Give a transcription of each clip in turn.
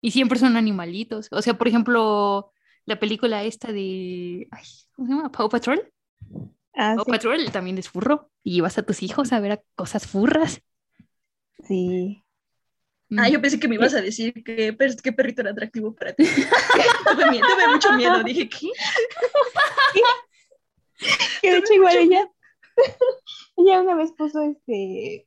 Y siempre son animalitos. O sea, por ejemplo, la película esta de. Ay, ¿Cómo se llama? Paw Patrol. Ah, Paw sí. Patrol también es furro. Y llevas a tus hijos a ver a cosas furras. Sí. Ah, yo pensé que me ibas a decir que per- qué perrito era atractivo para ti. tuve, miedo, tuve mucho miedo. Dije, ¿qué? Que de hecho igual ella, ella una vez puso este,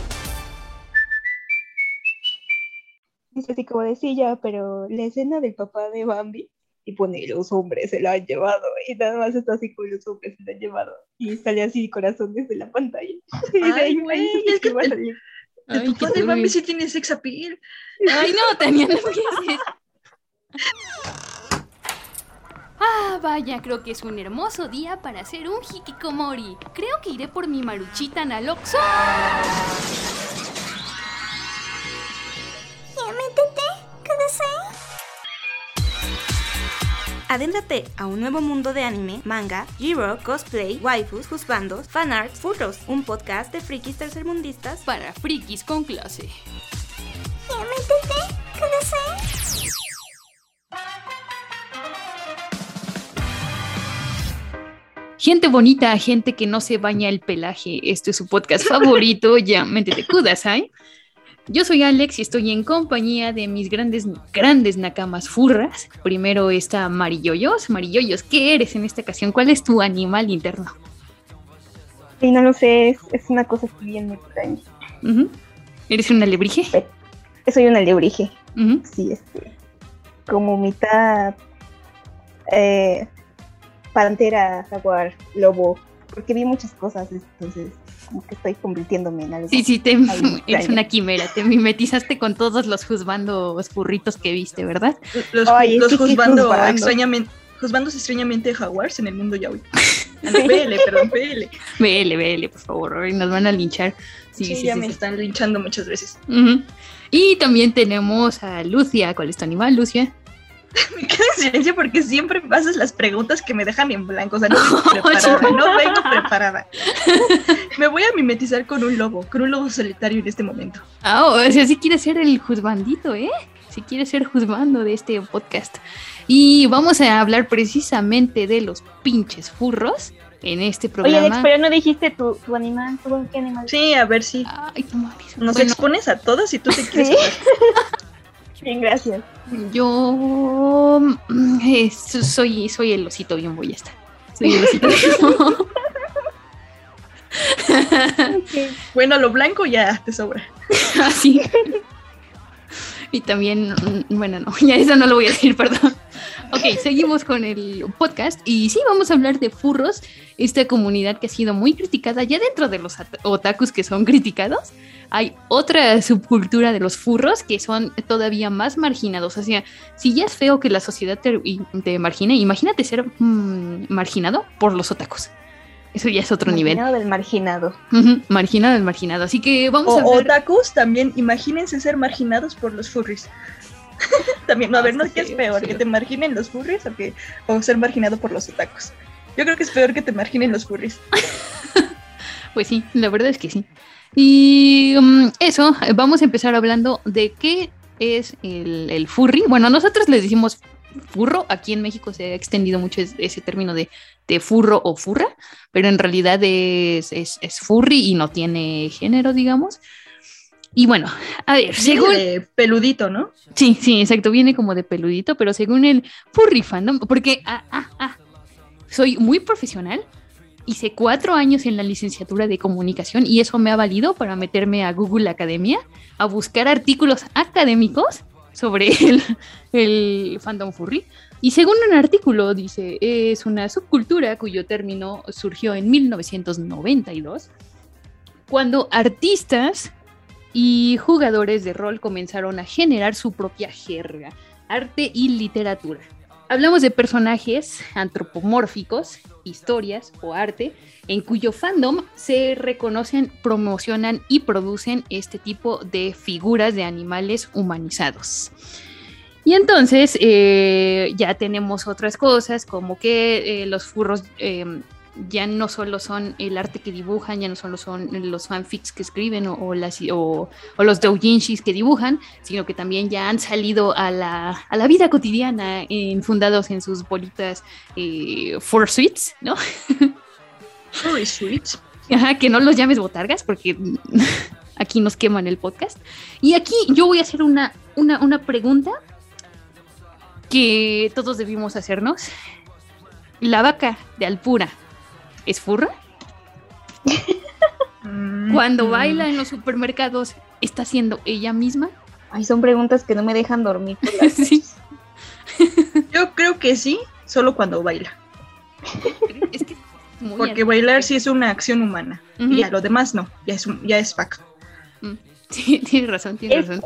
dice así como de sí, ya, pero la escena del papá de Bambi, y pone los hombres se la han llevado, y nada más está así con los hombres se la han llevado, y sale así corazones de la pantalla. Y de Ay, ahí, güey, es que va a el- salir. El papá de. Bambi sí tiene sex appeal. Ay, no, Tania, no. Ah, vaya, creo que es un hermoso día para hacer un hikikomori. Creo que iré por mi maruchita Naloxo. Adéntrate a un nuevo mundo de anime, manga, G-Rock, cosplay, waifus, husbandos, fanarts, furros, un podcast de frikis tercermundistas Para frikis con clase. Gente bonita, gente que no se baña el pelaje. Esto es su podcast favorito, ya métete kudasai. Yo soy Alex y estoy en compañía de mis grandes, grandes nakamas furras. Primero está Mariyoyos. Mariyoyos, ¿qué eres en esta ocasión? ¿Cuál es tu animal interno? Sí, no lo sé, es, es una cosa bien extraña. Ujú. ¿Eres un alebrije? Soy un alebrije, sí, este, como mitad eh, pantera, jaguar, lobo, porque vi muchas cosas, entonces como que estoy convirtiéndome en algo. Sí, sí, te, eres una quimera. Te mimetizaste con todos los juzbandos furritos que viste, ¿verdad? Los, Ay, los juzgando. extrañamente. Juzbandos extrañamente jaguars en el mundo yaoi. PL, perdón, PL. BL, BL, por favor, hoy nos van a linchar. Sí, Sí, sí, ya sí, me sí. están linchando muchas veces. Y también tenemos a Lucia. ¿Cuál es tu animal, Lucia? Me quedo en silencio porque siempre haces las preguntas que me dejan en blanco. O sea, no vengo preparada. No vengo preparada. Me voy a mimetizar con un lobo, con un lobo solitario en este momento. Ah, o sea, si quieres ser el juzbandito, ¿eh? Si quieres ser juzbando de este podcast. Y vamos a hablar precisamente de los pinches furros en este Oye, programa. Alex, pero no dijiste tu, tu animal, ¿tú qué animal? Sí, a ver si Ay, no mames. nos Bueno, expones a todos y tú te quieres. Sí. Bien, gracias. Yo mm, eh, so- soy, soy el osito bien voy a estar. Soy el osito. Bueno, lo blanco ya te sobra. Así. Y también, mm, bueno, no, ya eso no lo voy a decir, perdón. Ok, seguimos con el podcast y sí, vamos a hablar de furros, esta comunidad que ha sido muy criticada ya dentro de los otakus que son criticados. Hay otra subcultura de los furros que son todavía más marginados. O sea, si ya es feo que la sociedad te, te margine, imagínate ser mm, marginado por los otakus. Eso ya es otro nivel. Marginado del marginado. Marginado del marginado. Así que vamos O a hablar. otakus también, imagínense ser marginados por los furries. También, no, a ver, no, Ah, ¿qué es sí, peor? sí. ¿Que te marginen los furries o, que, o ser marginado por los otakus? Yo creo que es peor que te marginen los furries. Pues sí, la verdad es que sí. Y mm, eso, vamos a empezar hablando de qué es el, el furry. Bueno, nosotros les decimos furro, aquí en México se ha extendido mucho es- ese término de, de furro o furra, pero en realidad es, es, es furry y no tiene género, digamos. Y bueno, a ver, según... Viene de peludito, ¿no? Sí, sí, exacto, viene como de peludito, pero según el furry fandom, porque ah, ah, ah, soy muy profesional, hice cuatro años en la licenciatura de comunicación y eso me ha valido para meterme a Google Academia a buscar artículos académicos sobre el, el fandom furry. Y según un artículo dice, es una subcultura cuyo término surgió en 1992, cuando artistas y jugadores de rol comenzaron a generar su propia jerga, arte y literatura. Hablamos de personajes antropomórficos, historias o arte, en cuyo fandom se reconocen, promocionan y producen este tipo de figuras de animales humanizados. Y entonces eh, ya tenemos otras cosas como que eh, los furros eh, ya no solo son el arte que dibujan, ya no solo son los fanfics que escriben o, o las, o, o los doujinshis que dibujan, sino que también ya han salido a la, a la vida cotidiana, en, fundados en sus bolitas eh, fursuits, ¿no? Furry sweets. Ajá, que no los llames botargas porque aquí nos queman el podcast. Y aquí yo voy a hacer una, una, una pregunta que todos debimos hacernos. La vaca de Alpura es furra. Cuando Mm, baila en los supermercados, ¿está siendo ella misma? Ay, son preguntas que no me dejan dormir. Sí. Yo creo que sí, solo cuando baila. Es que es muy Porque ar- bailar sí es una acción humana. Y ya lo demás no, ya es, ya es fact. Sí, tienes razón, tienes Es- razón.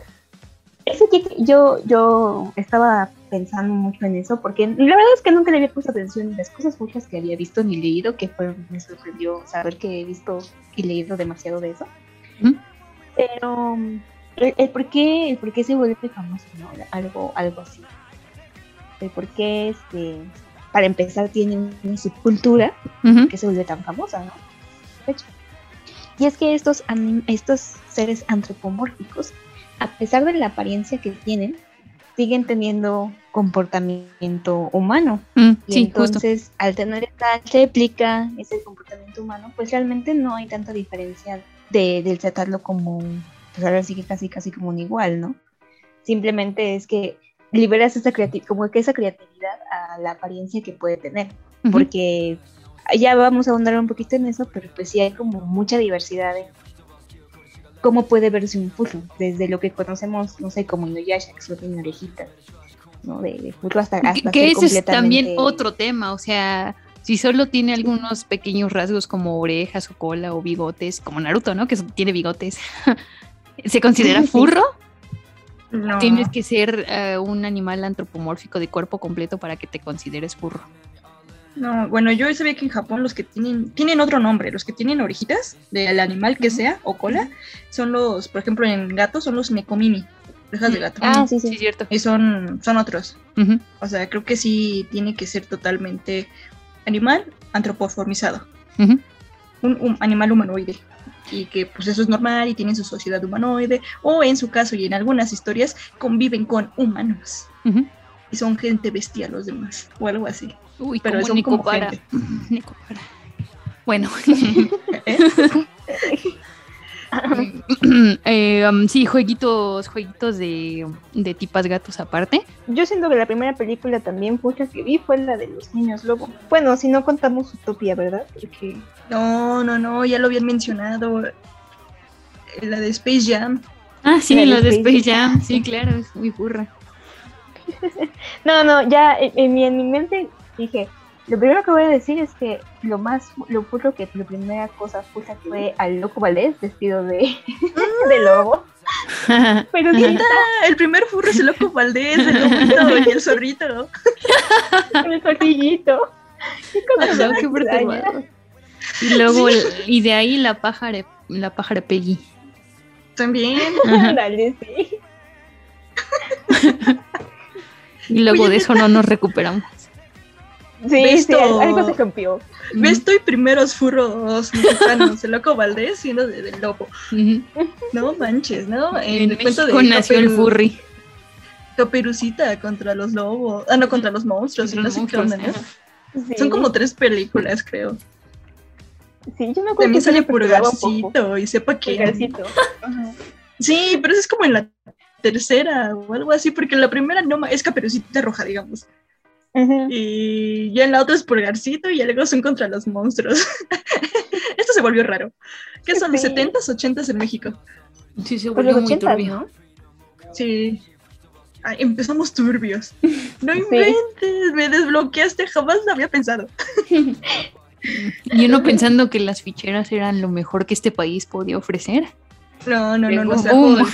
Eso que yo, yo estaba pensando mucho en eso, porque la verdad es que nunca le había puesto atención a las cosas muchas que había visto ni leído, que fue, me sorprendió saber que he visto y leído demasiado de eso. Pero el, el por qué, el por qué se vuelve famoso, ¿no? Algo, algo así. El por qué, este, para empezar, tienen una subcultura Ujú. que se vuelve tan famosa, ¿no? De hecho. Y es que estos, anim- estos seres antropomórficos, a pesar de la apariencia que tienen, siguen teniendo comportamiento humano. Mm, Y sí, justo. entonces, al tener esta réplica, ese comportamiento humano, pues realmente no hay tanta diferencia de, del tratarlo como, pues ahora sí que casi, casi como un igual, ¿no? Simplemente es que liberas esa creatividad, como que esa creatividad a la apariencia que puede tener porque ya vamos a ahondar un poquito en eso, pero pues sí hay como mucha diversidad en cómo puede verse un furro, desde lo que conocemos, no sé, como Inuyasha, que solo tiene orejitas, ¿no? De, de furro hasta, Que, hasta que ese es también otro tema, o sea, si solo tiene algunos pequeños rasgos como orejas o cola o bigotes, como Naruto, ¿no? Que tiene bigotes, ¿se considera furro? No. Tienes que ser eh, un animal antropomórfico de cuerpo completo para que te consideres furro. No, bueno, yo sabía que en Japón los que tienen, tienen otro nombre, los que tienen orejitas del animal que sea o cola, son los, por ejemplo, en gatos son los nekomimi, orejas de gato. Ah, sí, sí. Sí, cierto. Y son, son otros. O sea, creo que sí tiene que ser totalmente animal antropoformizado, un, un animal humanoide. Y que pues eso es normal y tienen su sociedad humanoide, o en su caso y en algunas historias conviven con humanos. Y son gente bestia los demás, o algo así. Uy, Pero como son como Nicopara. gente. Nicopara. Bueno. ¿Eh? Eh, um, sí, jueguitos, jueguitos de, de tipas gatos aparte. Yo siento que la primera película también fue la que vi, fue la de los niños lobo. Bueno, si no contamos Utopia, ¿verdad? Porque No, no, no, ya lo habían mencionado. Eh, La de Space Jam. Ah, sí, La de Space Space Jam. Sí, claro, es muy burra. No, no, ya en, en mi, en mi mente dije, lo primero que voy a decir es que lo más, lo furro que la primera cosa fue que fue al loco Valdés vestido de, de lobo. Pero sí, Ah, el primer furro es el loco Valdés, el lobito y el zorrito. el cortillito. Qué cosa Ay, qué. Y luego, el- y de ahí la pájara, la pájara Peggy. También. Ándale, sí. Y luego Oye, de eso no nos recuperamos. Sí, ¿Ves sí, todo? algo se rompió. ¿Ves tú y primeros furros mexicanos? El loco Valdés siendo de, del lobo. No manches, ¿no? En, En el cuento de nació el furry. Caperucita contra los lobos. Ah, no, contra los monstruos. y no sé qué onda, ¿no? Sí. Son como tres películas, creo. Sí, yo me acuerdo También que sale. Purgarcito y sepa quién. Pulgarcito. Ajá. Sí, pero eso es como en la tercera o algo así, porque en la primera no es Caperucita Roja, digamos. Y ya en la otra es Purgarcito y luego son contra los monstruos. Esto se volvió raro. ¿Qué son los Sí. 70s, 80s en México? Sí, se Pues volvió muy 80, turbio. ¿no? Sí. Ay, empezamos turbios. No Sí. inventes, me desbloqueaste, jamás lo había pensado. Y uno pensando que las ficheras eran lo mejor que este país podía ofrecer. No, no, no, Luego, no trajo boom. el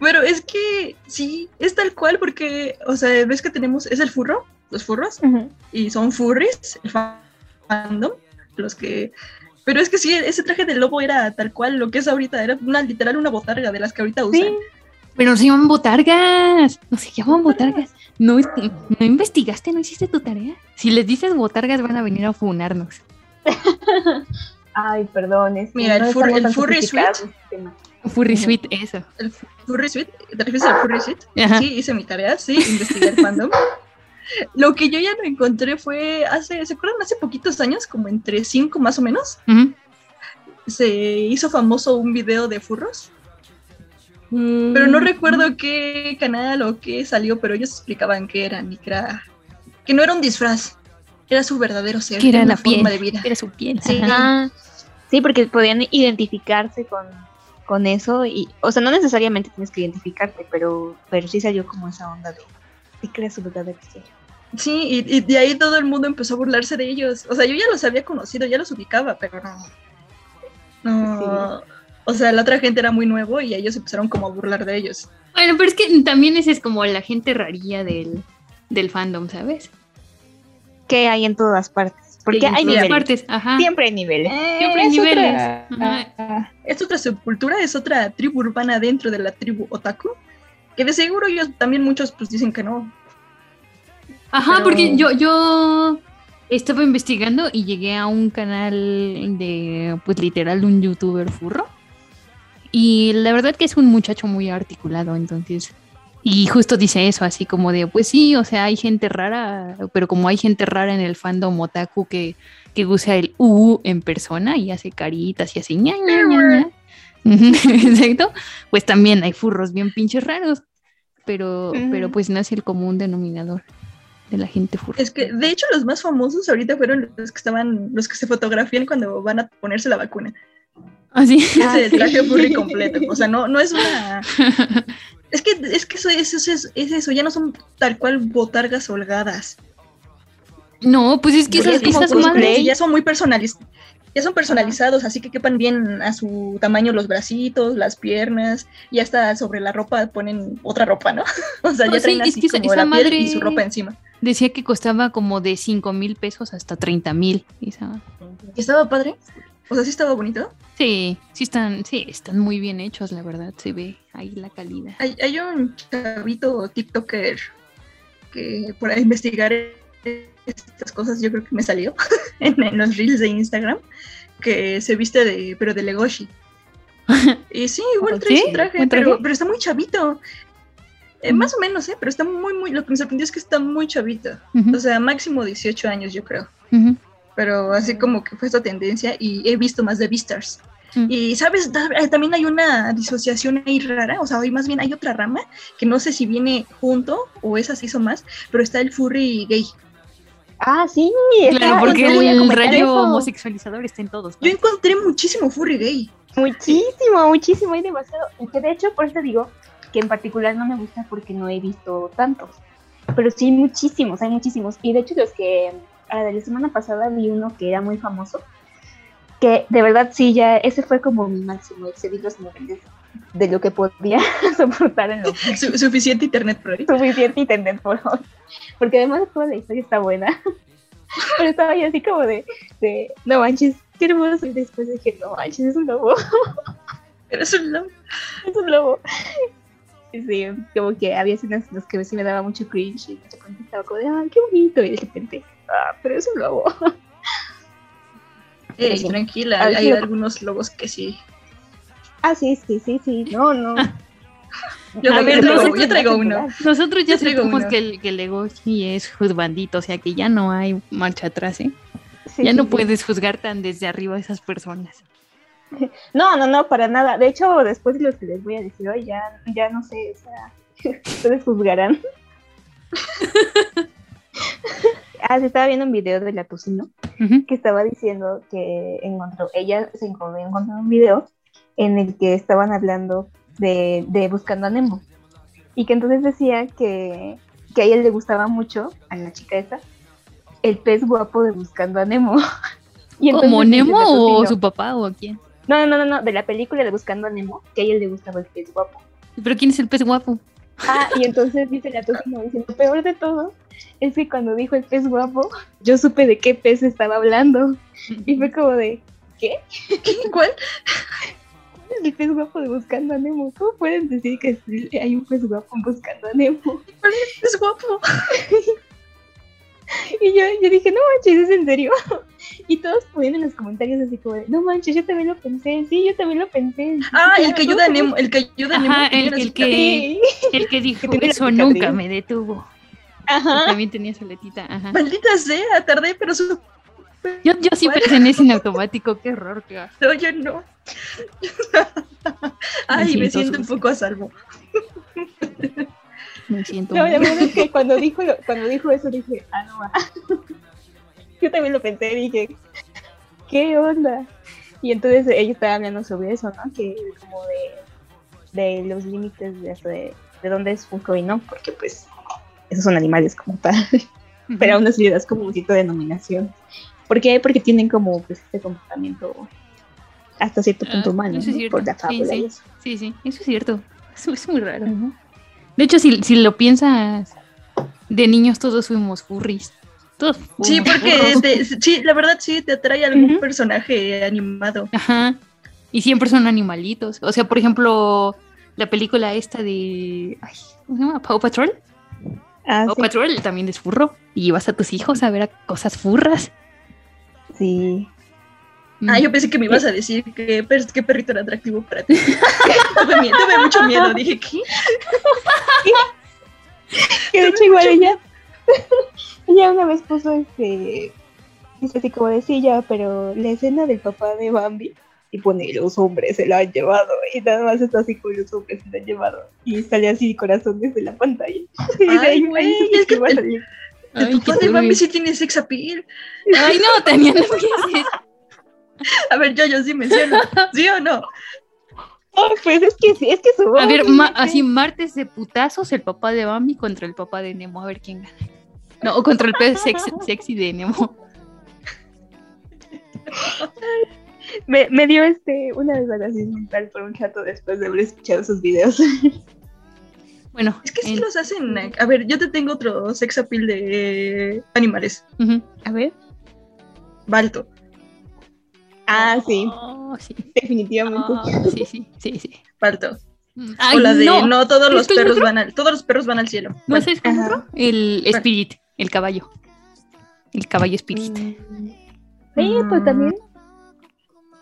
Pero es que sí, es tal cual porque, o sea, ves que tenemos, es el furro, los furros, y son furries, el fandom, los que... Pero es que sí, ese traje de lobo era tal cual lo que es ahorita, era una literal una botarga de las que ahorita usan. Sí, Pero no se llaman botargas. No se llaman botargas. No, es- no investigaste, no hiciste tu tarea. Si les dices botargas, van a venir a funarnos. Ay, perdón. Es que Mira, el no fur- estamos el furry este. Furry sweet, eso. El furry suite, ¿te refieres al furry suite? Ajá. Sí, hice mi tarea, sí, investigué el fandom. Lo que yo ya no encontré fue hace, ¿se acuerdan? Hace poquitos años, como entre cinco más o menos, se hizo famoso un video de furros. Pero Mm. no recuerdo qué canal o qué salió, pero ellos explicaban qué eran y que era que no era un disfraz, era su verdadero ser, Que era la piel. forma de vida. Era su piel. Sí. Ah, sí, porque podían identificarse con, con eso y, o sea, no necesariamente tienes que identificarte, pero, pero sí salió como esa onda de, de que era su verdadero ser. Sí, y, y de ahí todo el mundo empezó a burlarse de ellos. O sea, yo ya los había conocido, ya los ubicaba, pero no. No. O sea, la otra gente era muy nuevo y ellos empezaron como a burlar de ellos. Bueno, pero es que también esa es como la gente rarilla del, del fandom, ¿sabes? Que hay en todas partes. Porque hay niveles. partes, ajá. Siempre hay niveles. Siempre hay Es otra- niveles. Ajá. ah, Es otra subcultura, es otra tribu urbana dentro de la tribu otaku. Que de seguro ellos también muchos pues dicen que no. Ajá, Pero- porque yo, yo estaba investigando y llegué a un canal de, pues literal, un youtuber furro. Y la verdad que es un muchacho muy articulado, entonces. Y justo dice eso, así como de, pues sí, o sea, hay gente rara, pero como hay gente rara en el fandom otaku que, que usa el U en persona y hace caritas y así, ña, ña, ña, Exacto. Pues también hay furros bien pinches raros, pero, pero pues no es el común denominador de la gente furra. Es que de hecho los más famosos ahorita fueron los que estaban, los que se fotografían cuando van a ponerse la vacuna. Así. Ah, Ese sí. traje furry completo. O sea, no, no es una. Es que, es que eso, eso, eso es, es eso, ya no son tal cual botargas holgadas. No, pues es que esas, es como esas madres. ya son muy personalizados. Ya son personalizados, así que quepan bien a su tamaño los bracitos, las piernas, y hasta sobre la ropa ponen otra ropa, ¿no? O sea, No, ya sí, traen es así que como esa la piel y madre- su ropa encima. Decía que costaba como de 5 mil pesos hasta 30 mil. Esa- ¿Y estaba padre? O sea, sí estaba bonito. Sí, sí están, sí, están muy bien hechos, la verdad. Se ve ahí la calidad. Hay, hay un chavito TikToker que por investigar estas cosas, yo creo que me salió en, en los reels de Instagram, que se viste de, pero de Legoshi. Y sí, igual trae ¿Sí? su traje, ¿Buen traje? Pero, pero está muy chavito. Eh, Más o menos, ¿eh? Pero está muy, muy, lo que me sorprendió es que está muy chavito. O sea, máximo 18 años, yo creo. ujú. Pero así como que fue esta tendencia y he visto más de Beastars. Mm. Y, ¿sabes? Eh, También hay una disociación ahí rara, o sea, hoy más bien hay otra rama que no sé si viene junto o esas hizo más, pero está el furry gay. Ah, sí. Claro, porque yo voy a el rayo eso. homosexualizador está en todos. Yo encontré muchísimo furry gay. Muchísimo, muchísimo, hay demasiado. Y que de hecho, por eso digo que en particular no me gusta porque no he visto tantos. Pero sí, muchísimos, hay muchísimos. Y de hecho, los que a la semana pasada vi uno que era muy famoso, que de verdad sí, ya ese fue como mi máximo, excedí los niveles de lo que podía soportar en lo Su- suficiente internet por ahí. suficiente internet por hoy. Porque además toda la historia está buena. Pero estaba yo así como de, de no manches, qué hermoso. Y después dije, no manches, es un lobo. Eres un lobo. Es un lobo. Sí, como que había escenas en las que sí me daba mucho cringe y de repente estaba como de, ay, qué bonito. Y de repente, ah, pero es un lobo. Ey, Sí. tranquila, hay sí. algunos lobos que sí. Ah, sí, sí, sí, sí. No, no. Yo, A ver, yo traigo, no, yo traigo uno. Nosotros ya sabemos que el, que el Legoshi es juzgandito, o sea que ya no hay marcha atrás, ¿eh? Sí, ya sí, no sí. puedes juzgar tan desde arriba a esas personas. No, no, no, para nada. De hecho, después de lo que les voy a decir hoy, ya, ya no sé, o sea, ustedes juzgarán. Ah, se estaba viendo un video de la Tocino Ujú. que estaba diciendo que encontró, ella se encontró, encontró un video en el que estaban hablando de, de Buscando a Nemo. Y que entonces decía que, que a ella le gustaba mucho, a la chica esa, el pez guapo de Buscando a Nemo. Y ¿Como Nemo o su papá o a quién? no, no, no, no, de la película de Buscando a Nemo, que a ella le gustaba el pez guapo. ¿Pero quién es el pez guapo? Ah, y entonces dice la Tocino, dice, lo peor de todo es que cuando dijo el pez guapo, yo supe de qué pez estaba hablando. Y fue como de, ¿qué? ¿Cuál? ¿Cuál es el pez guapo de Buscando a Nemo? ¿Cómo pueden decir que hay un pez guapo en Buscando a Nemo? Es guapo. Y yo, yo dije, no manches, ¿es en serio? Y todos poniendo en los comentarios así como de, no manches, yo también lo pensé, sí, yo también lo pensé. Ah, el que ayuda a Nemo, el que ayuda a Nemo. Ajá, el, que, el que dijo, Que eso cicatriz". nunca me detuvo. Ajá. También tenía su letita, ajá. Maldita sea, tardé, pero su... Yo, yo sí pensé en ese en automático, qué horror, qué. No, yo no. Ay, me siento siento un poco a salvo. Me siento No, la verdad es que cuando dijo, cuando dijo eso dije, ah, no, va. Yo también lo pensé, dije, ¿qué onda? Y entonces ella estaba hablando sobre eso, ¿no? Que como de, de los límites de, de, de dónde es Funko y no, porque pues esos son animales como tal, pero aún así le das como un cierta denominación. ¿Por qué? Porque tienen como pues este comportamiento hasta cierto punto Ah, humano, eso es ¿no? cierto. por la Sí, fábula y sí. eso. Sí, sí, eso es cierto. Eso es muy raro. Ujú. De hecho, si, si lo piensas, de niños todos fuimos furries. Todos Sí, porque te- sí, la verdad sí te atrae algún personaje animado. Ajá. Y siempre son animalitos. O sea, por ejemplo, la película esta de. Ay, ¿Cómo se llama? Paw Patrol. Ah, Paw sí. Patrol también es furro. Y llevas a tus hijos a ver a cosas furras. sí. Mm. Ah, yo pensé que me ibas a decir que per- qué perrito era atractivo para ti. tuve, miedo, tuve mucho miedo. Dije, ¿qué? Que de hecho igual ella, ella una vez puso este, dice así como decía, pero la escena del papá de Bambi y pone los hombres se la han llevado y nada más está así con los hombres se la han llevado y sale así corazones de la pantalla. Y de Ay, ahí- güey, es que el- papá de. Bambi sí tiene sex appeal. Ay, no, Tania, no. A ver, yo, yo sí menciono. ¿Sí o no? Ay, pues es que sí, es que su A ver, así martes de putazos, el papá de Bambi contra el papá de Nemo, a ver quién gana. No, o contra el pez sexy, sexy de Nemo. me, me dio este una desvalación mental por un rato después de haber escuchado sus videos. Bueno, Es que sí en- los hacen. A ver, yo te tengo otro sex appeal de animales. A ver. Balto. Ah, sí, Oh, sí. definitivamente. Oh, sí, sí, sí, sí. Balto. Mm, o Ay, la de no, no, todos los ¿Esto es perros otro? van al, todos los perros van al cielo. ¿No Bueno, sabes cuál otro? El Spirit, el caballo. El caballo Spirit. Mm. Sí, pues también.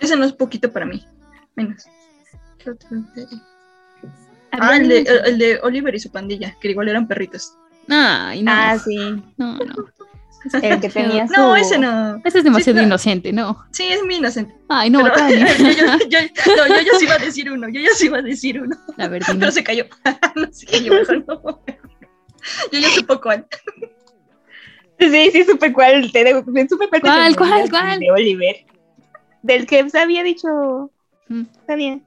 ese no es poquito para mí. Menos. ¿Qué otro de- Había Ah, el de, el de Oliver y su pandilla, que igual eran perritos. Ay, no. Ah, sí. No, no. El que tenía su... No, ese no. Ese es demasiado Sí, no. inocente, no. Sí, es muy inocente. Ay, no, Pero- yo, yo, yo- no, yo ya sí iba a decir uno, yo ya sí iba a decir uno, A ver, dime. pero se cayó. no se cayó, mejor no. Yo ya supo cuál. Sí, sí, supe cuál. Te, te- supe cuál. ¿Cuál, cuál, cuál? De Oliver. Del que se había dicho Mm. Tania.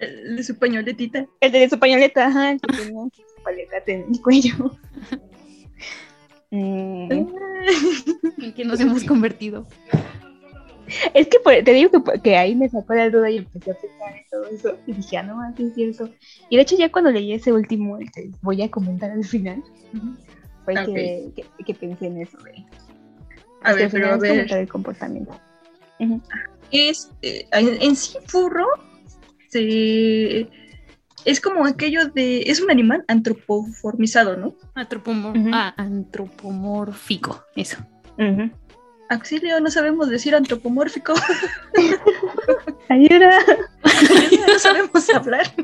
El de su pañoletita. El de su pañoleta, ajá. el Que tenía su paletata en el cuello. Mm, ¿En qué nos hemos convertido? Es que por- te digo que, por- que ahí me sacó la duda y empecé a pensar en todo eso. Y dije, ah, no, más es cierto. Y de hecho, ya cuando leí ese último, el que voy a comentar al final, fue que, que, que pensé en eso. A que ver, pero a ver. el comportamiento. Es, eh, en, en sí, furro este es como aquello de es un animal antropoformizado, ¿no? Antropomor- ah, antropomórfico, eso. Auxilio, no sabemos decir antropomórfico. Ayuda. no sabemos hablar.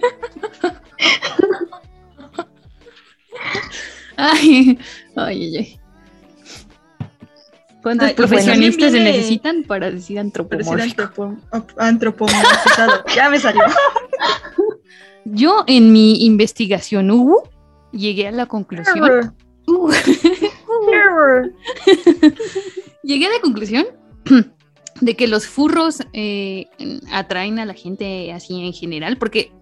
Ay, ay, ay, ay. ¿Cuántos Ay, pues profesionistas bueno, se necesitan para decir Para decir antropomórfico? antropomorfizado. Ya me salió. Yo en mi investigación llegué a la conclusión. Uh, llegué a la conclusión de que los furros eh, atraen a la gente así en general, porque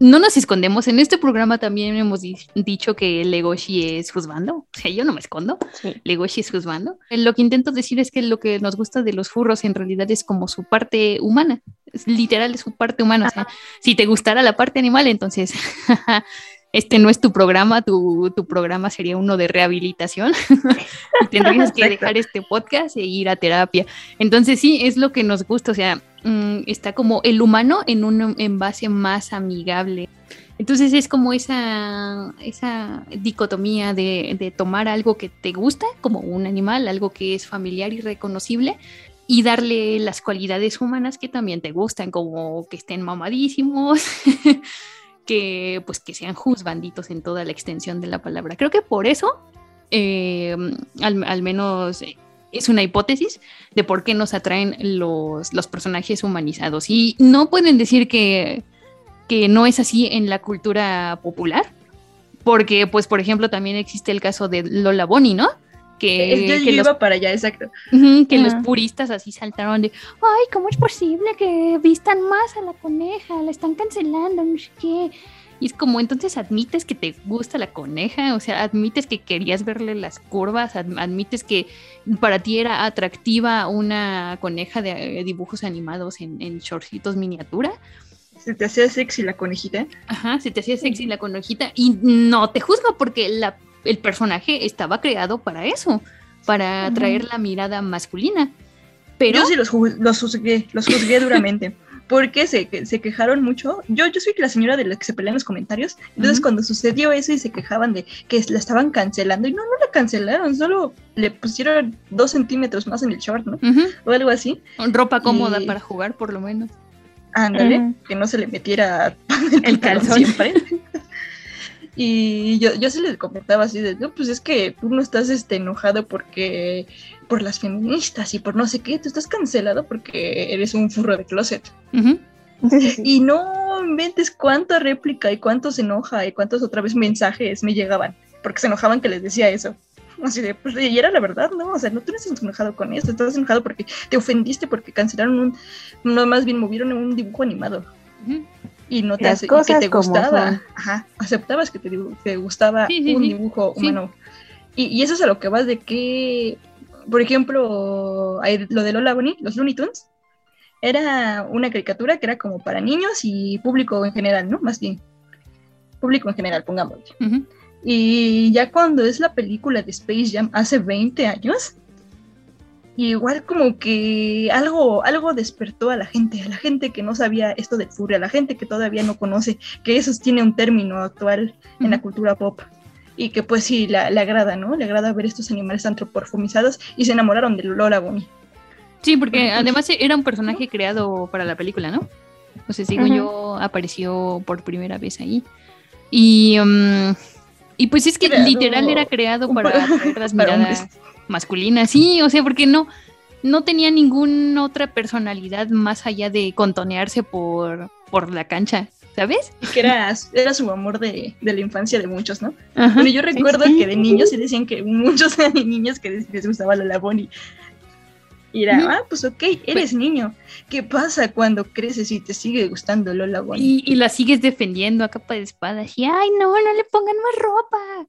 no nos escondemos. En este programa también hemos di- dicho que Legoshi es juzgando. O sea, yo no me escondo. Sí. Legoshi es juzgando. Lo que intento decir es que lo que nos gusta de los furros en realidad es como su parte humana. Literal, es su parte humana. O sea, si te gustara la parte animal, entonces este no es tu programa, tu, tu programa sería uno de rehabilitación. y tendrías que dejar este podcast e ir a terapia. Entonces sí, es lo que nos gusta, o sea, mm, está como el humano en un envase más amigable. Entonces es como esa, esa dicotomía de, de tomar algo que te gusta, como un animal, algo que es familiar y reconocible, y darle las cualidades humanas que también te gustan, como que estén mamadísimos, que pues que sean juzbanditos en toda la extensión de la palabra. Creo que por eso, eh, al, al menos eh, es una hipótesis de por qué nos atraen los, los personajes humanizados. Y no pueden decir que, que no es así en la cultura popular, porque pues por ejemplo también existe el caso de Lola Bonnie, ¿no? Que, yo yo que los iba para allá, exacto. Que los puristas así saltaron de, ay, ¿cómo es posible que vistan más a la coneja? La están cancelando, no sé qué. Y es como, entonces admites que te gusta la coneja, o sea, admites que querías verle las curvas, ad- admites que para ti era atractiva una coneja de eh, dibujos animados en, en shortcitos miniatura. Se te hacía sexy la conejita. Ajá, se te hacía sexy la conejita y no te juzgo porque la, el personaje estaba creado para eso, para atraer la mirada masculina. Pero Yo sí los, ju- los juzgué, los juzgué duramente. Porque se, que- se quejaron mucho. Yo, yo soy la señora de la que se pelea en los comentarios. Entonces, cuando sucedió eso y se quejaban de que la estaban cancelando, y no, no la cancelaron, solo le pusieron dos centímetros más en el short, ¿no? O algo así. ropa cómoda Y- para jugar, por lo menos. Ándale, que no se le metiera El pantalón calzón. siempre. Y yo, yo se les comentaba así de, no, pues es que tú no estás este, enojado porque por las feministas y por no sé qué, tú estás cancelado porque eres un furro de closet. Ujú. Y no inventes cuánta réplica y cuánto se enoja y cuántos otra vez mensajes me llegaban, porque se enojaban que les decía eso. Así de, pues, y era la verdad, ¿no? O sea, no tú no estás enojado con esto, estás enojado porque te ofendiste porque cancelaron un, no, más bien movieron un dibujo animado Ujú. Y no te Las hace- cosas que te gustaba, ajá, aceptabas que te, te gustaba Sí, sí, un sí. dibujo Sí. humano. Y, y eso es a lo que vas de que, por ejemplo, hay lo de Lola Bunny, los Looney Tunes, era una caricatura que era como para niños y público en general, ¿no? Más bien, público en general, pongámosle. Ujú. Y ya cuando es la película de Space Jam hace 20 años, igual como que algo, algo despertó a la gente, a la gente que no sabía esto del furry, a la gente que todavía no conoce que eso tiene un término actual en la cultura pop. Y que pues sí, la- le agrada, ¿no? Le agrada ver estos animales antropomorfizados y se enamoraron de Lola Bunny. Sí, porque además era un personaje creado para la película, ¿no? O sea, según Ujú. yo, apareció por primera vez ahí. Y, um, y pues es que Creado literal era creado para atraer las miradas. Masculinas. Sí, o sea, porque no, no tenía ninguna otra personalidad más allá de contonearse por, por la cancha, ¿sabes? Y que era, era su amor de, de la infancia de muchos, ¿no? Ajá. Bueno, yo recuerdo sí. que de niños sí decían que muchos eran niños que les, les gustaba Lola Bunny. Y era, ah, pues ok, eres niño. ¿Qué pasa cuando creces y te sigue gustando Lola Bunny? Y, y la sigues defendiendo a capa de espada. Y, ay, no, no le pongan más ropa.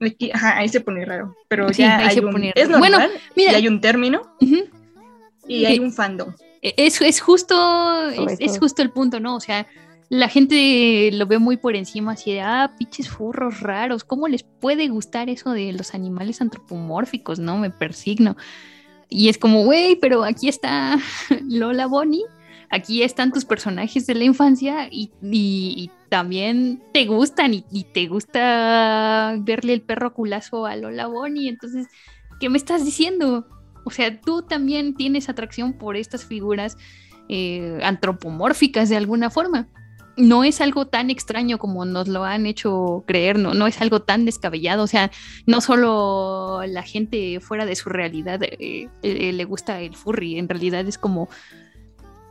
Aquí- ajá, ahí se pone raro. Pero Sí, ya ahí hay se un, pone es raro. normal, Bueno, mira. y hay un término y hay un fandom. E, Es, es justo, es, es justo el punto, ¿no? O sea, la gente lo ve muy por encima, así de, ah, pinches furros raros, ¿cómo les puede gustar eso de los animales antropomórficos, no? Me persigno. Y es como, güey, pero aquí está Lola Bonnie, aquí están tus personajes de la infancia y, también te gustan y, y te gusta verle el perro culazo a Lola Bonnie, entonces, ¿qué me estás diciendo? O sea, tú también tienes atracción por estas figuras eh, antropomórficas de alguna forma. No es algo tan extraño como nos lo han hecho creer, no, no es algo tan descabellado. O sea, no solo la gente fuera de su realidad eh, eh, le gusta el furry, en realidad es como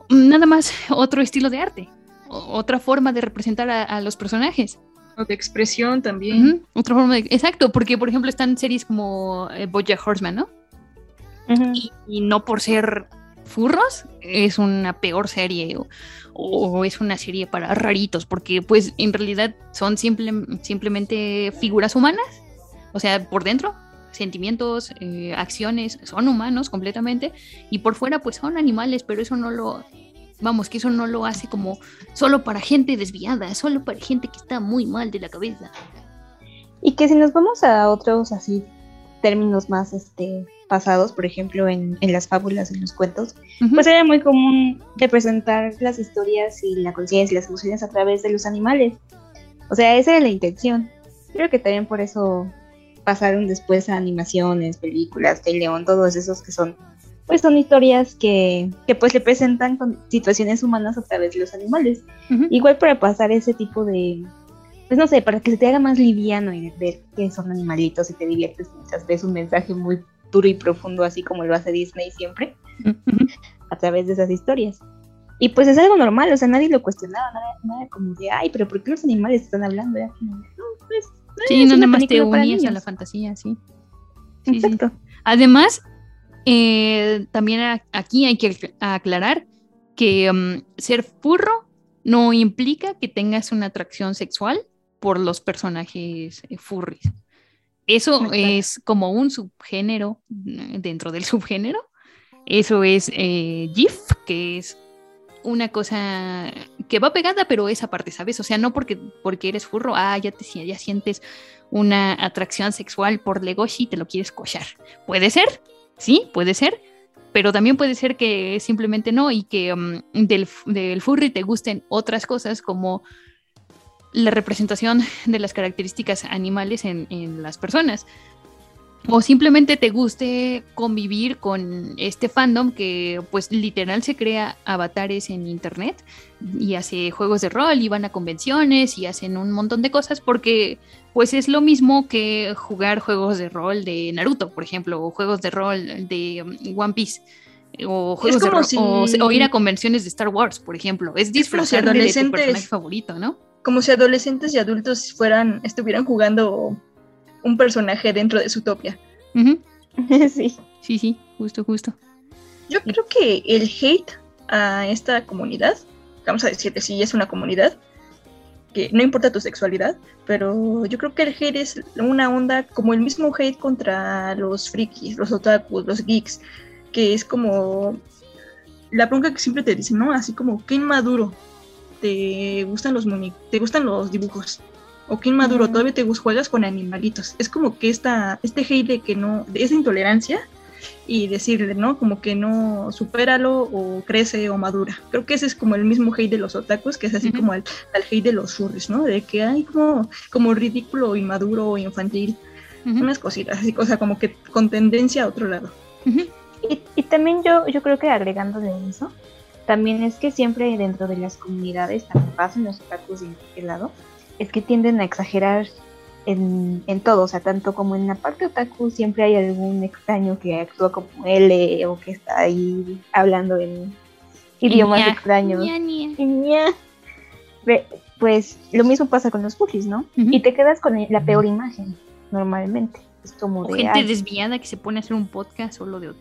nada más otro estilo de arte, otra forma de representar a, a los personajes. O de expresión también. Otra forma de... Exacto, porque por ejemplo están series como eh, Bojack Horseman, ¿no? Y no por ser furros es una peor serie o, o es una serie para raritos, porque pues en realidad son simple, simplemente figuras humanas, o sea, por dentro, sentimientos, eh, acciones, son humanos completamente, y por fuera pues son animales, pero eso no lo, vamos, que eso no lo hace como solo para gente desviada, solo para gente que está muy mal de la cabeza. Y que si nos vamos a otros así términos más este pasados, por ejemplo, en, en las fábulas, en los cuentos, Ujú. pues era muy común representar las historias y la conciencia y las emociones a través de los animales. O sea, esa era la intención. Creo que también por eso pasaron después a animaciones, películas, Rey León, todos esos que son, pues son historias que, que pues representan con situaciones humanas a través de los animales. Ujú. Igual para pasar ese tipo de, pues no sé, para que se te haga más liviano y ver que son animalitos y te diviertes mientras ves un mensaje muy duro y profundo, así como lo hace Disney siempre, Ujú. a través de esas historias. Y pues es algo normal, o sea, nadie lo cuestionaba, nada, nada como de, ay, pero ¿por qué los animales están hablando? Era como, no, pues, Sí, no nada más te unías a niños". la fantasía, sí. Sí, sí. Exacto. Además, eh, también aquí hay que acl- aclarar que mm, ser furro no implica que tengas una atracción sexual por los personajes eh, furries. Eso Exacto. es como un subgénero mm, dentro del subgénero. Eso es eh, GIF, que es una cosa que va pegada, pero esa parte, ¿sabes? O sea, no porque, porque eres furro, ah, ya, te, ya sientes una atracción sexual por Legoshi y te lo quieres cochar. Puede ser, sí, puede ser, pero también puede ser que simplemente no y que mm, del, del furry te gusten otras cosas como la representación de las características animales en, en las personas. O simplemente te guste convivir con este fandom que pues literal se crea avatares en internet y hace juegos de rol y van a convenciones y hacen un montón de cosas porque pues es lo mismo que jugar juegos de rol de Naruto, por ejemplo, o juegos de rol de um, One Piece. O, juegos de rol- o- si- o ir a convenciones de Star Wars, por ejemplo. Es disfrazar de tu personaje favorito, ¿no? Como si adolescentes y adultos fueran, estuvieran jugando un personaje dentro de su topia. Sí. Sí, sí, justo, justo. Yo creo que el hate a esta comunidad, vamos a decir que sí es una comunidad, que no importa tu sexualidad, pero yo creo que el hate es una onda como el mismo hate contra los frikis, los otakus, los geeks, que es como la bronca que siempre te dicen, ¿no? Así como, qué inmaduro, te gustan los te gustan los dibujos. O qué inmaduro, todavía te juegas con animalitos. Es como que esta, este hate de que no, de esa intolerancia y decirle, ¿no? Como que no, supéralo o crece o madura. Creo que ese es como el mismo hate de los otakus, que es así Ujú. como el, el hate de los furries, ¿no? De que hay como, como ridículo, inmaduro o infantil, Ujú, unas cositas, así, o sea, como que con tendencia a otro lado. ujú. Y, y también yo, yo creo que agregándole eso, también es que siempre dentro de las comunidades, también pasa en los otakus de este lado, es que tienden a exagerar en, en todo, o sea, tanto como en la parte otaku siempre hay algún extraño que actúa como L o que está ahí hablando en idiomas extraños. ña, ña. Ña. Ve- Pues lo mismo pasa con los furries, ¿no? Y te quedas con la peor imagen, normalmente. Es como O de... gente "Ay, desviada que se pone a hacer un podcast solo de,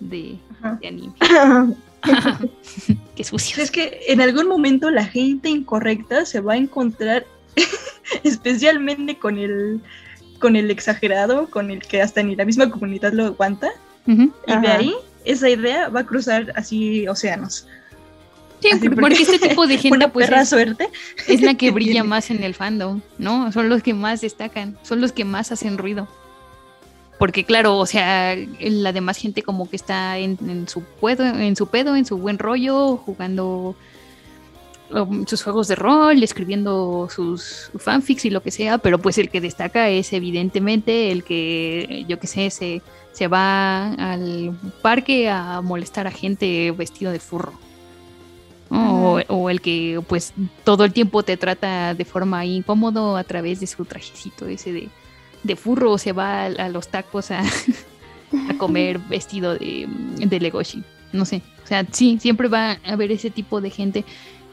de, de anime. Qué sucio. Es que en algún momento la gente incorrecta se va a encontrar especialmente con el con el exagerado, con el que hasta ni la misma comunidad lo aguanta. Y de ahí esa idea va a cruzar así océanos. Sí, Así por- porque este tipo de gente pues es, suerte. es la que brilla más en el fandom, ¿no? Son los que más destacan, son los que más hacen ruido. Porque claro, o sea, la demás gente como que está en, en su pedo, en su pedo, en su buen rollo, jugando sus juegos de rol, escribiendo sus fanfics y lo que sea, pero pues el que destaca es evidentemente el que, yo que sé, se, se va al parque a molestar a gente vestido de furro. ¿no? O, o el que pues todo el tiempo te trata de forma incómodo a través de su trajecito ese de, de furro, se va a, a los tacos a, a comer vestido de, de Legoshi. No sé, o sea, sí, siempre va a haber ese tipo de gente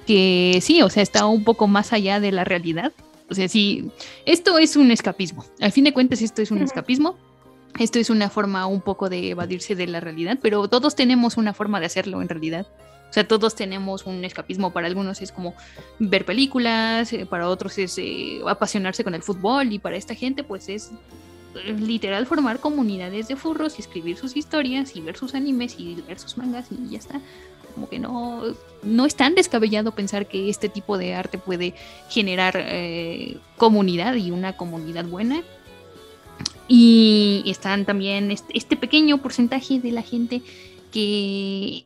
que sí, o sea, está un poco más allá de la realidad. O sea, sí, esto es un escapismo. Al fin de cuentas, esto es un escapismo. Esto es una forma un poco de evadirse de la realidad, pero todos tenemos una forma de hacerlo en realidad. O sea, todos tenemos un escapismo. Para algunos es como ver películas, eh, para otros es eh, apasionarse con el fútbol y para esta gente pues es eh, literal formar comunidades de furros y escribir sus historias y ver sus animes y ver sus mangas y ya está. Como que no, no es tan descabellado pensar que este tipo de arte puede generar eh, comunidad y una comunidad buena. Y están también este, pequeño porcentaje de la gente que,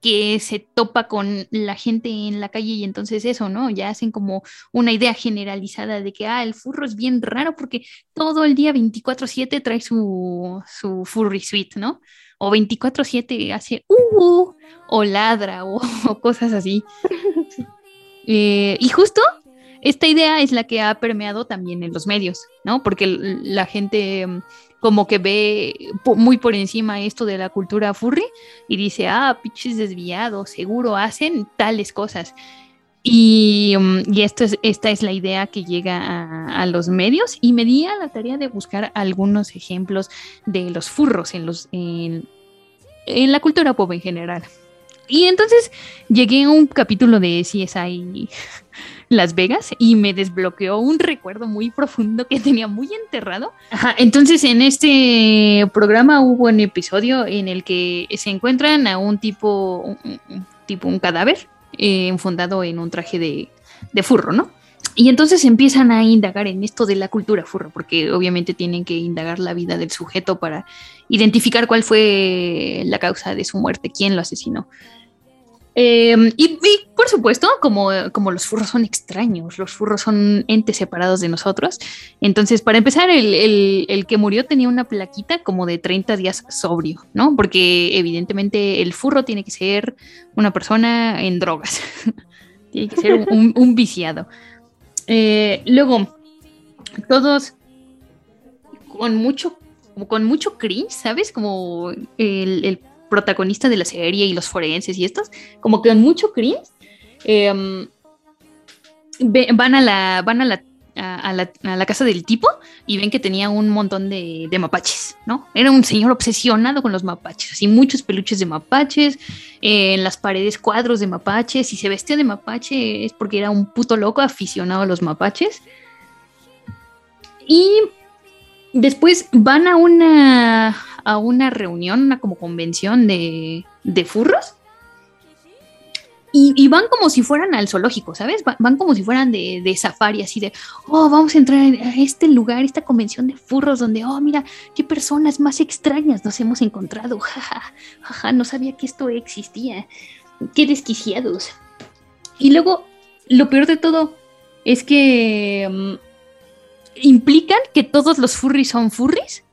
que se topa con la gente en la calle y entonces eso, ¿no? Ya hacen como una idea generalizada de que, ah, el furro es bien raro porque todo el día 24/7 trae su, su furry suite, ¿no? O 24/7 hace, uh, o ladra, o, cosas así. Eh, y justo esta idea es la que ha permeado también en los medios, ¿no? Porque la gente mm, como que ve muy por encima esto de la cultura furry y dice, ah, pinches desviados, seguro hacen tales cosas. Y, mm, y esto es, esta es la idea que llega a, los medios y me di a la tarea de buscar algunos ejemplos de los furros en, los, en, en la cultura pop en general. Y entonces llegué a un capítulo de CSI Las Vegas y me desbloqueó un recuerdo muy profundo que tenía muy enterrado. Entonces en este programa hubo un episodio en el que se encuentran a un tipo, un tipo, un cadáver eh, enfundado en un traje de, furro, ¿no? Y entonces empiezan a indagar en esto de la cultura furro, porque obviamente tienen que indagar la vida del sujeto para identificar cuál fue la causa de su muerte, quién lo asesinó. Eh, y, y, por supuesto, como, como los furros son extraños, los furros son entes separados de nosotros. Entonces, para empezar, el, el, que murió tenía una plaquita como de 30 días sobrio, ¿no? Porque evidentemente el furro tiene que ser una persona en drogas, tiene que ser un, un viciado. Eh, luego, todos con mucho, con mucho cringe, ¿sabes? Como el, el protagonista de la serie y los forenses y estos, como que con mucho cringe, eh, van a la, van a la, a, la, casa del tipo y ven que tenía un montón de, mapaches, ¿no? Era un señor obsesionado con los mapaches, así muchos peluches de mapaches, en las paredes cuadros de mapaches, y se vestía de mapache es porque era un puto loco aficionado a los mapaches. Y después van a una a una reunión, una como convención de, de furros. Y, y, van como si fueran al zoológico, ¿sabes? Van, como si fueran de, de, safari, así de, oh, vamos a entrar a este lugar, esta convención de furros, donde, oh, mira, qué personas más extrañas nos hemos encontrado, jaja, jaja, no sabía que esto existía, qué desquiciados. Y luego, lo peor de todo es que um, implican que todos los furries son furries,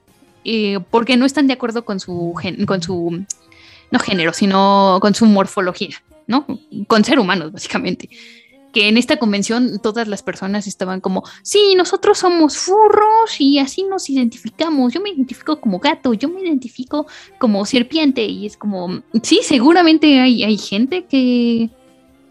eh, porque no están de acuerdo con su, con su, no género, sino con su morfología. ¿No? Con ser humanos, básicamente. Que en esta convención todas las personas estaban como, sí, nosotros somos furros y así nos identificamos. Yo me identifico como gato, yo me identifico como serpiente. Y es como, sí, seguramente hay, hay gente que,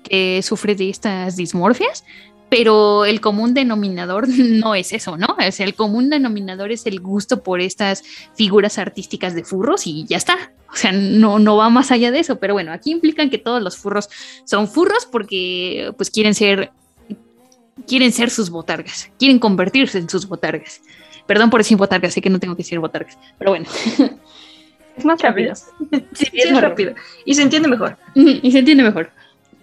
que sufre de estas dismorfias, pero el común denominador no es eso, ¿no? O el común denominador es el gusto por estas figuras artísticas de furros y ya está. O sea, no, no va más allá de eso, pero bueno, aquí implican que todos los furros son furros porque pues quieren ser quieren ser sus botargas, quieren convertirse en sus botargas. Perdón por decir botargas, sé que no tengo que decir botargas, pero bueno. Es más rápido. Sí, es más rápido. Y se entiende mejor. Y se entiende mejor.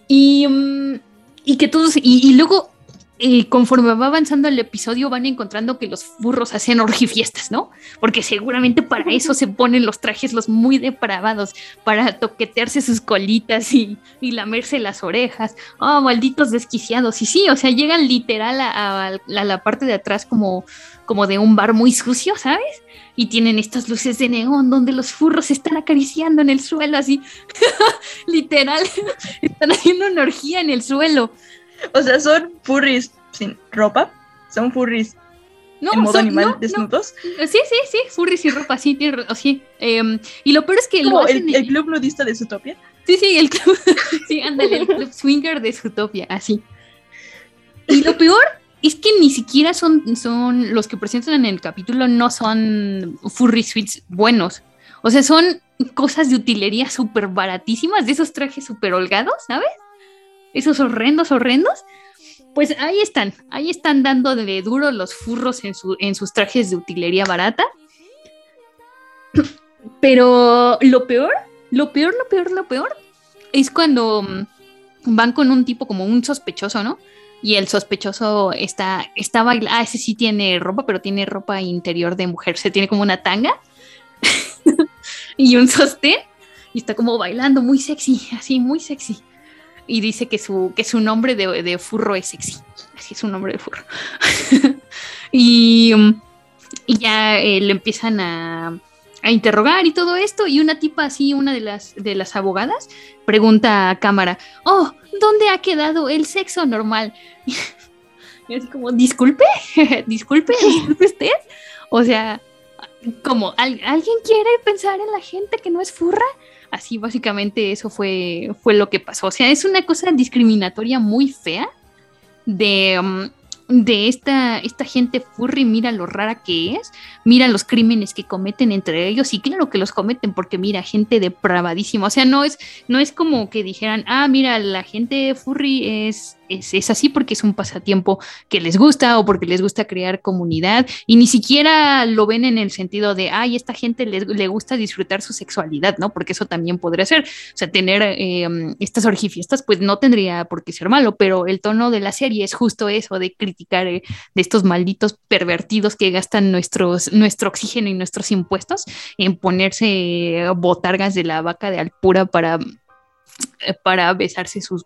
Y, mm, y que todos, y, y luego y conforme va avanzando el episodio van encontrando que los furros hacen orgifiestas, ¿no? Porque seguramente para eso se ponen los trajes los muy depravados, para toquetearse sus colitas y, lamerse las orejas. Oh, malditos desquiciados. Y sí, o sea, llegan literal a, la parte de atrás como, como de un bar muy sucio, ¿sabes? Y tienen estas luces de neón donde los furros están acariciando en el suelo, así. literal, están haciendo una orgía en el suelo. O sea, son furries sin ropa, son furries no, en modo animal desnudos. Sí, sí, sí, furries sin ropa, sí, tiene, sí. Em, y lo peor es que lo hacen el, club nudista de Zootopia. Sí, sí, el club, sí, ándale, el club swinger de Zootopia, así. Y lo peor es que ni siquiera son, son los que presentan en el capítulo, no son furry suites buenos. O sea, son cosas de utilería súper baratísimas, de esos trajes súper holgados, ¿sabes? Esos horrendos, horrendos, pues ahí están, ahí están dando de duro los furros en, su, en sus trajes de utilería barata. Pero lo peor, lo peor, lo peor, lo peor, es cuando mm, van con un tipo como un sospechoso, ¿no? Y el sospechoso está, está bailando, ah, ese sí tiene ropa, pero tiene ropa interior de mujer, se tiene como una tanga y un sostén y está como bailando muy sexy, así, muy sexy y dice que su, que su nombre de, furro es sexy. Así es un nombre de furro. y, y, ya eh, le empiezan a, a, interrogar y todo esto. Y una tipa así, una de las, de las abogadas, pregunta a cámara, oh, ¿dónde ha quedado el sexo normal? y así como, disculpe, disculpe, disculpe usted. O sea, como, ¿alguien quiere pensar en la gente que no es furra? Así básicamente eso fue, fue lo que pasó. O sea, es una cosa discriminatoria muy fea de, um, de esta, esta gente furry, mira lo rara que es, mira los crímenes que cometen entre ellos, y claro que los cometen porque mira, gente depravadísima, o sea, no es, no es como que dijeran, ah, mira, la gente furry es es, así porque es un pasatiempo que les gusta o porque les gusta crear comunidad y ni siquiera lo ven en el sentido de, ay, esta gente le, gusta disfrutar su sexualidad, ¿no? Porque eso también podría ser, o sea, tener em, estas orgifiestas, pues no tendría por qué ser malo, pero el tono de la serie es justo eso, de criticar eh, de estos malditos pervertidos que gastan nuestro oxígeno y nuestros impuestos en ponerse botargas de la vaca de Alpura para, eh, para besarse sus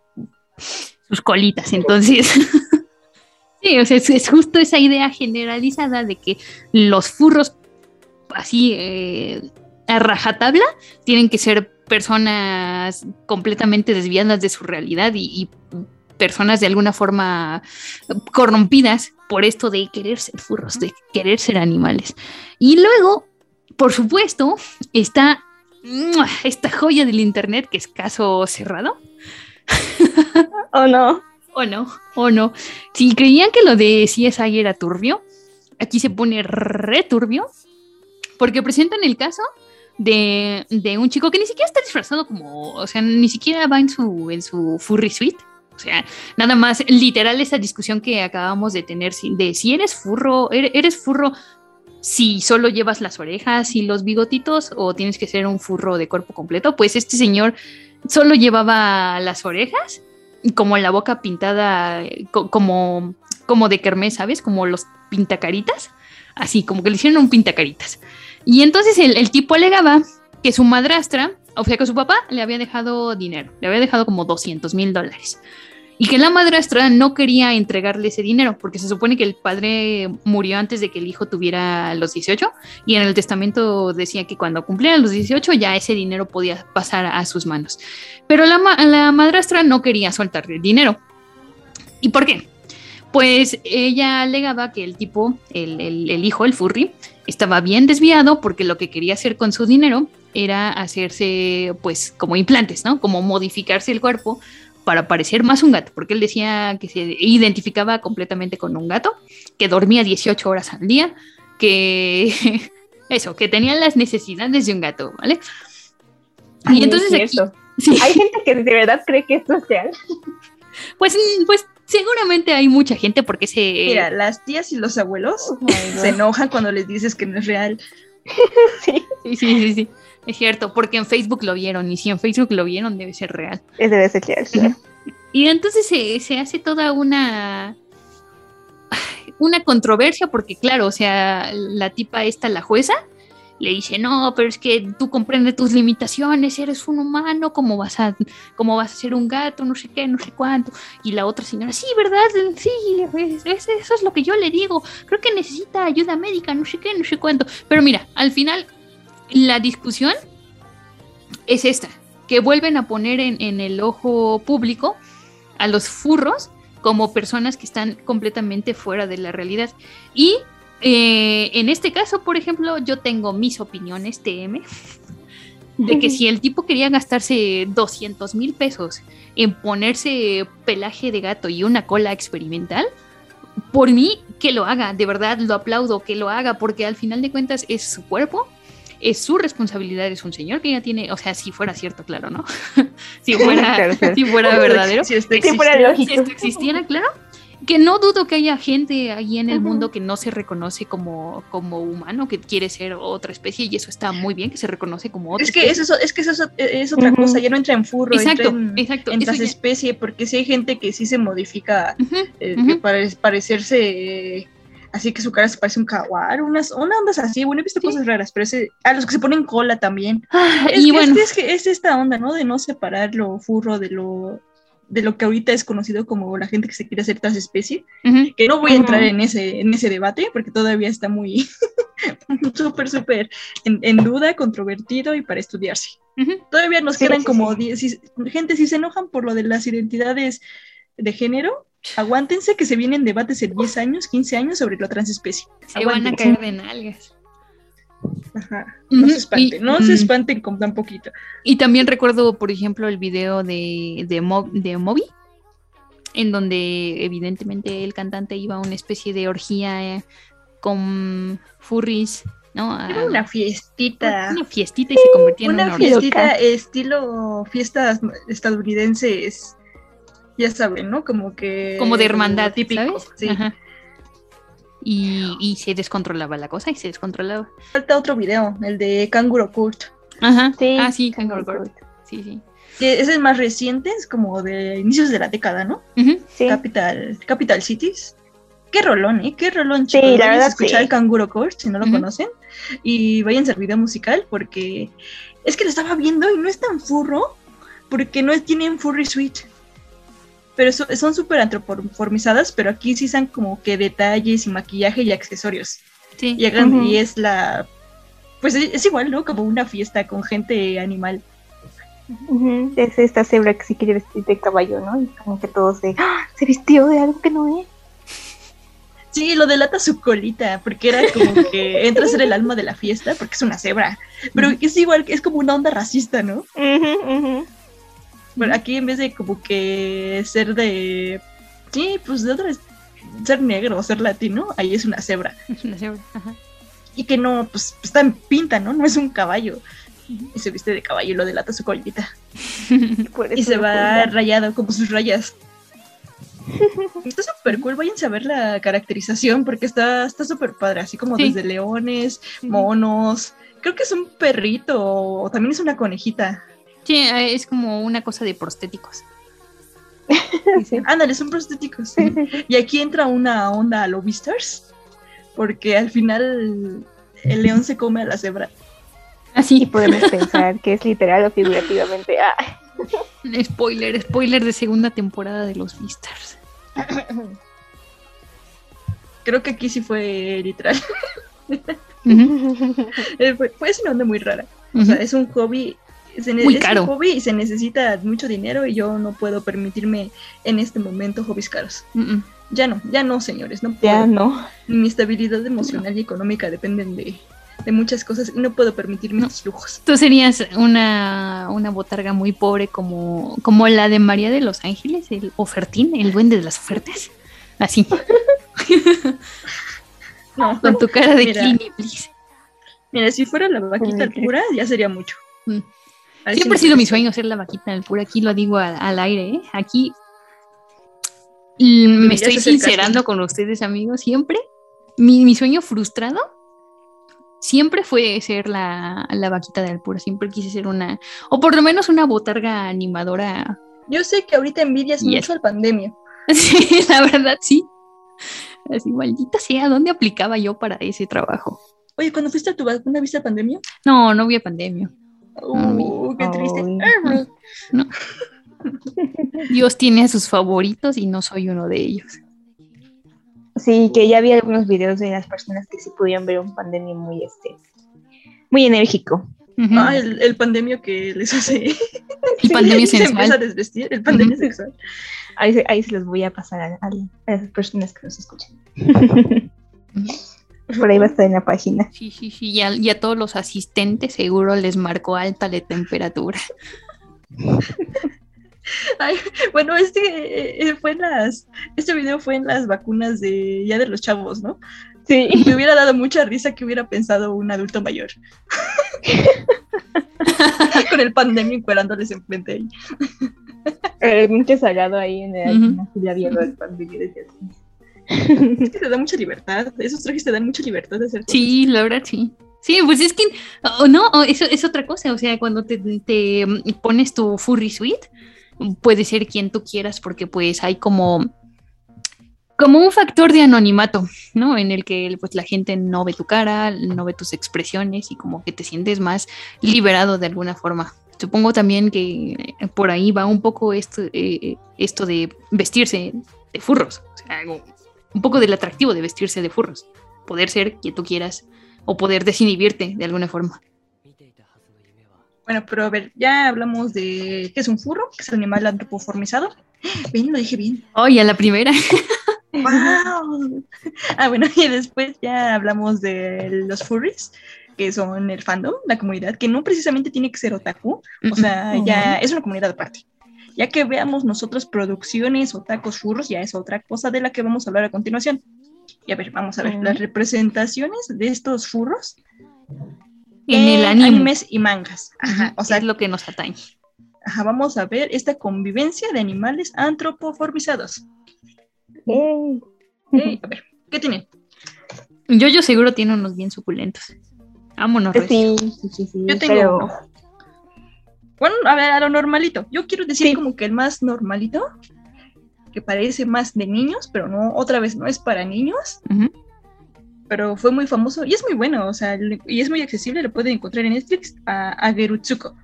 sus colitas. Entonces, sí, o sea, es, justo esa idea generalizada de que los furros así eh, a rajatabla tienen que ser personas completamente desviadas de su realidad y, personas de alguna forma corrompidas por esto de querer ser furros, de querer ser animales. Y luego, por supuesto, está esta joya del internet que es caso cerrado, ¿O no? ¿O no? ¿O no? Si creían que lo de CSI era turbio, aquí se pone re turbio, porque presentan el caso de, un chico que ni siquiera está disfrazado como, o sea, ni siquiera va en su, en su furry suite. O sea, nada más literal esa discusión que acabamos de tener de si eres furro, eres furro si solo llevas las orejas y los bigotitos o tienes que ser un furro de cuerpo completo, pues este señor solo llevaba las orejas, como la boca pintada como, como de kermés, ¿sabes? Como los pintacaritas, así, como que le hicieron un pintacaritas. Y entonces el, tipo alegaba que su madrastra, o sea, que su papá le había dejado dinero, le había dejado como 200 mil dólares. Y que la madrastra no quería entregarle ese dinero, porque se supone que el padre murió antes de que el hijo tuviera los 18 y en el testamento decía que cuando cumpliera los 18 ya ese dinero podía pasar a sus manos. Pero la, la madrastra no quería soltarle el dinero. ¿Y por qué? Pues ella alegaba que el tipo, el, el hijo, el furry, estaba bien desviado porque lo que quería hacer con su dinero era hacerse pues como implantes, ¿no? Como modificarse el cuerpo para parecer más un gato, porque él decía que se identificaba completamente con un gato, que dormía 18 horas al día, que eso, que tenía las necesidades de un gato, ¿vale? y entonces aquí, hay gente que de verdad cree que esto es real. Pues, pues seguramente hay mucha gente porque se... Mira, las tías y los abuelos oh se enojan cuando les dices que no es real. sí, sí, sí, sí. Es cierto, porque en Facebook lo vieron y si en Facebook lo vieron debe ser real. Debe ser real, Y entonces se, hace toda una una controversia porque claro, o sea, la tipa esta, la jueza, le dice, no, pero es que tú comprendes tus limitaciones, eres un humano, ¿cómo vas a, cómo vas a ser un gato? No sé qué, no sé cuánto. Y la otra señora, sí, ¿verdad? Sí, eso es lo que yo le digo. Creo que necesita ayuda médica, no sé qué, no sé cuánto. Pero mira, al final la discusión es esta, que vuelven a poner en, el ojo público a los furros como personas que están completamente fuera de la realidad. Y eh, en este caso, por ejemplo, yo tengo mis opiniones TM de que si el tipo quería gastarse 200 mil pesos en ponerse pelaje de gato y una cola experimental, por mí que lo haga, de verdad lo aplaudo, que lo haga, porque al final de cuentas es su cuerpo es su responsabilidad, es un señor que ya tiene, o sea, si fuera cierto, claro, ¿no? si fuera, Si fuera verdadero, si, esto fuera si esto existiera, claro, que no dudo que haya gente ahí en el mundo que no se reconoce como, como humano, que quiere ser otra especie y eso está muy bien, que se reconoce como otra es que Eso, es que eso es, otra cosa, ya no entra en furro, exacto, entra en, exacto, en especie, porque si hay gente que sí se modifica eh, para parecerse así que su cara se parece un jaguar, unas una ondas así, bueno, he visto cosas raras, pero ese, a los que se ponen cola también. Ah, es, y bueno. es, que es esta onda, ¿no? De no separar lo furro de lo de lo que ahorita es conocido como la gente que se quiere hacer transespecie, que no voy a entrar en ese, en ese debate porque todavía está muy súper, súper en, duda, controvertido y para estudiarse. Todavía nos quedan como gente, si se enojan por lo de las identidades de género, Aguántense que se vienen debates en 10 años, 15 años sobre la transespecie. Se van a caer de nalgas. Ajá. No se espanten, no se espanten con tan poquito. Y también recuerdo, por ejemplo, el video de, de, de Moby, en donde evidentemente el cantante iba a una especie de orgía eh, con furries, ¿no? Era una fiestita. Una fiestita y se convertía en una, una fiestita estilo fiestas estadounidenses ya saben, ¿no? Como que... Como de hermandad, típico. Sí. Y, y, se descontrolaba la cosa y se descontrolaba. Falta otro video, el de Canguro Kurt. Ajá. Sí, ah, sí, Canguro Kurt. Sí, sí. Que es el más reciente, es como de inicios de la década, ¿no? sí. Capital, Capital Cities. Qué rolón, ¿eh? Qué rolón, chicos. Sí, la verdad, escuchar el Canguro Court, si no lo conocen. Y vayan al video musical porque es que lo estaba viendo y no es tan furro porque no tienen furry suite pero son súper antropoformizadas, pero aquí sí son como que detalles y maquillaje y accesorios. Sí. Y, es la... Pues es, igual, ¿no? Como una fiesta con gente animal. Es esta cebra que sí quiere vestir de caballo, ¿no? Y como que todos se... ¡Ah! Se vistió de algo que no es. Sí, lo delata su colita, porque era como que entra a ser el alma de la fiesta, porque es una cebra. Pero es igual, es como una onda racista, ¿no? Bueno, aquí en vez de como que ser de. Sí, pues de otra vez, ser negro o ser latino, ahí es una cebra. Es una cebra, ajá. Y que no, pues está en pinta, ¿no? No es un caballo. Y se viste de caballo y lo delata su colita. y se va rayado como sus rayas. está súper cool, váyanse a ver la caracterización porque está súper padre, así como desde leones, monos, creo que es un perrito o también es una conejita. Sí, eh, es como una cosa de prostéticos. Ándale, son prostéticos. Y aquí entra una onda a lo Beastars, porque al final el león se come a la cebra. Así podemos pensar que es literal o figurativamente. Ah. Spoiler, spoiler de segunda temporada de los Beastars. Creo que aquí sí fue literal. Eh, fue, fue una onda muy rara. O sea, es un hobby. Se Muy es caro. un hobby y se necesita mucho dinero y yo no puedo permitirme en este momento hobbies caros. Mm, mm. Ya no, ya no, señores, no Ya puedo. no. Mi estabilidad emocional y económica dependen de, de muchas cosas y no puedo permitirme No. estos lujos. Tú serías una, una botarga muy pobre como, como la de María de los Ángeles, el ofertín, el duende de las ofertas. Así, No, con tu cara de Mira. Please. mira, si fuera la vaquita pura, ya sería mucho. Mm. Siempre ha sido mi sueño ser la vaquita del pura. Aquí lo digo al, al aire, ¿eh? Aquí me estoy sincerando con ustedes, amigos. Siempre, mi, mi sueño frustrado siempre fue ser la, la vaquita del pura. Siempre quise ser una, o por lo menos una botarga animadora. Yo sé que ahorita envidias Yes. mucho al pandemia. Sí, la verdad, sí. Así, maldita sea, ¿dónde aplicaba yo para ese trabajo? Oye, cuando fuiste a tu vacuna, ¿viste la pandemia? No, no había pandemia. Uh, qué triste. Ay. No. Dios tiene a sus favoritos y no soy uno de ellos. Sí, que ya vi algunos videos de las personas que sí pudieron ver un pandemia muy este muy enérgico. Ujú. Ah, el, el pandemia que les hace. Y pandemia se empieza a sensual. desvestir. El pandemia sexual. Ahí, se- ahí se los voy a pasar a, a- a esas personas que nos escuchan. Por ahí va a estar en la página. Sí, sí, sí. Y a, y a todos los asistentes seguro les marcó alta de temperatura. Ay, bueno, este fue en las. Este video fue en las vacunas de ya de los chavos, ¿no? Sí. Me hubiera dado mucha risa que hubiera pensado un adulto mayor. Con el pandemia encuerándoles enfrente ahí. Realmente salado ahí en el la fila viendo el pandemia desde así. Es que te da mucha libertad. Esos trajes te dan mucha libertad de hacer cosas. Sí, la verdad, sí. Sí, pues es que, o no, o eso es otra cosa. O sea, cuando te, te pones tu furry suite, puede ser quien tú quieras, porque pues hay como, como un factor de anonimato, ¿no? En el que pues la gente no ve tu cara, no ve tus expresiones y como que te sientes más liberado de alguna forma. Supongo también que por ahí va un poco esto, eh, esto de vestirse de furros. O sea, algo- un poco del atractivo de vestirse de furros. Poder ser quien tú quieras o poder desinhibirte de alguna forma. Bueno, pero a ver, ya hablamos de qué es un furro, que es el animal antropoformizado. Bien, lo dije bien. Oye, a la primera. ¡Wow! Ah, bueno, y después ya hablamos de los furries, que son el fandom, la comunidad, que no precisamente tiene que ser otaku, o sea, ya es una comunidad aparte. Ya que veamos nosotros producciones otakus furros, ya es otra cosa de la que vamos a hablar a continuación. Y a ver, vamos a ver, las representaciones de estos furros en el anime. animes y mangas. Ajá, o sea, es lo que nos atañe. ajá, vamos a ver esta convivencia de animales antropoformizados. A ver, ¿qué tienen? Yo, yo seguro tiene unos bien suculentos. Vámonos. Sí, sí, sí, sí. Yo tengo pero- uno. Bueno, a ver, a lo normalito. Yo quiero decir Sí. como que el más normalito, que parece más de niños, pero no, otra vez no es para niños, pero fue muy famoso y es muy bueno, o sea, y es muy accesible, lo pueden encontrar en Netflix, a, a Gerutsuko.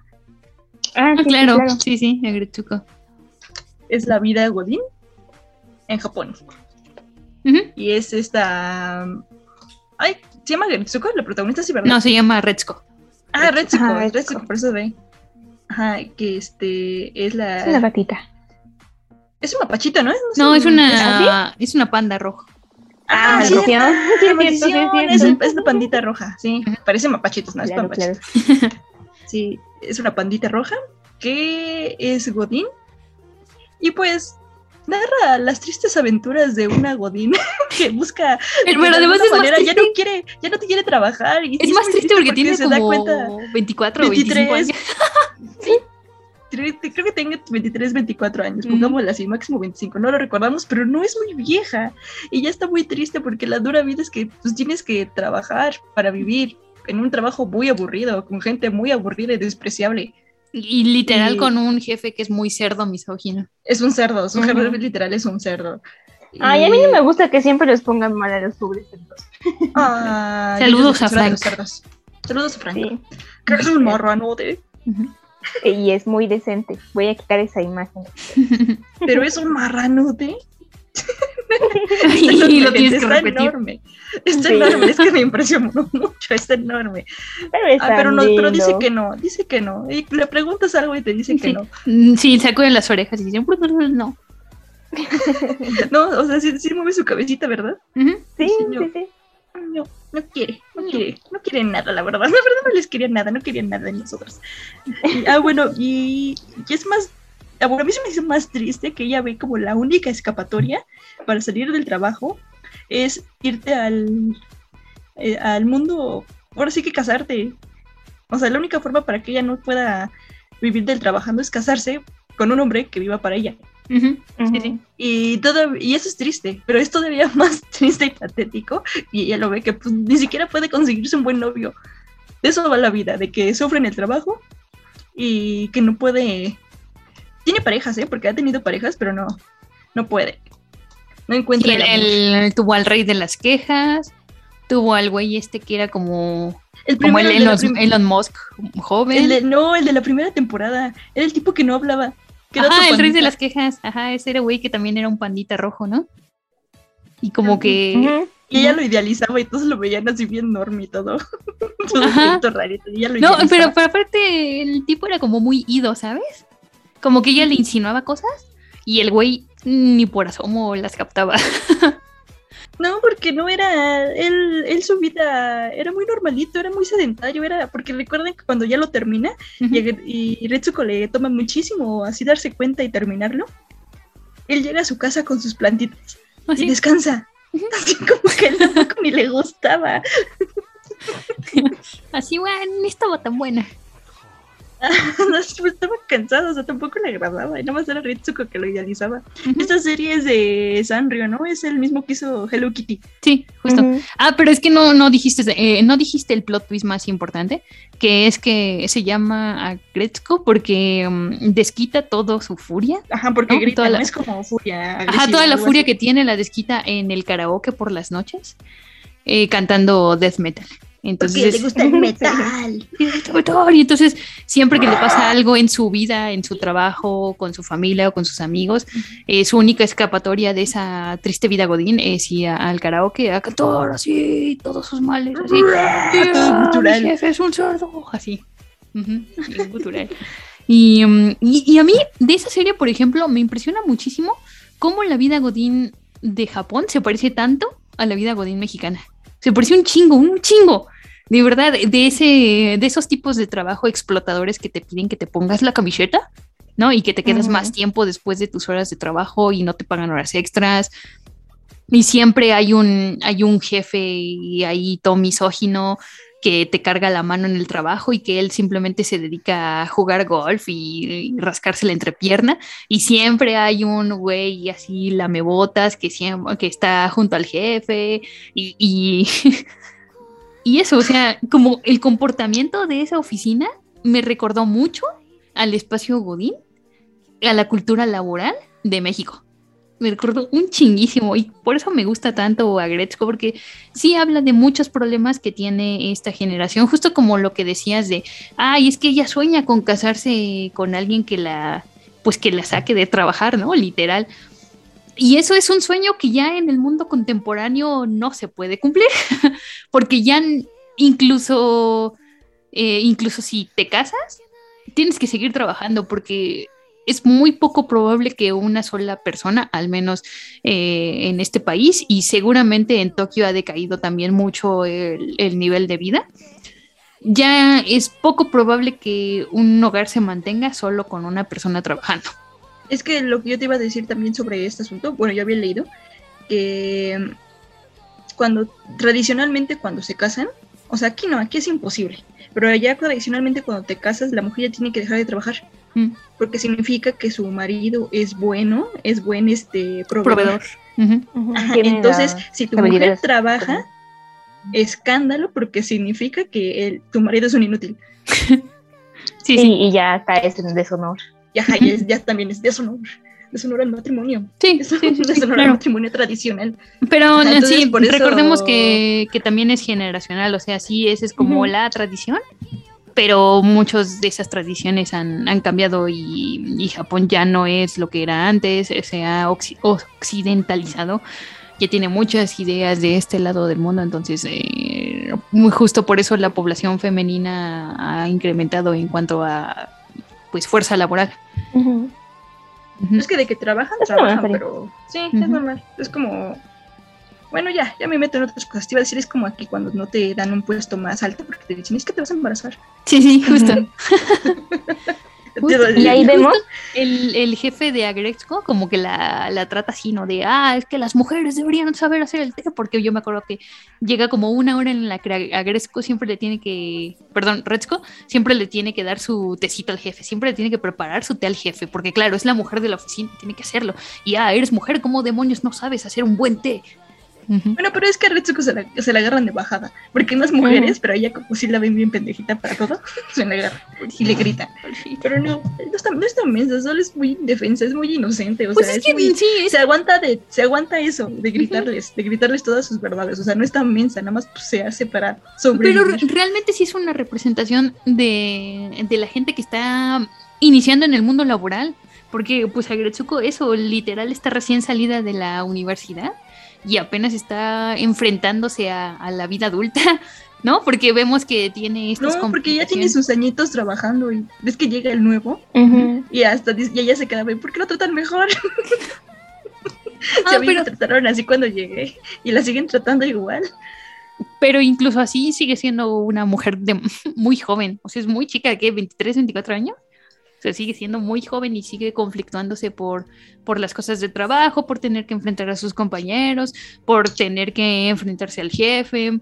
Ah, Ah, sí, sí, claro. Sí, sí, Agretsuko. Es la vida Godín en Japón. Y es esta... Ay, ¿se llama Gerutsuko? La protagonista, sí, ¿verdad? No, se llama Retsuko. Ah, Retsuko, Retsuko, Retsuko. por eso ve. Ajá, que este es la... Es una gatita. Es un mapachito, ¿no? sé, No, es ¿Ah, una, es una panda roja. Ah, Ah, sí, ah, Sí, es es la pandita roja, sí. Parece mapachitos, no es claro. Sí, es una pandita roja que es Godín. Y pues narra las tristes aventuras de una Godín que busca. Pero de además es más manera ya triste. no quiere, ya no te quiere trabajar. Y Es sí más triste porque tiene se da como cuenta. 24 o 25 23. años. Creo creo que tenga 23, 24 años, pongámosla así, máximo 25, no lo recordamos, pero no es muy vieja y ya está muy triste porque la dura vida es que pues, tienes que trabajar para vivir en un trabajo muy aburrido, con gente muy aburrida y despreciable. Y literal Y- con un jefe que es muy cerdo misógino. Es un cerdo, su jefe literal es un cerdo. Ay, a mí no me gusta que siempre les pongan mal a los pobres cerdos. Ah, Saludos a soy defensora de Frank. Saludos a Frank. Sí. Que es un marranote. Ujú. Y es muy decente. Voy a quitar esa imagen. Pero es un marranote. Y lo tienes que está enorme. Está Sí. enorme, es que me impresionó mucho, está enorme. Pero, Ah, pero, no, pero dice que no, dice que no. Y le preguntas algo y te dice que Sí. no. Mm, Sí, sacuden las orejas y dicen, "Pues, no. No, o sea, sí, sí mueve su cabecita, ¿verdad? Sí, yo- sí, sí. No, no quiere, no quiere, no quiere nada, la verdad. La verdad no les quería nada, no querían nada de nosotros. Ah, bueno, y, y es más, bueno, a mí se me hizo más triste que ella ve como la única escapatoria para salir del trabajo es irte al, eh, al mundo, ahora sí que casarte. O sea, la única forma para que ella no pueda vivir del trabajando es casarse con un hombre que viva para ella. Sí. Y, todo, y eso es triste, pero es todavía más triste y patético. Y ella lo ve que pues, ni siquiera puede conseguirse un buen novio. De eso va la vida, de que sufre en el trabajo y que no puede. Tiene parejas, ¿eh? Porque ha tenido parejas, pero no, no puede. No encuentra Sí, el, el- amor. el- tuvo al rey de las quejas, tuvo al güey este que era como, El como el Elon, Elon Musk joven. de- no, el de la primera temporada. Era el tipo que no hablaba. que Ajá, el rey de las quejas. Ajá, ese era güey que también era un pandita rojo, ¿no? Y como que... Y ella lo idealizaba y todos lo veían así bien enorme y todo. Todo rarito, y ella lo No, pero, pero aparte el tipo era como muy ido, ¿sabes? Como que ella le insinuaba cosas y el güey ni por asomo las captaba. No, porque no era, él, él su vida era muy normalito, era muy sedentario, era, porque recuerden que cuando ya lo termina y, y Retsuko le toma muchísimo así darse cuenta y terminarlo, él llega a su casa con sus plantitas Así. y descansa. Así como que él tampoco ni le gustaba. Así, güey, no estaba tan buena. No, estaba cansado, o sea, tampoco le agradaba, y nada más era Retsuko que lo idealizaba. Esta serie es de Sanrio, ¿no? Es el mismo que hizo Hello Kitty. Sí, justo. Ah, pero es que no, no dijiste, eh, no dijiste el plot twist más importante, que es que se llama a Gretzko porque mm, desquita toda su furia. Ajá, porque ¿No? grita, Toda no la- es como furia. Ajá, toda la furia así. que tiene la desquita en el karaoke por las noches, eh, cantando death metal. Entonces, Porque le gusta el metal. y entonces siempre que le pasa algo en su vida, en su trabajo, con su familia o con sus amigos, eh, su única escapatoria de esa triste vida godín es ir al karaoke a cantar así todos sus males, así. "Ah, Gutural. mi jefe es un cerdo, así. Es gutural. Y, mm, y- y a mí de esa serie, por ejemplo, me impresiona muchísimo cómo la vida godín de Japón se parece tanto a la vida godín mexicana. Se parece un chingo, un chingo. De verdad, de ese, de esos tipos de trabajo explotadores que te piden que te pongas la camiseta, ¿no? Y que te quedas más tiempo después de tus horas de trabajo y no te pagan horas extras. Y siempre hay un, hay un jefe y ahí todo misógino que te carga la mano en el trabajo y que él simplemente se dedica a jugar golf y, y rascarse la entrepierna. Y siempre hay un güey así lamebotas que, siempre, que está junto al jefe y, y, y eso, o sea, como el comportamiento de esa oficina me recordó mucho al espacio Godín, a la cultura laboral de México. Me recordó un chinguísimo y por eso me gusta tanto a Gretzko, porque sí habla de muchos problemas que tiene esta generación, justo como lo que decías de, ay, es que ella sueña con casarse con alguien que la, pues que la saque de trabajar, ¿no? Literal. Y eso es un sueño que ya en el mundo contemporáneo no se puede cumplir, porque ya incluso, eh, incluso si te casas, tienes que seguir trabajando porque es muy poco probable que una sola persona, al menos eh, en este país, y seguramente en Tokio ha decaído también mucho el nivel de vida, ya es poco probable que un hogar se mantenga solo con una persona trabajando. Es que lo que yo te iba a decir también sobre este asunto, bueno, yo había leído que cuando tradicionalmente cuando se casan, o sea, aquí no, aquí es imposible, pero allá tradicionalmente cuando te casas la mujer ya tiene que dejar de trabajar, Mm. porque significa que su marido es bueno, es buen este proveedor. Proveedor. Ajá, entonces, si tu mujer trabaja, escándalo porque significa que el- tu marido es un inútil. Sí, Sí, sí. y ya caes en deshonor. Y ajá, y es- ya también es deshonor, deshonor al matrimonio. Sí, Eso sí, sí, al matrimonio tradicional. Pero eh, entonces, sí, por eso- recordemos que, que también es generacional, o sea, sí, esa es como la tradición, pero muchas de esas tradiciones han, han cambiado y, y, Japón ya no es lo que era antes, se ha occ occidentalizado, ya tiene muchas ideas de este lado del mundo, entonces eh, muy justo por eso la población femenina ha incrementado en cuanto a pues fuerza laboral. Uh -huh. Uh -huh. Es que de que trabajan, es trabajan, pero sí, uh -huh. es normal. Es como, bueno, ya, ya me meto en otras cosas. Te iba a decir, es como aquí cuando no te dan un puesto más alto porque te dicen, es que te vas a embarazar. Sí, sí, justo. Justo, y ahí vemos el, el, jefe de Agrexco como que la, la, trata así, ¿no? De, ah, es que las mujeres deberían saber hacer el té, porque yo me acuerdo que llega como una hora en la que Agrexco siempre le tiene que, perdón, Redsco siempre le tiene que dar su tecito al jefe, siempre le tiene que preparar su té al jefe, porque claro, es la mujer de la oficina, tiene que hacerlo. Y, ah, eres mujer, ¿cómo demonios no sabes hacer un buen té? Uh -huh. Bueno, pero es que a Retsuko se la, se la agarran de bajada, porque no es mujeres, uh -huh. pero ella como si la ven bien pendejita para todo, se la agarra y le grita. Pero no, no está, no está mensa, solo es muy indefensa, es muy inocente, o pues sea, es, es que muy, sí, es... se aguanta de, se aguanta eso, de gritarles, uh -huh. de gritarles todas sus verdades, o sea, no está mensa, nada más pues, se hace para sobrevivir. Pero realmente sí es una representación de, de la gente que está iniciando en el mundo laboral, porque pues Agretsuko eso, literal está recién salida de la universidad y apenas está enfrentándose a, a, la vida adulta, ¿no? Porque vemos que tiene estas No, porque ya tiene sus añitos trabajando y ves que llega el nuevo uh -huh. y hasta y ella se queda, ¿por qué lo tratan mejor? ah, a mí pero... me trataron así cuando llegué y la siguen tratando igual. Pero incluso así sigue siendo una mujer de, muy joven, o sea, es muy chica, ¿qué? ¿23, 24 años? O sea, sigue siendo muy joven y sigue conflictuándose por, por las cosas de trabajo, por tener que enfrentar a sus compañeros, por tener que enfrentarse al jefe.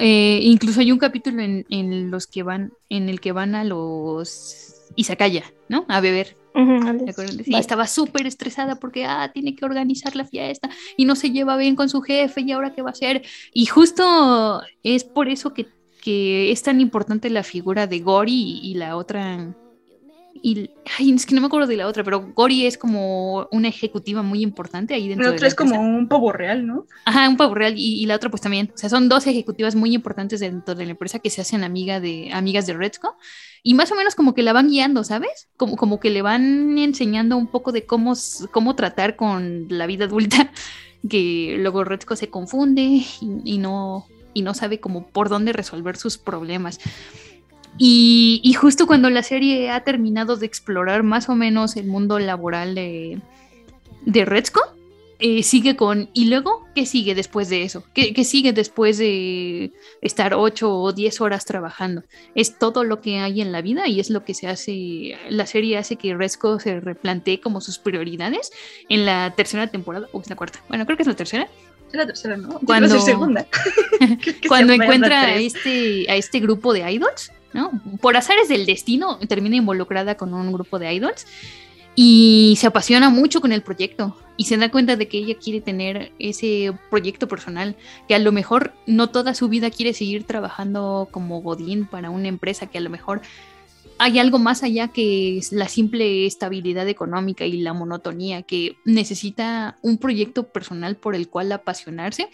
Eh, incluso hay un capítulo en, en, los que van, en el que van a los Izakaya, ¿no? A beber. Uh -huh, sí, estaba súper estresada porque ah, tiene que organizar la fiesta y no se lleva bien con su jefe y ahora qué va a hacer. Y justo es por eso que, que es tan importante la figura de Gori y, y la otra y ay, es que no me acuerdo de la otra, pero Gori es como una ejecutiva muy importante ahí dentro. La otra de es como un pavo real, ¿no? Ajá, un pavo real y, y, la otra pues también. O sea, son dos ejecutivas muy importantes dentro de la empresa que se hacen amiga de, amigas de Redsco y más o menos como que la van guiando, ¿sabes? Como, como que le van enseñando un poco de cómo, cómo tratar con la vida adulta, que luego Redsco se confunde y, y no, y no sabe como por dónde resolver sus problemas. Y, y, justo cuando la serie ha terminado de explorar más o menos el mundo laboral de, de eh, sigue con, ¿y luego qué sigue después de eso? ¿Qué, ¿Qué, sigue después de estar 8 o 10 horas trabajando? Es todo lo que hay en la vida y es lo que se hace, la serie hace que Redsco se replantee como sus prioridades en la tercera temporada, o es la cuarta, bueno, creo que es la tercera, es la tercera, ¿no? Cuando, segunda. cuando encuentra a este, a este grupo de idols, ¿no? Por azares del destino, termina involucrada con un grupo de idols y se apasiona mucho con el proyecto y se da cuenta de que ella quiere tener ese proyecto personal, que a lo mejor no toda su vida quiere seguir trabajando como Godín para una empresa, que a lo mejor hay algo más allá que la simple estabilidad económica y la monotonía, que necesita un proyecto personal por el cual apasionarse.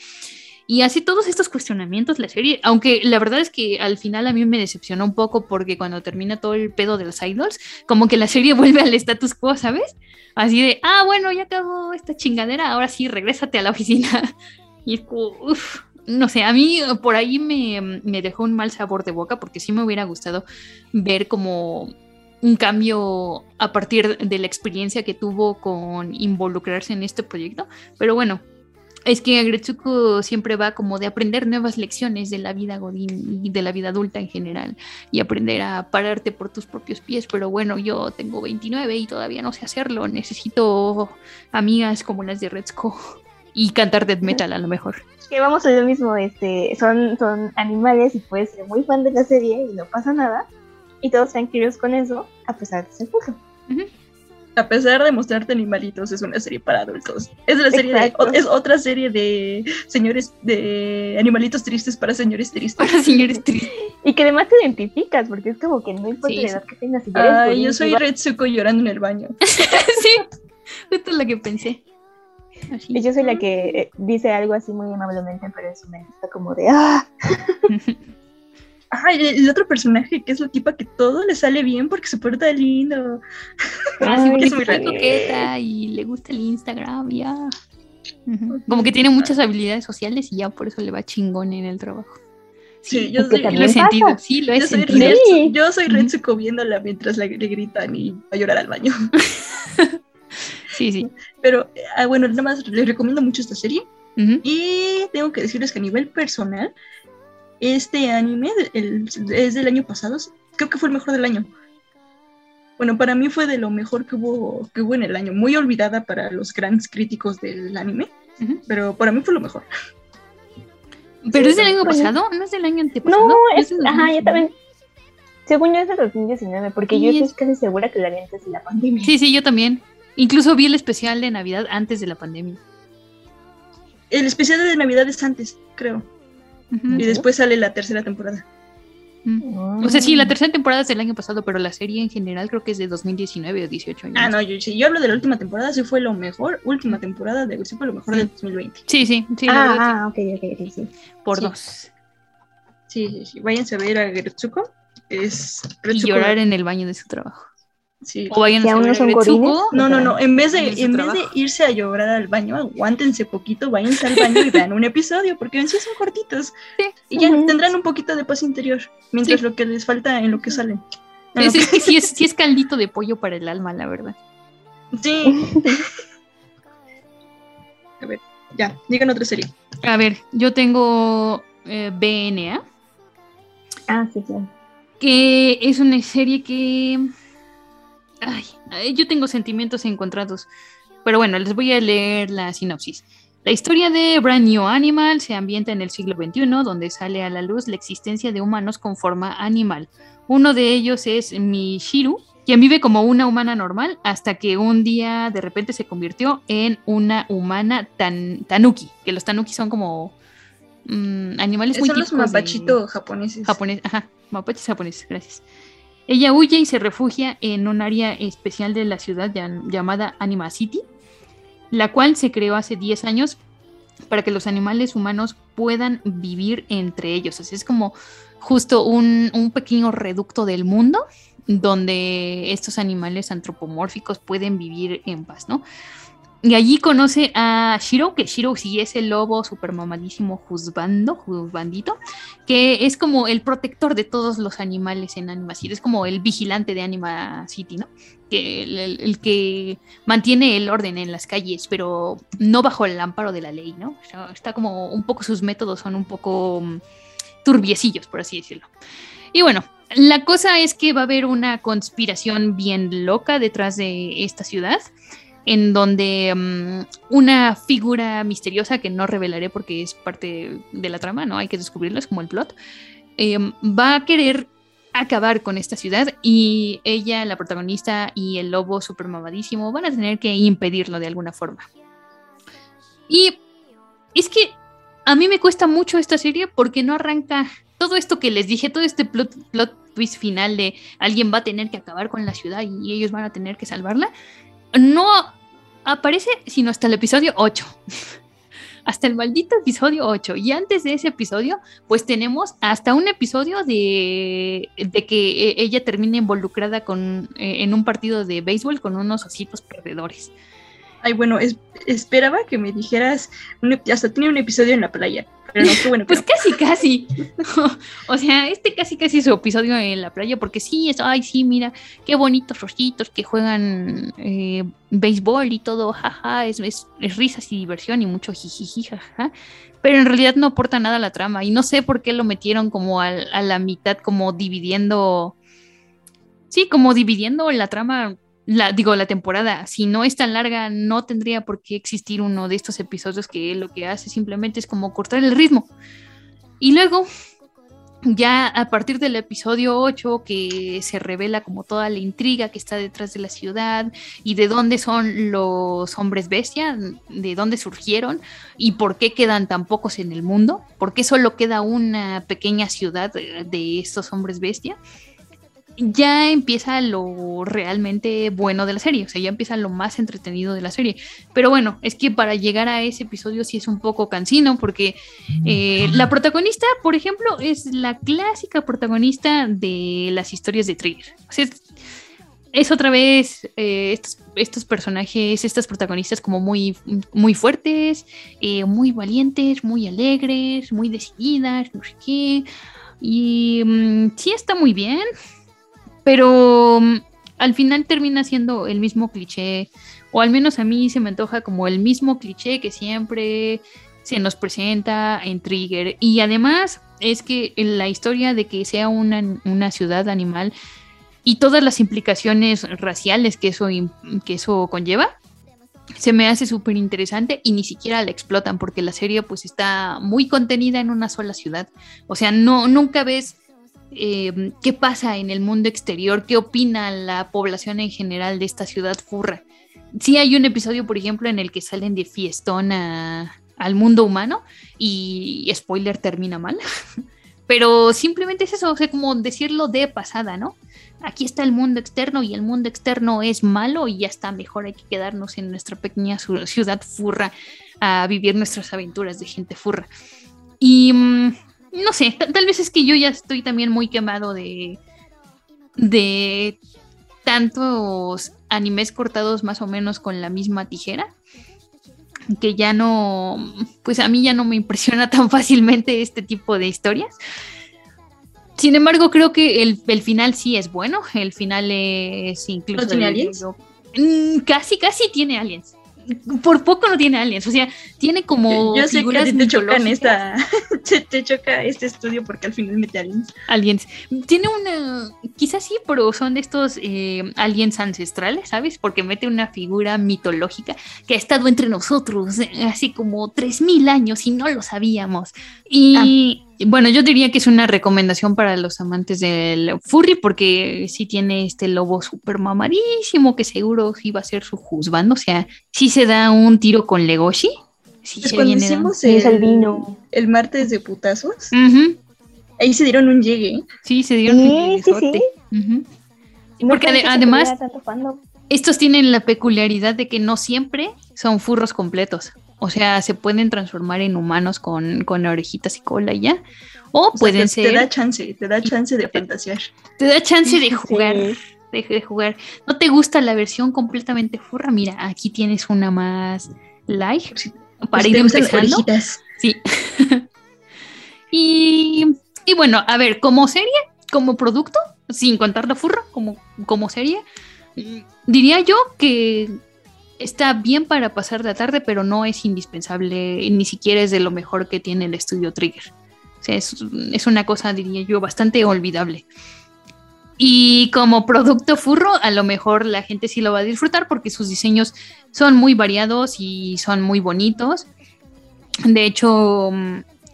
Y así todos estos cuestionamientos, la serie, aunque la verdad es que al final a mí me decepcionó un poco porque cuando termina todo el pedo de los idols, como que la serie vuelve al status quo, ¿sabes? Así de, ah, bueno, ya acabó esta chingadera, ahora sí, regrésate a la oficina. Y es como, uff, no sé, a mí por ahí me, me, dejó un mal sabor de boca porque sí me hubiera gustado ver como un cambio a partir de la experiencia que tuvo con involucrarse en este proyecto. Pero bueno, es que Agretsuko siempre va como de aprender nuevas lecciones de la vida godín y de la vida adulta en general y aprender a pararte por tus propios pies, pero bueno, yo tengo 29 y todavía no sé hacerlo, necesito amigas como las de Retsuko y cantar death metal a lo mejor. Que vamos a lo mismo, este, son, son animales y puedes ser muy fan de la serie y no pasa nada y todos curiosos con eso a pesar de ser poco. Uh -huh a pesar de mostrarte animalitos, es una serie para adultos. Es la serie de, es otra serie de señores de animalitos tristes para señores tristes. Para señores tristes. Y que además te identificas, porque es como que no importa sí, la edad que tengas. Si Ay, yo soy Retsuko llorando en el baño. sí, esto es lo que pensé. Así. Y yo soy la que eh, dice algo así muy amablemente, pero es una está como de ¡ah! Ay, el otro personaje que es la tipa que todo le sale bien porque se porta lindo. Ah, sí, porque es muy coqueta y le gusta el Instagram, ya. Como que tiene muchas habilidades sociales y ya por eso le va chingón en el trabajo. Sí, yo que soy, Lo he sentido, sí, lo he yo soy, sentido. Retsu- yo soy. Retsuko viéndola mientras le, le gritan y va a llorar al baño. Sí, sí. Pero ah, bueno, nada más les recomiendo mucho esta serie. Ujú. Y tengo que decirles que a nivel personal, este anime el- es del año pasado, creo que fue el mejor del año. Bueno, para mí fue de lo mejor que hubo, que hubo en el año. Muy olvidada para los grandes críticos del anime, pero para mí fue lo mejor. Pero es del año pasado, no es del año antepasado. No, es, del ajá, yo 2019. también. Según yo es de 2019, porque Sí, yo es- estoy casi segura que la vi antes de la pandemia. Sí, sí, yo también. Incluso vi el especial de Navidad antes de la pandemia. El especial de Navidad es antes, creo. Y después sale la tercera temporada. Mm. O sea, sí, la tercera temporada es del año pasado, pero la serie en general creo que es de 2019 o 18 años. Ah, no, yo, si yo hablo de la última temporada, sí fue lo mejor. Última temporada, de, sí fue lo mejor del 2020. Sí, sí, sí, la verdad, Ah, ah, ok, ok, ok, sí. sí. por sí. dos. Sí, sí, sí. Váyanse a ver a Gretsuko. Es Y Retsuko- llorar en el baño de su trabajo. Sí. O vayan Si a no son No, no, no. En vez de, En vez de irse a llorar al baño, aguántense poquito, váyanse al baño y vean un episodio, porque en sí son cortitos. Sí. Y ya tendrán un poquito de paz interior, mientras Sí. lo que les falta en lo que salen. Es, que sí es, sí es caldito de pollo para el alma, la verdad. Sí. A ver, ya, digan otra serie. A ver, yo tengo eh, BNA, Ah, sí, claro. que es una serie que... Ay, yo tengo sentimientos encontrados. Pero bueno, les voy a leer la sinopsis. La historia de Brand New Animal se ambienta en el siglo XXI, donde sale a la luz la existencia de humanos con forma animal. Uno de ellos es Mishiru, quien vive como una humana normal hasta que un día de repente se convirtió en una humana tan, tanuki, que los tanuki son como mm, animales muy Son los de- mapachitos japoneses. japonés, ajá, mapaches japoneses, gracias. Ella huye y se refugia en un área especial de la ciudad llam- llamada Anima City, la cual se creó hace 10 años para que los animales humanos puedan vivir entre ellos. Así es como justo un, un pequeño reducto del mundo donde estos animales antropomórficos pueden vivir en paz, ¿no? Y allí conoce a Shiro, que Shiro sí es el lobo super mamadísimo juzbando, juzbandito, que es como el protector de todos los animales en Anima City, es como el vigilante de Anima City, ¿no? Que el, que mantiene el orden en las calles, pero no bajo el amparo de la ley, ¿no? Está como un poco, sus métodos son un poco mm, turbiecillos, por así decirlo. Y bueno, la cosa es que va a haber una conspiración bien loca detrás de esta ciudad, en donde mm, una figura misteriosa, que no revelaré porque es parte de la trama, ¿no? Hay que descubrirlo, es como el plot, eh, va a querer acabar con esta ciudad y ella, la protagonista y el lobo super mamadísimo van a tener que impedirlo de alguna forma. Y es que a mí me cuesta mucho esta serie porque no arranca todo esto que les dije, todo este plot, plot twist final de alguien va a tener que acabar con la ciudad y ellos van a tener que salvarla, no aparece sino hasta el episodio 8. hasta el maldito episodio 8. Y antes de ese episodio, pues tenemos hasta un episodio de, de que eh, ella termina involucrada con, eh, en un partido de béisbol con unos ositos perdedores. Ay, bueno, es- esperaba que me dijeras, un hasta tiene un episodio en la playa, pero no, qué bueno. Pues casi, casi. o sea, este casi, casi su episodio en la playa, porque sí, es, ay, sí, mira, qué bonitos rositos que juegan eh, béisbol y todo, jaja, es, es, es risas y diversión y mucho jijiji, jaja. Pero en realidad no aporta nada a la trama y no sé por qué lo metieron como al- a, la mitad, como dividiendo, sí, como dividiendo la trama. La, digo, la temporada, si no es tan larga, no tendría por qué existir uno de estos episodios que lo que hace simplemente es como cortar el ritmo. Y luego, ya a partir del episodio 8, que se revela como toda la intriga que está detrás de la ciudad y de dónde son los hombres bestia, de dónde surgieron y por qué quedan tan pocos en el mundo, por qué solo queda una pequeña ciudad de de estos hombres bestia. Ya empieza lo realmente bueno de la serie, o sea, ya empieza lo más entretenido de la serie. Pero bueno, es que para llegar a ese episodio sí es un poco cansino, porque eh, la protagonista, por ejemplo, es la clásica protagonista de las historias de Trigger. O sea, es, otra vez eh, estos, personajes, estas protagonistas como muy, muy fuertes, eh, muy valientes, muy alegres, muy decididas, no sé qué. Y mm, sí está muy bien, pero mm, al final termina siendo el mismo cliché, o al menos a mí se me antoja como el mismo cliché que siempre se nos presenta en Trigger. Y además es que la historia de que sea una, una ciudad animal y todas las implicaciones raciales que eso, que eso conlleva, se me hace súper interesante y ni siquiera la explotan porque la serie pues está muy contenida en una sola ciudad. O sea, no, nunca ves eh, qué pasa en el mundo exterior, qué opina la población en general de esta ciudad furra. Sí hay un episodio, por ejemplo, en el que salen de fiestón al mundo humano y spoiler termina mal. Pero simplemente es eso, o sea, como decirlo de pasada, ¿no? aquí está el mundo externo y el mundo externo es malo y ya está, mejor hay que quedarnos en nuestra pequeña ciudad furra a vivir nuestras aventuras de gente furra. Y mm, no sé, tal vez es que yo ya estoy también muy quemado de, de tantos animes cortados más o menos con la misma tijera que ya no, pues a mí ya no me impresiona tan fácilmente este tipo de historias. Sin embargo, creo que el, final sí es bueno. El final es incluso. ¿No tiene aliens? Mm, casi, casi tiene aliens. Por poco no tiene aliens, o sea, tiene como. Yo, sé que a ti te chocan esta. te, choca este estudio porque al final mete aliens. Aliens. Tiene una. Quizás sí, pero son de estos eh, aliens ancestrales, ¿sabes? Porque mete una figura mitológica que ha estado entre nosotros eh, así como 3000 años y no lo sabíamos. Y. Ah bueno, yo diría que es una recomendación para los amantes del furry porque sí tiene este lobo súper mamadísimo que seguro iba a ser su juzgando. O sea, sí se da un tiro con Legoshi. Sí pues cuando hicimos el, el, martes de putazos, ahí se dieron un llegue. Sí, se dieron un llegue. Porque además, estos tienen la peculiaridad de que no siempre son furros completos. O sea, se pueden transformar en humanos con, orejitas y cola y ya. O, pueden ser. Te da chance, te da chance de fantasear. Te da chance de jugar. De, jugar. ¿No te gusta la versión completamente furra? Mira, aquí tienes una más light para ir empezando. Sí. y, y bueno, a ver, como serie, como producto, sin contar la furra, como, como serie, mm, diría yo que está bien para pasar la tarde, pero no es indispensable, ni siquiera es de lo mejor que tiene el estudio Trigger. O sea, es, una cosa, diría yo, bastante olvidable. Y como producto furro, a lo mejor la gente sí lo va a disfrutar porque sus diseños son muy variados y son muy bonitos. De hecho,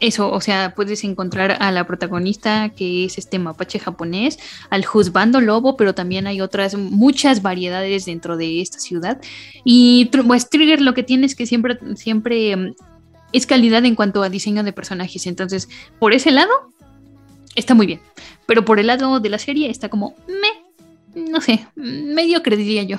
eso, o sea, puedes encontrar a la protagonista que es este mapache japonés, al juzbando lobo, pero también hay otras muchas variedades dentro de esta ciudad. Y pues Trigger lo que tiene es que siempre, siempre mm, es calidad en cuanto a diseño de personajes. Entonces, por ese lado, está muy bien. Pero por el lado de la serie está como, me, no sé, medio diría yo.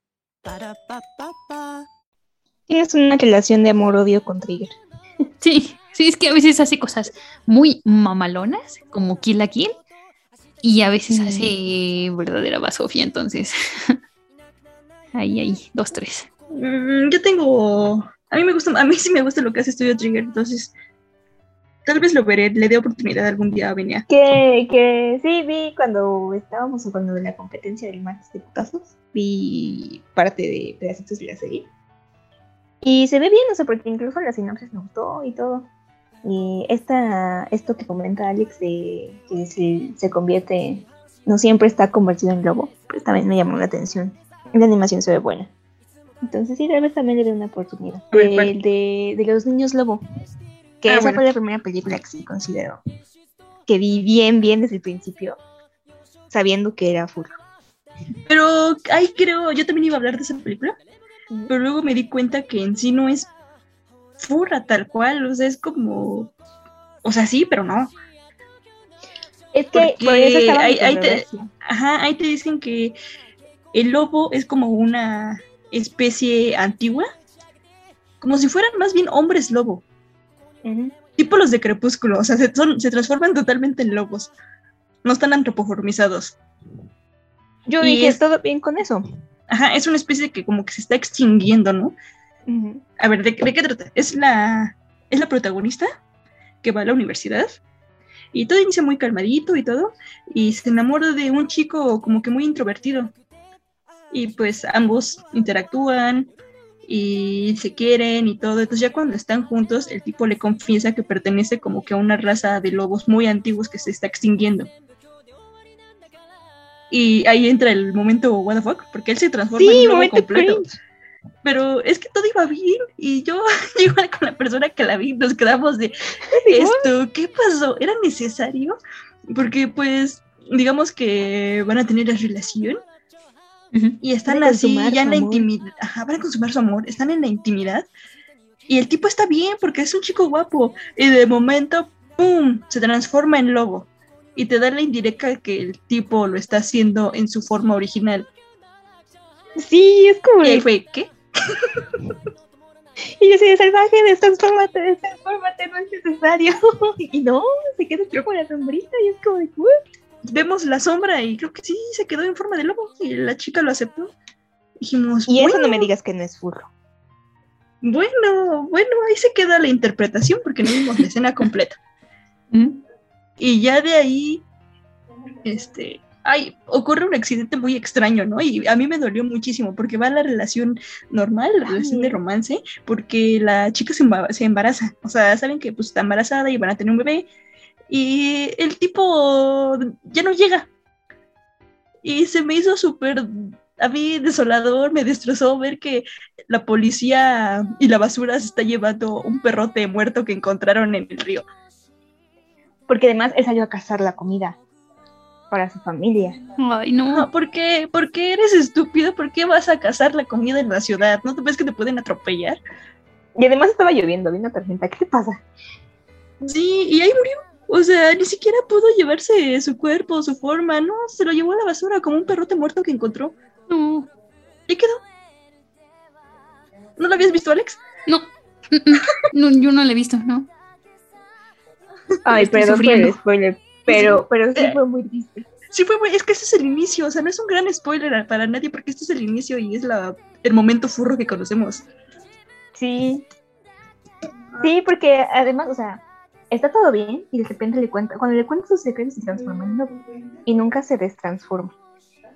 Tienes una relación de amor-odio con Trigger. Sí, sí, es que a veces hace cosas muy mamalonas, como Kill la Kill, y a veces mm. hace verdadera basofia, entonces. ahí, ahí, dos, tres. Mm, yo tengo. A mí me gusta, a mí sí me gusta lo que hace Studio Trigger, entonces tal vez lo veré, le dé oportunidad algún día a venir. Que, que sí, vi cuando estábamos cuando de la competencia del Max de putazos, vi parte de pedacitos de la serie. Y se ve bien, o sea, porque incluso la sinopsis me gustó y todo. Y esta, esto que comenta Alex de que se, se convierte no siempre está convertido en lobo, pero también me llamó la atención. La animación se ve buena. Entonces sí, tal vez también le dé una oportunidad. A ver, De, ¿cuál? de, de los niños lobo. Que Ah, esa bueno. fue la primera película que sí considero. Que vi bien, bien desde el principio. Sabiendo que era furro. Pero ahí creo, yo también iba a hablar de esa película, pero luego me di cuenta que en sí no es furra tal cual, o sea, es como, o sea, sí, pero no. Es que por eso ahí, te, ajá, ahí te dicen que el lobo es como una especie antigua, como si fueran más bien hombres lobo, Tipo los de Crepúsculo, o sea, se, son- se transforman totalmente en lobos, no están antropoformizados. Yo Y dije, es- todo bien con eso. Ajá, es una especie que como que se está extinguiendo, ¿no? A ver, ¿de, de qué trata? Es la, es la protagonista que va a la universidad y todo inicia muy calmadito y todo y se enamora de un chico como que muy introvertido y pues ambos interactúan y se quieren y todo. Entonces ya cuando están juntos el tipo le confiesa que pertenece como que a una raza de lobos muy antiguos que se está extinguiendo. Y ahí entra el momento what the fuck, porque él se transforma en Sí, un lobo completo cringe. pero es que todo iba bien y yo igual con la persona que la vi nos quedamos de esto, ¿qué pasó? ¿Era necesario? Porque pues digamos que van a tener la relación y están así ya en la intimidad, ajá, van a consumar su amor, están en la intimidad y el tipo está bien porque es un chico guapo y de momento, ¡pum!, se transforma en lobo y te da la indirecta que el tipo lo está haciendo en su forma original. Sí, es como. Y fue, ¿qué? Y yo soy salvaje, destransfórmate, destransfórmate, no es necesario. y no, se queda con la sombrita y es como de. "What?". Vemos la sombra y creo que sí, se quedó en forma de lobo y la chica lo aceptó. Dijimos, Y eso bueno, no me digas que no es furro. bueno, bueno, ahí se queda la interpretación porque no vimos la escena completa. Y ya de ahí, este, ay, ocurre un accidente muy extraño, ¿no? Y a mí me dolió muchísimo porque va la relación normal, la relación de romance, porque la chica se, se embaraza. O sea, saben que pues está embarazada y van a tener un bebé. Y el tipo ya no llega. Y se me hizo súper, a mí desolador, me destrozó ver que la policía y la basura se está llevando un perrote muerto que encontraron en el río. Porque además él salió a cazar la comida para su familia. Ay, no. No, ¿por qué? ¿Por qué eres estúpido? ¿Por qué vas a cazar la comida en la ciudad? ¿No te ves que te pueden atropellar? Y además estaba lloviendo, vino tormenta. ¿Qué te pasa? Sí, y ahí murió. O sea, ni siquiera pudo llevarse su cuerpo, su forma, no, se lo llevó a la basura como un perrote muerto que encontró. No. Y quedó. ¿No lo habías visto, Alex? No. No, yo no la he visto, ¿no? Ay, Estoy perdón por sufriendo. el spoiler. Pero, pero sí Eh. fue muy triste. Sí, fue, muy- es que ese es el inicio, o sea, no es un gran spoiler para nadie porque este es el inicio y es la, el momento furro que conocemos. Sí. Sí, porque además, o sea, está todo bien y de repente le cuenta, cuando le cuenta sus secretos se transforma en lobo y nunca se destransforma.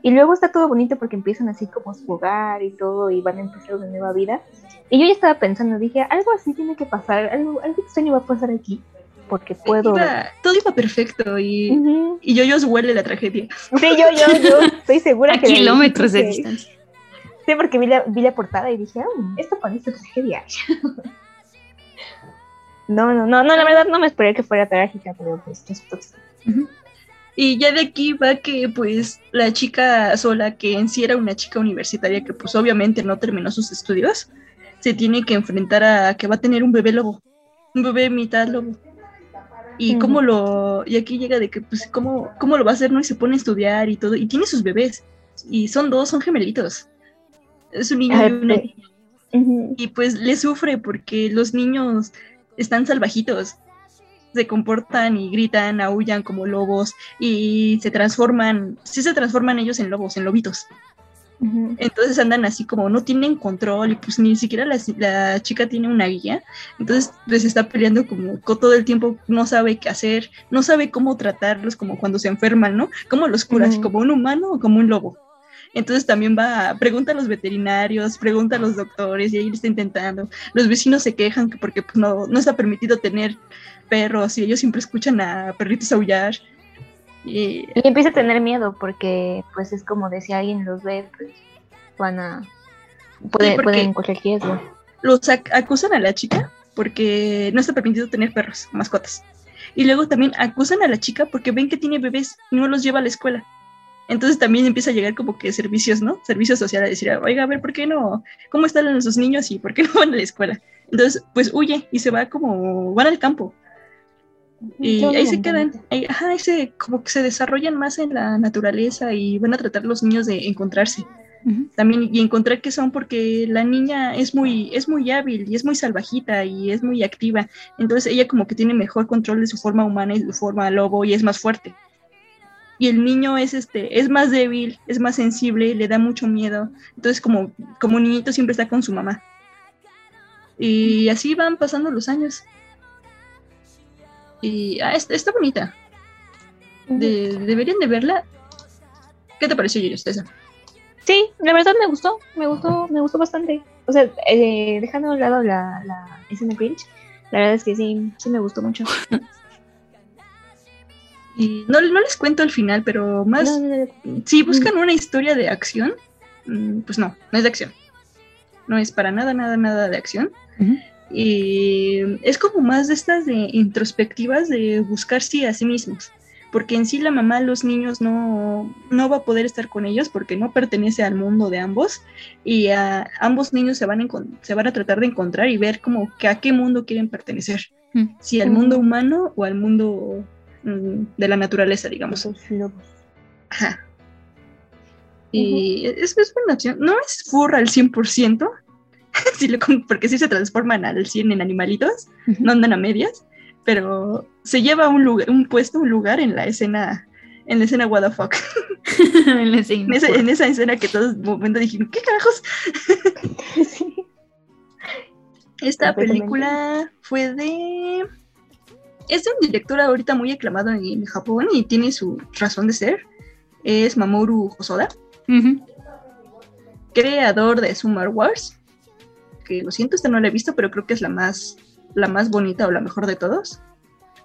Y luego está todo bonito porque empiezan así como a jugar y todo y van a empezar una nueva vida. Y yo ya estaba pensando, dije, algo así tiene que pasar, algo, algo extraño va a pasar aquí, porque puedo... Iba- todo iba perfecto y, Ujú. y yo huele la tragedia. Sí, yo, yo, yo estoy segura A que... kilómetros de distancia. Sí, porque vi la, vi la portada y dije, "Ah, esto parece tragedia. no, no, no, no, la verdad no me esperé que fuera trágica, pero pues esto Y ya de aquí va que pues la chica sola, que en sí era una chica universitaria que pues obviamente no terminó sus estudios, se tiene que enfrentar a que va a tener un bebé lobo, un bebé mitad lobo. Y Ujú. cómo lo, y aquí llega de que pues cómo, cómo lo va a hacer, ¿no? Y se pone a estudiar y todo, y tiene sus bebés, y son dos, son gemelitos. Es un niño y una Ay, Ujú. y pues le sufre porque los niños están salvajitos, se comportan y gritan, aullan como lobos y se transforman, sí se transforman ellos en lobos, en lobitos. Entonces andan así como no tienen control y pues ni siquiera la, la chica tiene una guía. Entonces les está peleando como co- todo el tiempo, no sabe qué hacer, no sabe cómo tratarlos como cuando se enferman, ¿no? ¿Cómo los curas? ¿Como un humano o como un lobo? Entonces también va, pregunta a los veterinarios, pregunta a los doctores y ahí le está intentando. Los vecinos se quejan que porque pues, no, no está permitido tener perros y ellos siempre escuchan a perritos aullar. Y, Y empieza a tener miedo porque, pues, es como de si alguien los ve, pues, van a... puede- pueden correr riesgo. los ac- acusan a la chica porque no está permitido tener perros, mascotas. Y luego también acusan a la chica porque ven que tiene bebés y no los lleva a la escuela. Entonces también empieza a llegar como que servicios, ¿no? Servicios sociales, a decir, oiga, a ver, ¿por qué no? ¿Cómo están los niños y por qué no van a la escuela? Entonces, pues huye y se va como, van al campo. Y ahí se quedan, ahí, ajá, ahí se, como que se desarrollan más en la naturaleza y van a tratar los niños de encontrarse también y encontrar qué son porque la niña es muy es muy hábil y es muy salvajita y es muy activa entonces ella como que tiene mejor control de su forma humana y su forma lobo y es más fuerte y el niño es este es más débil es más sensible le da mucho miedo entonces como como niñito siempre está con su mamá y así van pasando los años y ah, está, está bonita De- deberían de verla ¿qué te pareció Yuri, esa? Sí, la verdad me gustó, me gustó, me gustó bastante. O sea, eh, dejando a un lado la, la escena cringe, la verdad es que sí, sí me gustó mucho. Y no, no les cuento el final, pero más. No, no, no. Si buscan una historia de acción, mm, pues no, no es de acción. No es para nada, nada, nada de acción. Y es como más de estas de introspectivas de buscarse a sí mismos. Porque en sí la mamá, los niños no, no va a poder estar con ellos porque no pertenece al mundo de ambos. Y a ambos niños se van a, se van a tratar de encontrar y ver como que a qué mundo quieren pertenecer. Mm. Si al mundo humano o al mundo mm, de la naturaleza, digamos. Ajá. Y es, es buena opción. No es furra al 100%, sí lo porque sí se transforman al 100 en animalitos, no andan a medias, pero se lleva un, lugar, un puesto, un lugar en la escena, en la escena what the fuck. En la escena. En esa, en esa escena que todos de momento dijeron, ¿qué carajos? Esta película fue de... Es un director ahorita muy aclamado en, Japón y tiene su razón de ser. Es Mamoru Hosoda, creador de Summer Wars. Que lo siento, esta no la he visto, pero creo que es la más, la más bonita o la mejor de todos.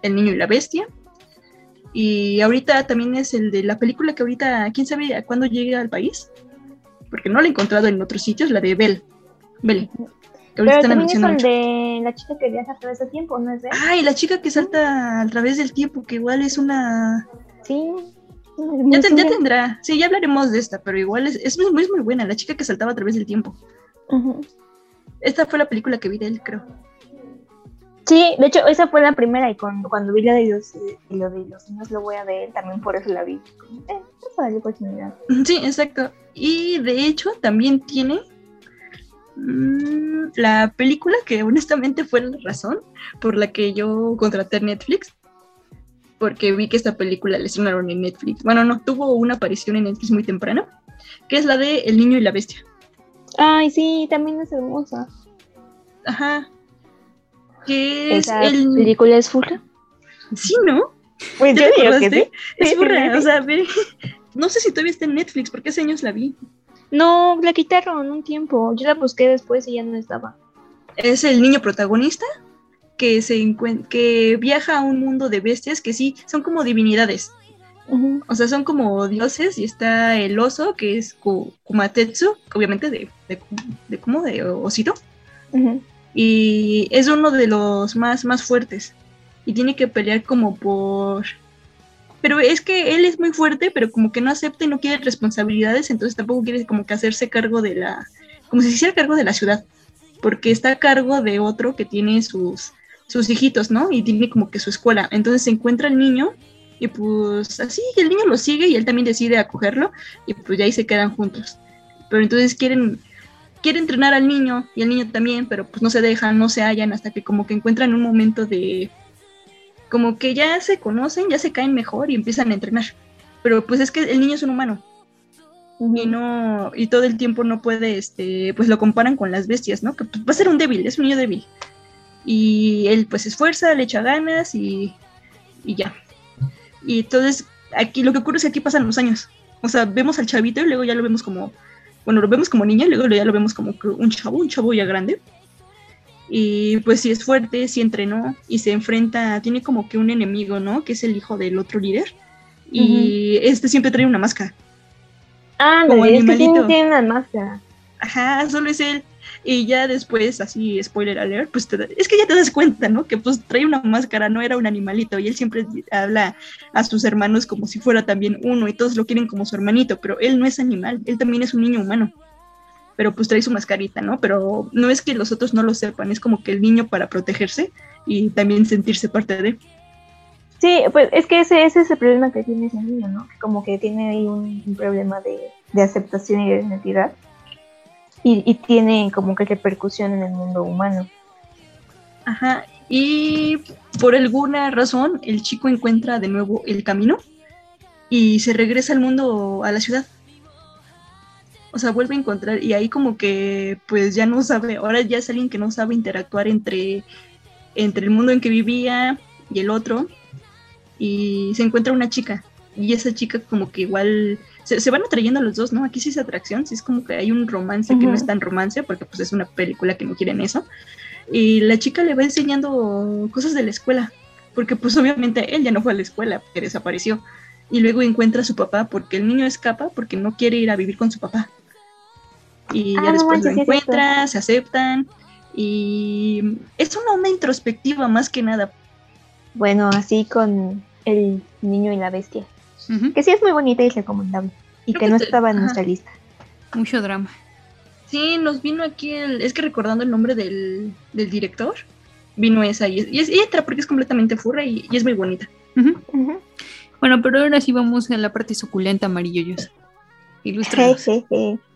El niño y la bestia. Y ahorita también es el de la película que ahorita, quién sabe a cuándo llegue al país. Porque no la he encontrado en otros sitios, la de Belle. Belle. Que ahorita Pero están es anunciando el mucho. de la chica que viaja a través del tiempo, ¿no es de? Ay, la chica que salta a través del tiempo, que igual es una. Sí. Ya, ya tendrá. Sí, ya hablaremos de esta, pero igual es, es muy, muy, buena. La chica que saltaba a través del tiempo. Ujú. Esta fue la película que vi de él, creo. Sí, de hecho, esa fue la primera y cuando, cuando vi la de los, eh, lo de los niños lo voy a ver, también por eso la vi. Eh, a darle oportunidad. Sí, exacto. Y de hecho también tiene la película que honestamente fue la razón por la que yo contraté Netflix. Porque vi que esta película la estrenaron en Netflix. Bueno, no, tuvo una aparición en Netflix muy temprano, que es la de El niño y la bestia. Ay, sí, también es hermosa. Ajá. Es ¿Esa el... película es furra? Sí, ¿no? Pues ¿Ya yo digo que acordaste? sí. Es sí, o sea, ve. No sé si todavía está en Netflix, porque hace años la vi. No, la quitaron un tiempo. Yo la busqué después y ya no estaba. es el niño protagonista que se que viaja a un mundo de bestias que sí son como divinidades. O sea, son como dioses y está el oso que es Ku- Kumatetsu, obviamente de, de, de ¿cómo? De osito. Y es uno de los más, más fuertes. Y tiene que pelear como por... Pero es que él es muy fuerte, pero como que no acepta y no quiere responsabilidades, entonces tampoco quiere como que hacerse cargo de la... Como si se hiciera cargo de la ciudad. Porque está a cargo de otro que tiene sus, sus hijitos, ¿no? Y tiene como que su escuela. Entonces se encuentra el niño y pues así el niño lo sigue y él también decide acogerlo y pues ya ahí se quedan juntos. Pero entonces quieren quiere entrenar al niño y el niño también, pero pues no se dejan, no se hallan hasta que como que encuentran un momento de como que ya se conocen, ya se caen mejor y empiezan a entrenar. Pero pues es que el niño es un humano y no y todo el tiempo no puede este pues lo comparan con las bestias, ¿no? Que pues, va a ser un débil, es un niño débil. Y él pues esfuerza, le echa ganas y y ya. Y entonces aquí lo que ocurre es que aquí pasan los años. O sea, vemos al chavito y luego ya lo vemos como bueno, lo vemos como niño y luego ya lo vemos como un chavo, un chavo ya grande. Y pues sí es fuerte, sí entrenó y se enfrenta, tiene como que un enemigo, ¿no? Que es el hijo del otro líder. y este siempre trae una máscara. Ah, Como no, es que tiene una máscara. Ajá, solo es él. Y ya después, así, spoiler alert, pues te da- es que ya te das cuenta, ¿no? Que pues trae una máscara, no era un animalito. Y él siempre habla a sus hermanos como si fuera también uno y todos lo quieren como su hermanito, pero él no es animal, él también es un niño humano. Pero pues trae su mascarita, ¿no? Pero no es que los otros no lo sepan, es como que el niño para protegerse y también sentirse parte de. Sí, pues es que ese, ese es el problema que tiene ese niño, ¿no? Como que tiene ahí un, un problema de, de aceptación y de identidad. Y, y tiene como que repercusión en el mundo humano. Ajá, y por alguna razón el chico encuentra de nuevo el camino y se regresa al mundo, a la ciudad. O sea, vuelve a encontrar y ahí como que pues ya no sabe, ahora ya es alguien que no sabe interactuar entre, entre el mundo en que vivía y el otro y se encuentra una chica y esa chica como que igual se, se van atrayendo los dos, ¿no? Aquí sí es atracción, sí es como que hay un romance que no es tan romance porque pues es una película que no quieren eso y la chica le va enseñando cosas de la escuela, porque pues obviamente él ya no fue a la escuela, porque desapareció, y luego encuentra a su papá, porque el niño escapa, porque no quiere ir a vivir con su papá. Y Ah, ya no después sí lo es cierto. encuentra, se aceptan, y es una onda introspectiva más que nada. Bueno, así con el niño y la bestia. Que sí es muy bonita y recomendable. Y Creo que que no te- estaba en ajá. nuestra lista. Mucho drama. Sí, nos vino aquí, el, es que recordando el nombre del, del director, vino esa, y, es, y, es- y entra porque es completamente furra y, y es muy bonita. Bueno, pero ahora sí vamos a la parte suculenta amarillosa. Ilústranos.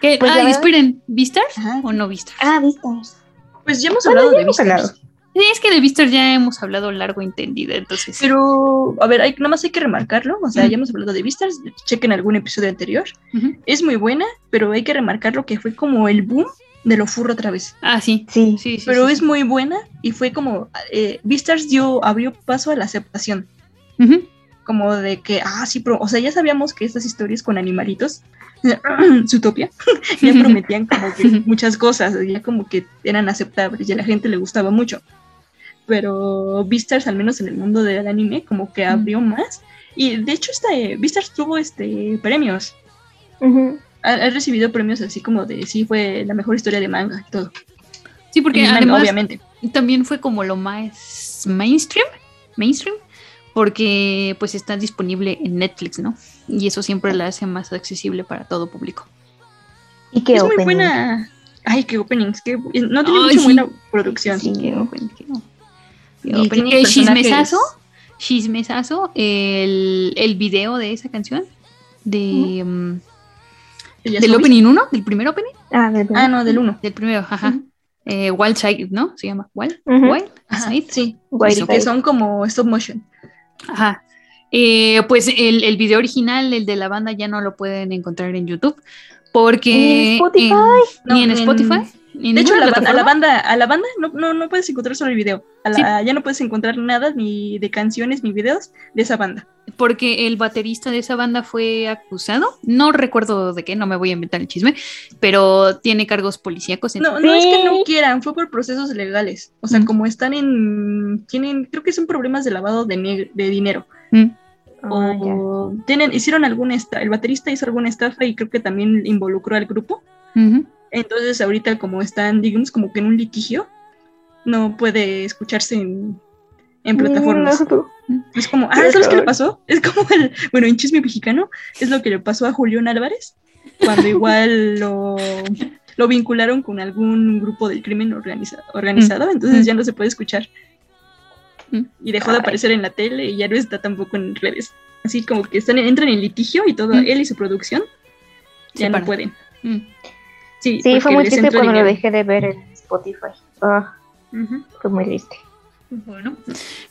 ¿Qué? Pues, ah, esperen, ¿Vistars o no Vistars? Ah, vistas. Pues ya hemos Bueno, hablado ya de hemos hablado. Sí, es que de Vistars ya hemos hablado largo y entendido, entonces. Pero, a ver, hay, nada más hay que remarcarlo. O sea, ya hemos hablado de Vistas, chequen algún episodio anterior. Es muy buena, pero hay que remarcarlo que fue como el boom de lo furro otra vez. Ah, sí. Sí. Sí, sí. Pero sí, es sí. muy buena y fue como. Eh, Vistas dio, abrió paso a la aceptación. Como de que, ah, sí, pero, o sea, ya sabíamos que estas historias con animalitos, Zootopia, ya prometían como que muchas cosas, ya como que eran aceptables y a la gente le gustaba mucho. Pero Beastars, al menos en el mundo del anime, como que abrió más. Y de hecho, este, Beastars tuvo este, premios. Ujú. Ha, ha recibido premios así como de, sí, fue la mejor historia de manga y todo. Sí, porque Y manga, además obviamente. también fue como lo más mainstream, mainstream, porque pues está disponible en Netflix, ¿no? Y eso siempre la hace más accesible para todo público. Y qué es muy opening. buena. Ay, qué openings. Qué, no tiene Ay, mucha sí. buena producción. Sí. Qué open, qué open. Qué Y open. tiene Eh, personajes- Chismesazo, chismesazo, el, el video de esa canción, de, mm, ¿El del opening 1, del primer opening, Ah, del Ah, no, del uno. del primero, ajá. Eh, Wild Side, ¿no? Se llama Wild, Ujú. Wild Ajá, sí. Wild Eso, que son como stop motion. Ajá. Eh, pues el, el video original, el de la banda, ya no lo pueden encontrar en YouTube. Porque. Ni en Spotify. en- ni en No, en- Spotify. ni en De hecho, ninguna la banda- a la banda, a la banda no, no, no puedes encontrar solo el video. A la- Sí. Ya no puedes encontrar nada ni de canciones ni videos de esa banda. Porque el baterista de esa banda fue acusado. No recuerdo de qué, no me voy a inventar el chisme. Pero tiene cargos policíacos. en- No, no es que no quieran, fue por procesos legales. O sea, Mm. como están en. Tienen, creo que son problemas de lavado de dinero. Mm. Ah, o tienen, hicieron alguna esta- el baterista hizo alguna estafa y creo que también involucró al grupo. Entonces ahorita como están, digamos, como que en un litigio, no puede escucharse en, en plataformas. No. Es como, ah, ¿sabes qué le pasó? Es como el, bueno, en Chisme Mexicano, es lo que le pasó a Julián Álvarez, cuando igual lo, lo vincularon con algún grupo del crimen organiza- organizado, entonces Mm. ya no se puede escuchar. Y dejó de aparecer en la tele y ya no está tampoco en redes. Así como que están, entran en litigio y todo, Mm. él y su producción, ya no pueden. Mm. Sí, Sí, fue muy triste cuando lo dejé de ver en Spotify. Ah, fue muy triste. Bueno,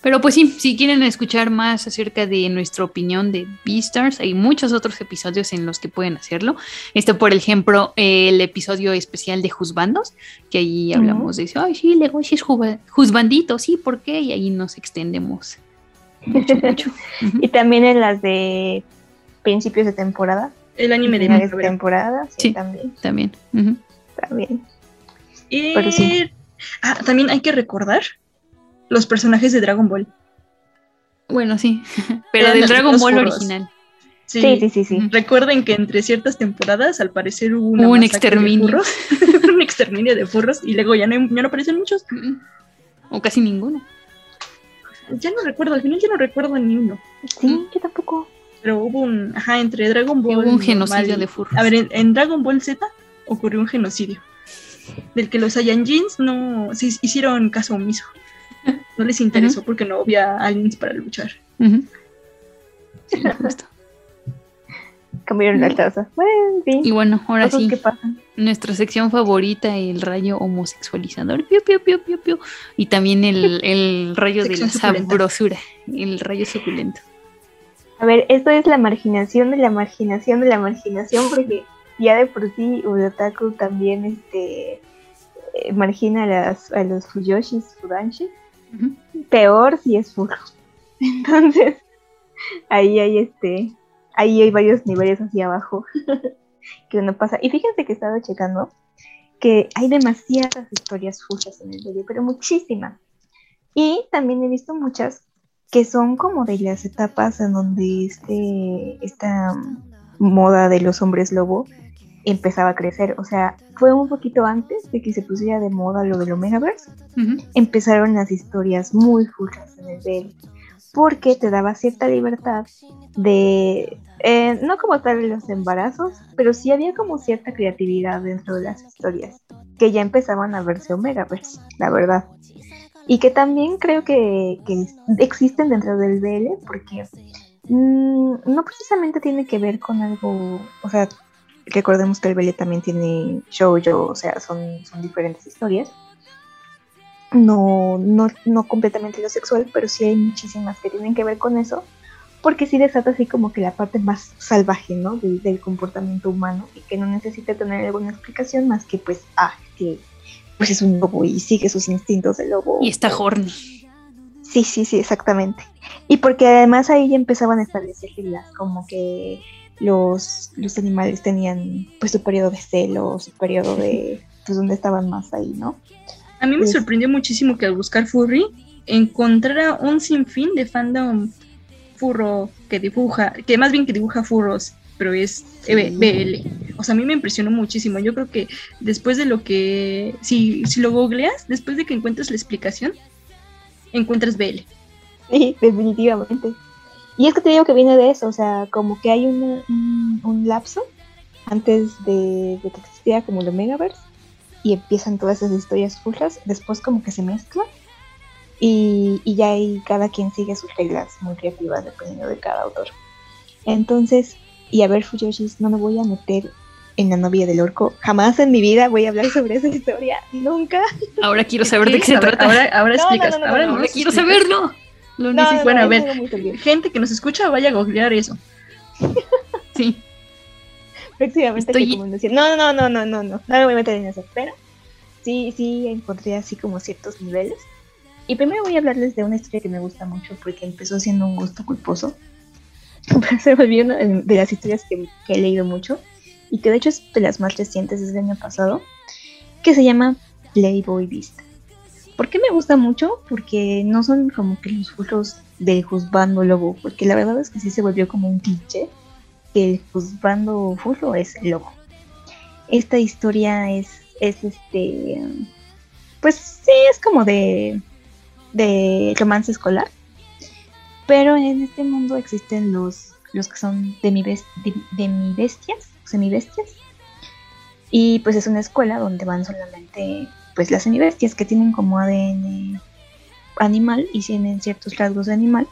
pero pues sí, si quieren escuchar más acerca de nuestra opinión de Beastars, hay muchos otros episodios en los que pueden hacerlo. Este, por ejemplo, el episodio especial de Juzbandos, que ahí hablamos de eso. Ay, sí, Legoshi es juzbandito, sí, ¿por qué? Y ahí nos extendemos mucho. Y también en las de principios de temporada. El anime de de temporada, sí, Sí. también. También. ujú. También. Y... Sí. Ah, también hay que recordar los personajes de Dragon Ball. Bueno, sí. Pero del Dragon Ball furros. original. Sí. Sí, sí, sí, sí. Recuerden que entre ciertas temporadas, al parecer, hubo una un masacre de exterminio. furros. un exterminio de furros y luego ya no, ya no aparecen muchos. O casi ninguno. Ya no recuerdo, al final ya no recuerdo ni uno. Sí, yo tampoco. Pero hubo un, ajá, entre Dragon Ball. Hubo un genocidio y- de furros. A ver, en, en Dragon Ball Z ocurrió un genocidio. Del que los Saiyajins no se hicieron caso omiso. No les interesó porque no había aliens para luchar. Ujú. Sí, justo. Cambiaron la taza. Bueno. Y bueno, ahora sí, que pasan. nuestra sección favorita, el rayo homosexualizador. Piu, piu, piu, piu, piu. Y también el, el rayo de la suculenta. sabrosura, el rayo suculento. A ver, esto es la marginación de la marginación de la marginación, porque ya de por sí Urotaku también este eh, margina a, las, a los Fuyoshis, Fudanshis. Peor si es furro. Entonces, ahí hay este, ahí hay varios niveles hacia abajo que uno pasa. Y fíjense que he estado checando que hay demasiadas historias furras en el video, pero muchísimas. Y también he visto muchas que son como de las etapas en donde este, esta moda de los hombres lobo empezaba a crecer. O sea, fue un poquito antes de que se pusiera de moda lo del Omegaverse. Ujú. Empezaron las historias muy furras en el BL. Porque te daba cierta libertad de, eh, no como tal los embarazos, pero sí había como cierta creatividad dentro de las historias, que ya empezaban a verse Omegaverse, la verdad y que también creo que, que existen dentro del BL porque mm, no precisamente tiene que ver con algo, o sea, recordemos que el BL también tiene shoujo, o sea, son, son diferentes historias. No, no, no completamente lo sexual, pero sí hay muchísimas que tienen que ver con eso, porque sí desata así como que la parte más salvaje, ¿no? Del, del comportamiento humano y que no necesita tener alguna explicación más que pues, ah, que pues es un lobo y sigue sus instintos de lobo. Y está horny. Sí, sí, sí, exactamente. Y porque además ahí ya empezaban a establecer reglas, como que los, los animales tenían pues su periodo de celo, su periodo de pues donde estaban más ahí, ¿no? A mí me sorprendió muchísimo que al buscar furry encontrara un sinfín de fandom furro que dibuja, que más bien que dibuja furros, pero es eh, BL. O sea, a mí me impresionó muchísimo. Yo creo que después de lo que, si, si lo googleas, después de que encuentres la explicación, encuentras BL. Sí, definitivamente. Y es que te digo que viene de eso, o sea, como que hay una- un, un lapso antes de, de que existiera como el Omegaverse y empiezan todas esas historias furras, después como que se mezclan y, y ya ahí cada quien sigue sus reglas muy creativas dependiendo de cada autor. Entonces, y a ver, Fuyoshis, no me voy a meter en la novia del orco, jamás en mi vida voy a hablar sobre esa historia, nunca. Ahora quiero saber de qué se trata. Ahora, ahora No, explicas. no, no, no, ahora quiero explicas. saberlo. Lo No, no. Bueno, a es ver. Gente que nos escucha, vaya a googlear eso. Sí. próximamente Estoy- recomendación. No, no, no, no, no, no, no me voy a meter en eso, pero sí, sí encontré así como ciertos niveles. Y primero voy a hablarles de una historia que me gusta mucho porque empezó siendo un gusto culposo. Pero se volvió una de las historias que, que he leído mucho y que de hecho es de las más recientes desde el año pasado, que se llama Playboy Beast. ¿Por qué me gusta mucho? Porque no son como que los furros del juzgando lobo, porque la verdad es que sí se volvió como un cliché que el juzgando furro es lobo. Esta historia es, es este, pues sí, es como de, de romance escolar, pero en este mundo existen los, los que son demibes- de, demibestias, semibestias, y pues es una escuela donde van solamente pues las semibestias que tienen como ADN animal y tienen ciertos rasgos de animal,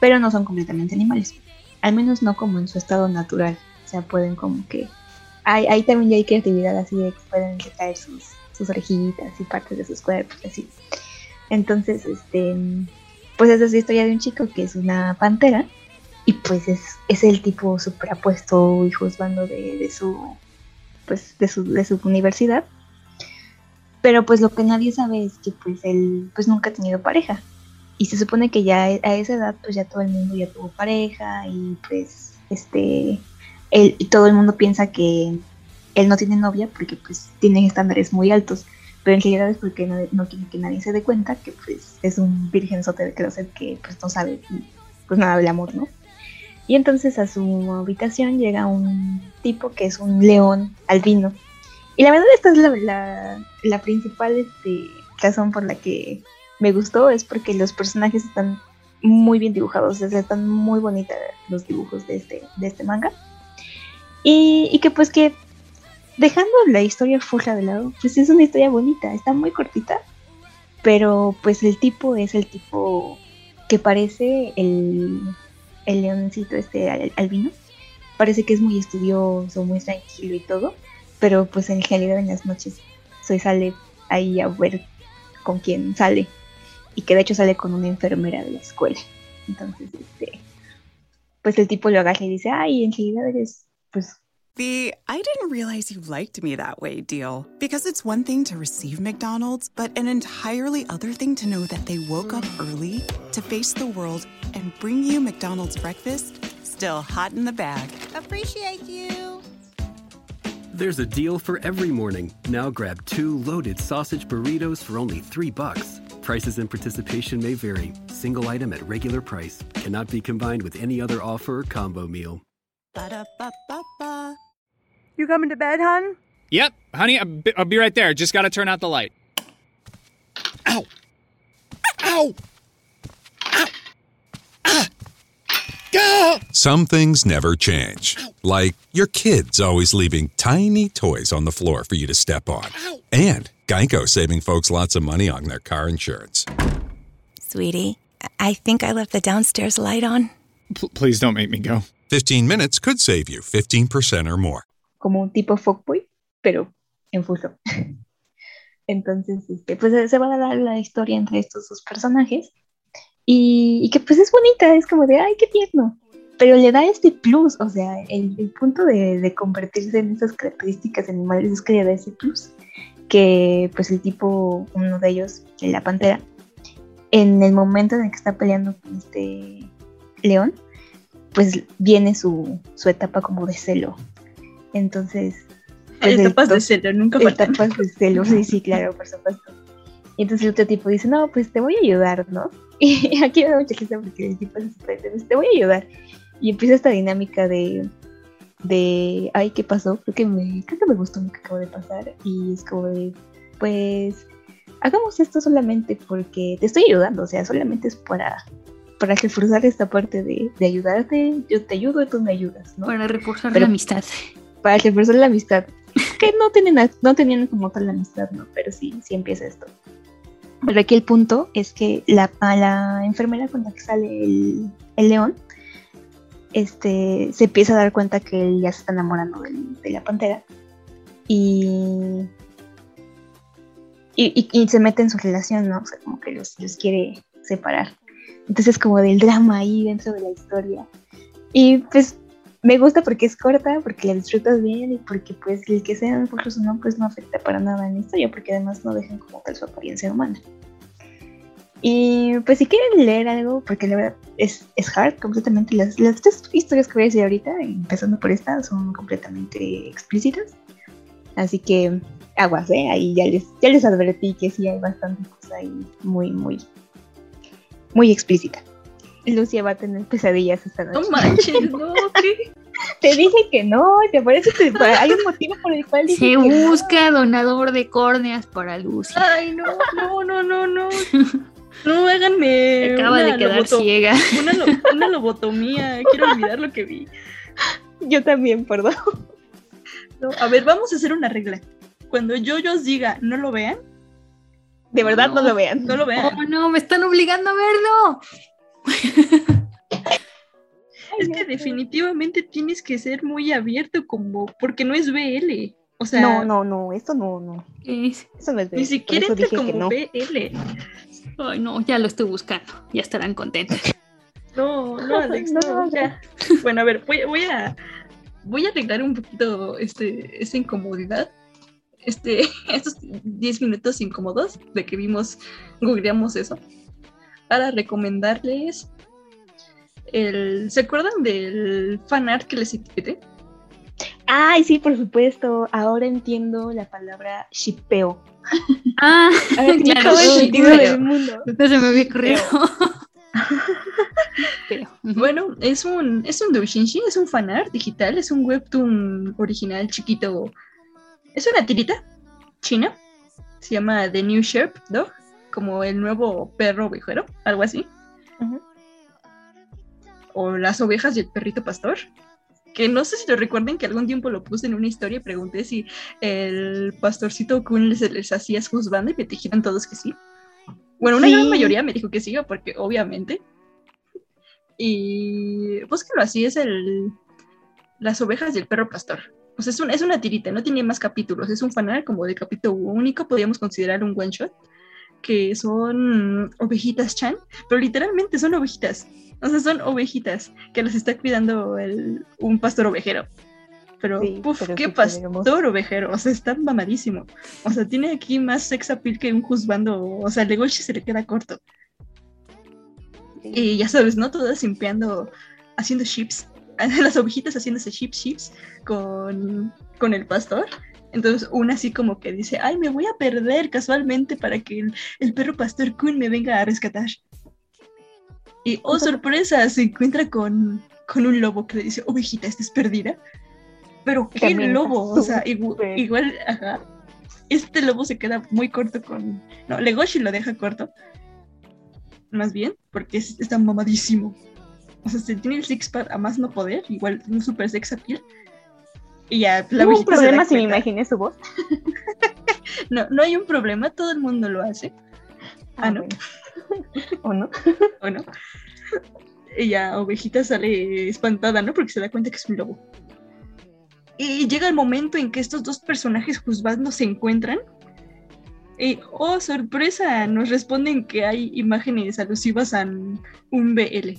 pero no son completamente animales al menos no como en su estado natural. O sea, pueden como que... Hay, ahí también ya hay creatividad así de que pueden quitar sus, sus orejitas y partes de sus cuerpos así. Entonces, este... Pues esa es la historia de un chico que es una pantera y pues es, es el tipo súper apuesto y juzgando de, de su... Pues de su, de su universidad. Pero pues lo que nadie sabe es que pues él pues nunca ha tenido pareja. Y se supone que ya a esa edad pues ya todo el mundo ya tuvo pareja y pues este él, y todo el mundo piensa que él no tiene novia porque pues tienen estándares muy altos, pero en realidad es porque no, no quiere que nadie se dé cuenta que pues es un virgenzote de closet que pues no sabe pues nada, el amor, ¿no? Y entonces a su habitación llega un tipo que es un león albino. Y la verdad esta es la, la, principal este, razón por la que me gustó, es porque los personajes están muy bien dibujados, o sea, están muy bonitas los dibujos de este, de este manga. Y, y que pues que dejando la historia fuera de lado, pues es una historia bonita, está muy cortita, pero pues el tipo es el tipo que parece el, el leoncito este al- albino. Parece que es muy estudioso, muy tranquilo y todo, pero pues en realidad en las noches se sale ahí a ver con quién sale y que de hecho sale con una enfermera de la escuela. Entonces, este, pues el tipo lo agarra y dice, ay, en realidad eres, pues, The I didn't realize you liked me that way deal. Because it's one thing to receive McDonald's, but an entirely other thing to know that they woke up early to face the world and bring you McDonald's breakfast still hot in the bag. Appreciate you. There's a deal for every morning. Now grab two loaded sausage burritos for only three bucks. Prices and participation may vary. Single item at regular price cannot be combined with any other offer or combo meal. Ba-da-ba-ba-ba. You coming to bed, hon? Yep, honey, I'll be, I'll be right there. Just gotta turn out the light. Ow! Ow! Some things never change. Like your kids always leaving tiny toys on the floor for you to step on. And Geico saving folks lots of money on their car insurance. Sweetie, I think I left the downstairs light on. P- please don't make me go. 15 minutes could save you 15% or more. como un tipo fuckboy, pero en fuso. Entonces, este, pues se va a dar la historia entre estos dos personajes y, y que pues es bonita, es como de, ay, qué tierno, pero le da este plus, o sea, el, el punto de, de convertirse en esas características animales es que le da ese plus, que pues el tipo, uno de ellos, la pantera, en el momento en el que está peleando con este león, pues viene su, su etapa como de celo. Entonces. pues, Etapas de celo, nunca faltan. Etapas de celo, sí, sí, claro, por supuesto. Y entonces el otro tipo dice, no, pues te voy a ayudar, ¿no? Y aquí me da mucha risa porque el tipo se sorprende, "Pues, te voy a ayudar. Y empieza esta dinámica de, de, ay, ¿qué pasó? Creo que me, creo que me gustó lo que acabo de pasar. Y es como de, pues, hagamos esto solamente porque te estoy ayudando, o sea, solamente es para, para reforzar esta parte de, de ayudarte, yo te ayudo y tú me ayudas, ¿no? Para reforzar Pero- la amistad. para reforzar la amistad. Que no tienen, no tenían como tal la amistad, ¿no? Pero sí, sí empieza esto. Pero aquí el punto es que la, a la enfermera con la que sale el, el león, este, se empieza a dar cuenta que él ya se está enamorando de, la pantera. Y, y, y- y se mete en su relación, ¿no? O sea, como que los, los quiere separar. Entonces como del drama ahí dentro de la historia. Y pues me gusta porque es corta, porque la disfrutas bien y porque pues el que sean burros o no, pues no afecta para nada en la historia, porque además no dejan como tal su apariencia humana. Y pues si quieren leer algo, porque la verdad es, es hard completamente, las, tres historias que voy a decir ahorita, empezando por esta, son completamente explícitas. Así que aguas, ¿eh? Ahí ya les, ya les advertí que sí hay bastante cosa ahí muy, muy, muy explícita. Lucia va a tener pesadillas esta noche. No manches, no, ¿qué? Te dije que no, te parece que hay un motivo por el cual dije Se no. busca donador de córneas para Lucy. Ay, no, no, no, no, no. No, háganme. Acaba de quedar loboto- ciega. Una, lo- una lobotomía. Quiero olvidar lo que vi. Yo también, perdón. No, a ver, vamos a hacer una regla. Cuando yo os diga no lo vean, de verdad no, lo vean. No lo vean. Oh, no, me están obligando a verlo. Es que definitivamente tienes que ser muy abierto como porque no es BL. O sea, no, no, no, esto no, no. Es- Eso no es ni BL, siquiera por entra como no. BL. Ay, no, ya lo estoy buscando. Ya estarán contentos. No, no, Alex, no, No, ya. Bueno, a ver, voy, voy a voy a arreglar un poquito este, esta incomodidad. Este, estos 10 minutos incómodos de que vimos, googleamos eso, para recomendarles el. ¿Se acuerdan del fanart que les etiqueté? Ay, sí, por supuesto. Ahora entiendo la palabra shipeo. Ah, Ahora claro, todo el sentido del mundo. No se me había ocurrido. Pero, Bueno, es un, es un doujinshi, es un fanart digital, es un webtoon original chiquito. Es una tirita china. Se llama The New Sherp Dog, como el nuevo perro ovejero, algo así. O las ovejas y el perrito pastor. Que no sé si lo recuerden que algún tiempo lo puse en una historia y pregunté si el pastorcito Kun les, les hacía juzgando y me dijeron todos que sí. Bueno, una Sí. gran mayoría me dijo que sí, porque obviamente. Y búsquenlo así, es el Las ovejas y el perro pastor. O sea, es, un- es una tirita, no tiene más capítulos, es un fanal como de capítulo único, podríamos considerar un one shot, que son ovejitas chan, pero literalmente son ovejitas. O sea, son ovejitas que las está cuidando el- un pastor ovejero. Pero, Sí, puf, pero qué sí tenemos- pastor ovejero, o sea, está mamadísimo. O sea, tiene aquí más sex appeal que un juzgando, o sea, Golchi se le queda corto. Y ya sabes, ¿no? Todas simpeando, haciendo chips, las ovejitas haciéndose chips, chips con, con el pastor. Entonces una así como que dice, ay, me voy a perder casualmente para que el, el perro pastor Kun me venga a rescatar. Y, oh, sorpresa, se encuentra con, con un lobo que le dice, ovejita, ¿estás perdida? Pero, ¿qué También lobo? O sea, igual, ajá, este lobo se queda muy corto con... No, Legoshi lo deja corto. Más bien, porque es- está mamadísimo. O sea, se tiene el six-pack a más no poder, igual un super sex appeal. Y ya, la ¿Hubo un problema si me imaginé su voz? No, no hay un problema, todo el mundo lo hace. Ah, ¿no? ¿O no? ¿O no? Y ya Ovejita sale espantada, ¿no? Porque se da cuenta que es un lobo. Y llega el momento en que estos dos personajes juzgando se encuentran. Y, oh, sorpresa, nos responden que hay imágenes alusivas a un BL.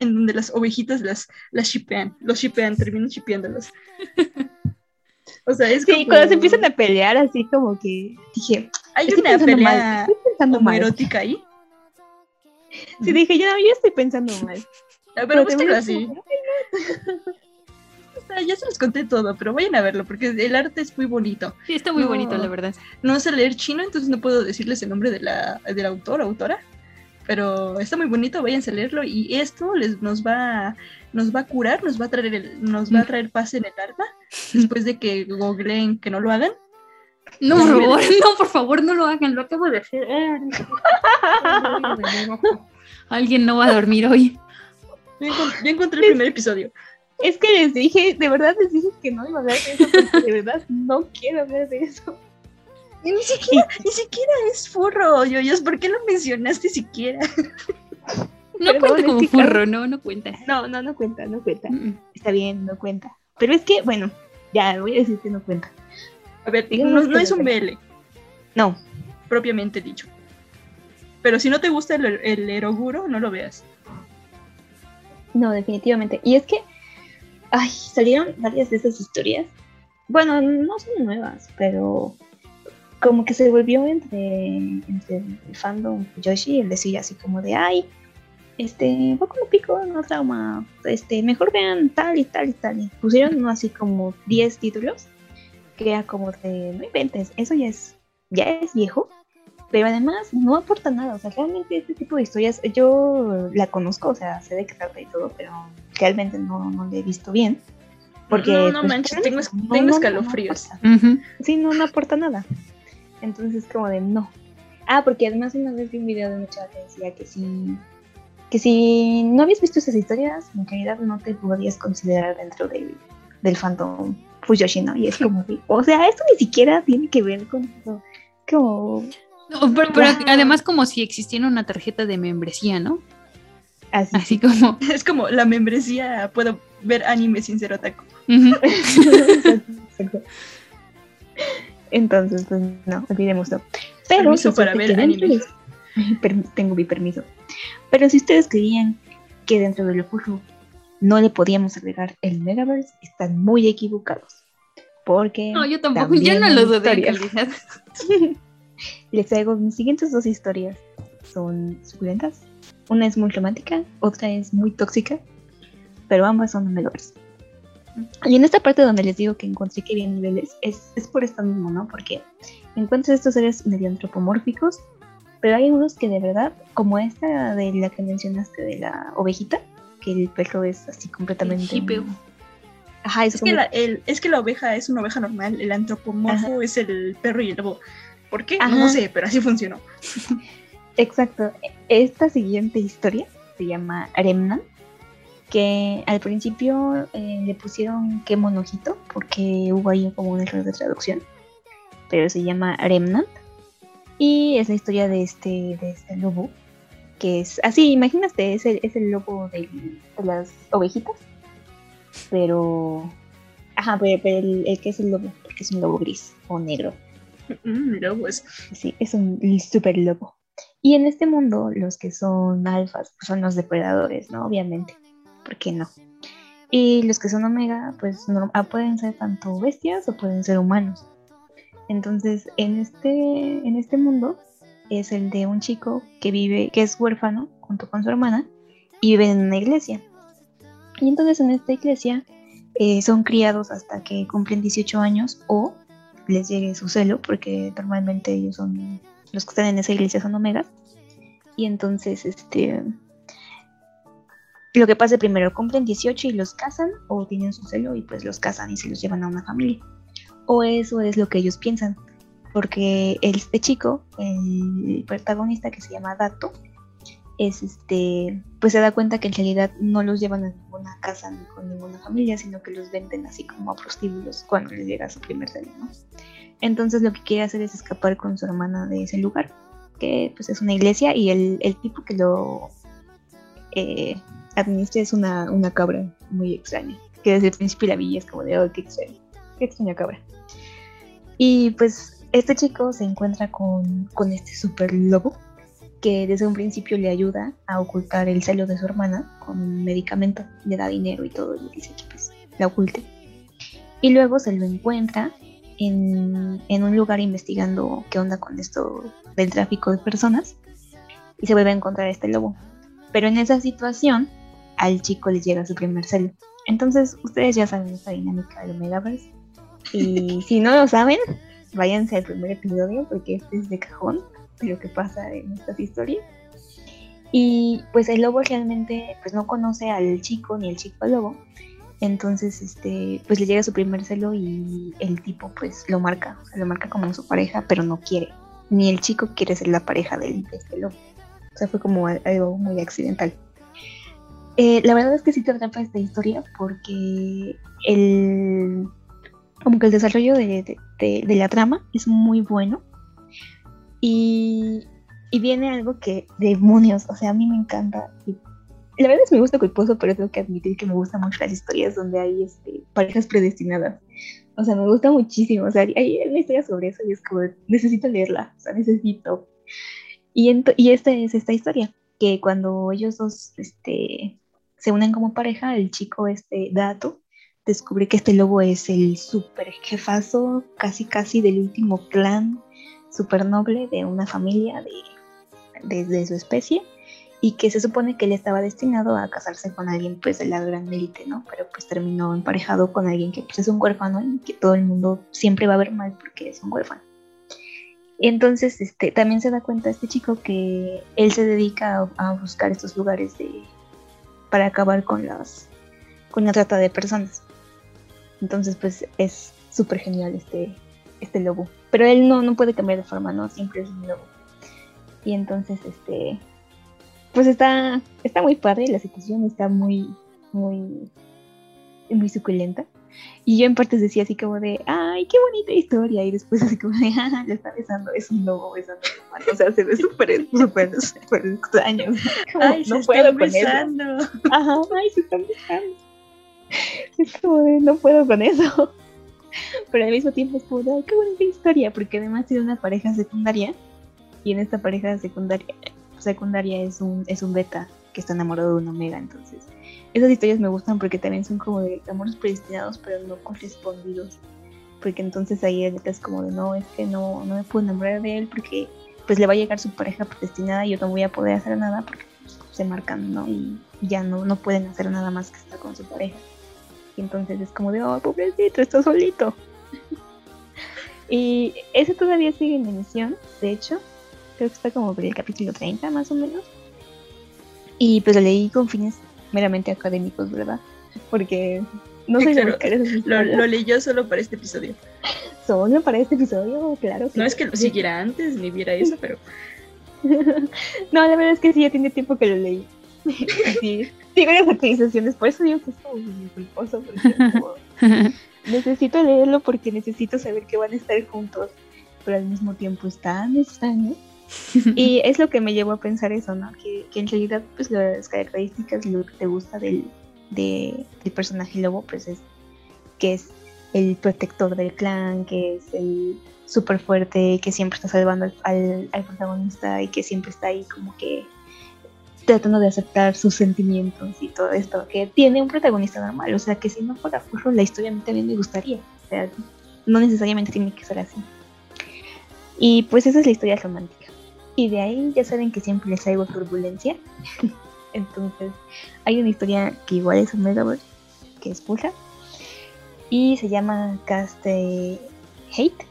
En donde las ovejitas las, las shipean, los shipean, terminan shipeándolos. O sea, es Sí, como... cuando se empiezan a pelear, así como que dije, Hay estoy una pensando mal, pelea estoy pensando mal. homoerótica ahí. Sí, dije, yo, yo estoy pensando mal. Ah, Pero búsquenlo así. O sea, ya se los conté todo, pero vayan a verlo porque el arte es muy bonito. Sí, está muy No- bonito, la verdad. No sé leer chino, entonces no puedo decirles el nombre de la, del autor o autora. Pero está muy bonito, váyanse a leerlo y esto les nos va nos va a curar, nos va a traer el- nos va a traer paz en el alma después de que googleen que no lo hagan. No, por favor, no, por favor, no lo hagan, lo acabo de hacer. Alguien no va a dormir hoy. Yo encont- yo encontré el primer episodio. Es que les dije, de verdad les dije que no iba a hablar de eso, porque de verdad no quiero hablar de eso. Y ni siquiera, ni siquiera es furro, yoyos, ¿por qué lo mencionaste siquiera? No Perdón, cuenta como furro, no, no cuenta. No, no, no cuenta, no cuenta. Mm. Está bien, no cuenta. Pero es que, bueno, ya voy a decir que no cuenta. A ver, no, es un. BL, No, propiamente dicho. Pero si no te gusta el, el eroguro, no lo veas. no, definitivamente. Y es que, ay, salieron varias de esas historias. Bueno, no son nuevas, pero como que se volvió entre, entre el fandom Yoshi el decir así como de, ay, este, Boku no Pico no trauma, este, mejor vean tal y tal y tal. Y pusieron ¿no? así como 10 títulos, que era como de, no inventes, eso ya es, ya es viejo, pero además no aporta nada, o sea, realmente este tipo de historias, yo la conozco, o sea, sé de qué trata y todo, pero realmente no, no la he visto bien. Porque, no, no pues, manches, tengo, no, escalofríos. Sí, no, no aporta nada. Entonces, como de no. Ah, porque además una vez vi un video de una chava que decía que si, que si no habías visto esas historias, en realidad no te podías considerar dentro del, del fandom Fuyoshi, ¿no? Y es como, de, o sea, esto ni siquiera tiene que ver con eso. Como, No, pero, además como si existiera una tarjeta de membresía, ¿no? así. Así como... Es como la membresía, puedo ver anime sin ser otaku. Exacto, exacto. Entonces, pues no, olvidemos Pero Permiso para ver de- tengo mi permiso. Pero si ustedes creían que dentro del furro no le podíamos agregar el Megaverse, están muy equivocados. Porque. No, yo tampoco, yo no lo dudé Les traigo mis siguientes dos historias. Son suculentas. Una es muy romántica, otra es muy tóxica, pero ambas son Megaverse. Y en esta parte donde les digo que encontré que había niveles, es, es por esto mismo, ¿no? Porque encuentras estos seres medio antropomórficos, pero hay unos que de verdad, como esta de la que mencionaste de la ovejita, que el perro es así completamente... Ajá, es, que la, es que la oveja es una oveja normal, el antropomorfo es el perro y el lobo. ¿Por qué? No sé, pero así funcionó. Exacto. Esta siguiente historia se llama Remnant, que al principio eh, le pusieron que monojito, porque hubo ahí como un error de traducción, pero se llama Remnant. Y es la historia de este, de este lobo, que es así, imagínate, es el, es el lobo de las ovejitas pero. Ajá, pero, el, que es el lobo, porque es un lobo gris o negro. Mm, lobo es. Sí, es un super lobo. Y en este mundo, los que son alfas pues son los depredadores, ¿no? Obviamente. ¿Por qué no? Y los que son omega, pues ah, pueden ser tanto bestias o pueden ser humanos. Entonces, en este, en este mundo es el de un chico que vive, que es huérfano junto con su hermana y vive en una iglesia. Y entonces en esta iglesia eh, son criados hasta que cumplen 18 años o les llegue su celo, porque normalmente ellos son, los que están en esa iglesia son omegas. Y entonces, este, lo que pasa primero, cumplen 18 y los casan o tienen su celo y pues los casan y se los llevan a una familia. O eso es lo que ellos piensan, porque este chico, el protagonista que se llama Dato, es este, pues se da cuenta que en realidad no los llevan a ninguna casa ni con ninguna familia, sino que los venden así como a prostíbulos cuando les llega su primer celo, Entonces lo que quiere hacer es escapar con su hermana de ese lugar, que pues es una iglesia y el, tipo que lo eh, administra es una, una, cabra muy extraña, que desde el principio la vi es como de, oh, qué extraña, qué extraña cabra. Y pues este chico se encuentra con, con este super lobo que desde un principio le ayuda a ocultar el celo de su hermana con un medicamento, le da dinero y todo, y dice que pues la oculte. Y luego se lo encuentra en, un lugar investigando qué onda con esto del tráfico de personas y se vuelve a encontrar este lobo. Pero en esa situación, al chico le llega su primer celo. Entonces, ustedes ya saben esta dinámica del Megaverse. Y si no lo saben, váyanse al primer episodio porque este es de cajón lo que pasa en estas historias. Y pues el lobo realmente pues no conoce al chico ni el chico al lobo. Entonces, este, pues le llega su primer celo y el tipo pues lo marca, lo marca como su pareja, pero no quiere. Ni el chico quiere ser la pareja del, de este lobo. O sea, fue como algo muy accidental. Eh, la verdad es que sí te atrapa esta historia porque el como que el desarrollo de, de la trama es muy bueno y, viene algo que, demonios, o sea, a mí me encanta. Y la verdad es que me gusta culposo, pero tengo que admitir que me gustan mucho las historias donde hay este, parejas predestinadas. O sea, me gusta muchísimo. O sea, hay una historia sobre eso y es como, necesito leerla, o sea, necesito. Y, y esta es esta historia, que cuando ellos dos este, se unen como pareja, el chico, este dato, descubre que este lobo es el super jefazo, casi casi del último clan súper noble de una familia de, de, su especie y que se supone que él estaba destinado a casarse con alguien pues de la gran élite, ¿no? Pero pues terminó emparejado con alguien que pues, es un huérfano y que todo el mundo siempre va a ver mal porque es un huérfano. Entonces este, también se da cuenta este chico que él se dedica a, buscar estos lugares de, para acabar con, las, con la trata de personas. Entonces pues es súper genial este, este lobo. Pero él no, no puede cambiar de forma, ¿no? Siempre es un lobo. Y entonces, este, pues está, está muy padre, la situación está muy, muy, muy suculenta. Y yo en partes decía así como de, ay, qué bonita historia. Y después así como de, ah, le está besando, es un lobo besando a O sea, se ve súper, súper, súper extraño. ay, no se puedo están besando. Ajá, ay, se están besando. Es como de, no puedo con eso. Pero al mismo tiempo es como, qué bonita historia, porque además tiene una pareja secundaria y en esta pareja secundaria secundaria es un, es un beta que está enamorado de un omega, entonces esas historias me gustan porque también son como de amores predestinados pero no correspondidos, porque entonces ahí es como de no, es que no, no me puedo enamorar de él porque pues le va a llegar su pareja predestinada y yo no voy a poder hacer nada porque se marcan, ¿no? Y ya no, no pueden hacer nada más que estar con su pareja. Y entonces es como de, oh, pobrecito, está solito. y ese todavía sigue en emisión, de hecho. Creo que está como por el capítulo 30 más o menos. Y pues lo leí con fines meramente académicos, ¿verdad? Porque no sé claro, lo, lo leyó solo para este episodio. Solo para este episodio, claro. No es que lo siguiera antes ni viera eso, pero... no, la verdad es que sí, ya tiene tiempo que lo leí. sí, las actualizaciones, por eso digo que es como muy culposo. necesito leerlo porque necesito saber que van a estar juntos, pero al mismo tiempo están extraños. y es lo que me llevó a pensar eso, ¿no? Que, en realidad, pues las características, lo que te gusta del, de, del personaje lobo, pues es que es el protector del clan, que es el súper fuerte, que siempre está salvando al, al, protagonista y que siempre está ahí como que tratando de aceptar sus sentimientos y todo esto, que tiene un protagonista normal, o sea que si no fuera Furro la historia a mí también me gustaría, o sea, no necesariamente tiene que ser así. Y pues esa es la historia romántica. Y de ahí ya saben que siempre les traigo turbulencia. Entonces, hay una historia que igual es un Megaverse, que es Pulsa, y se llama Cast Hate,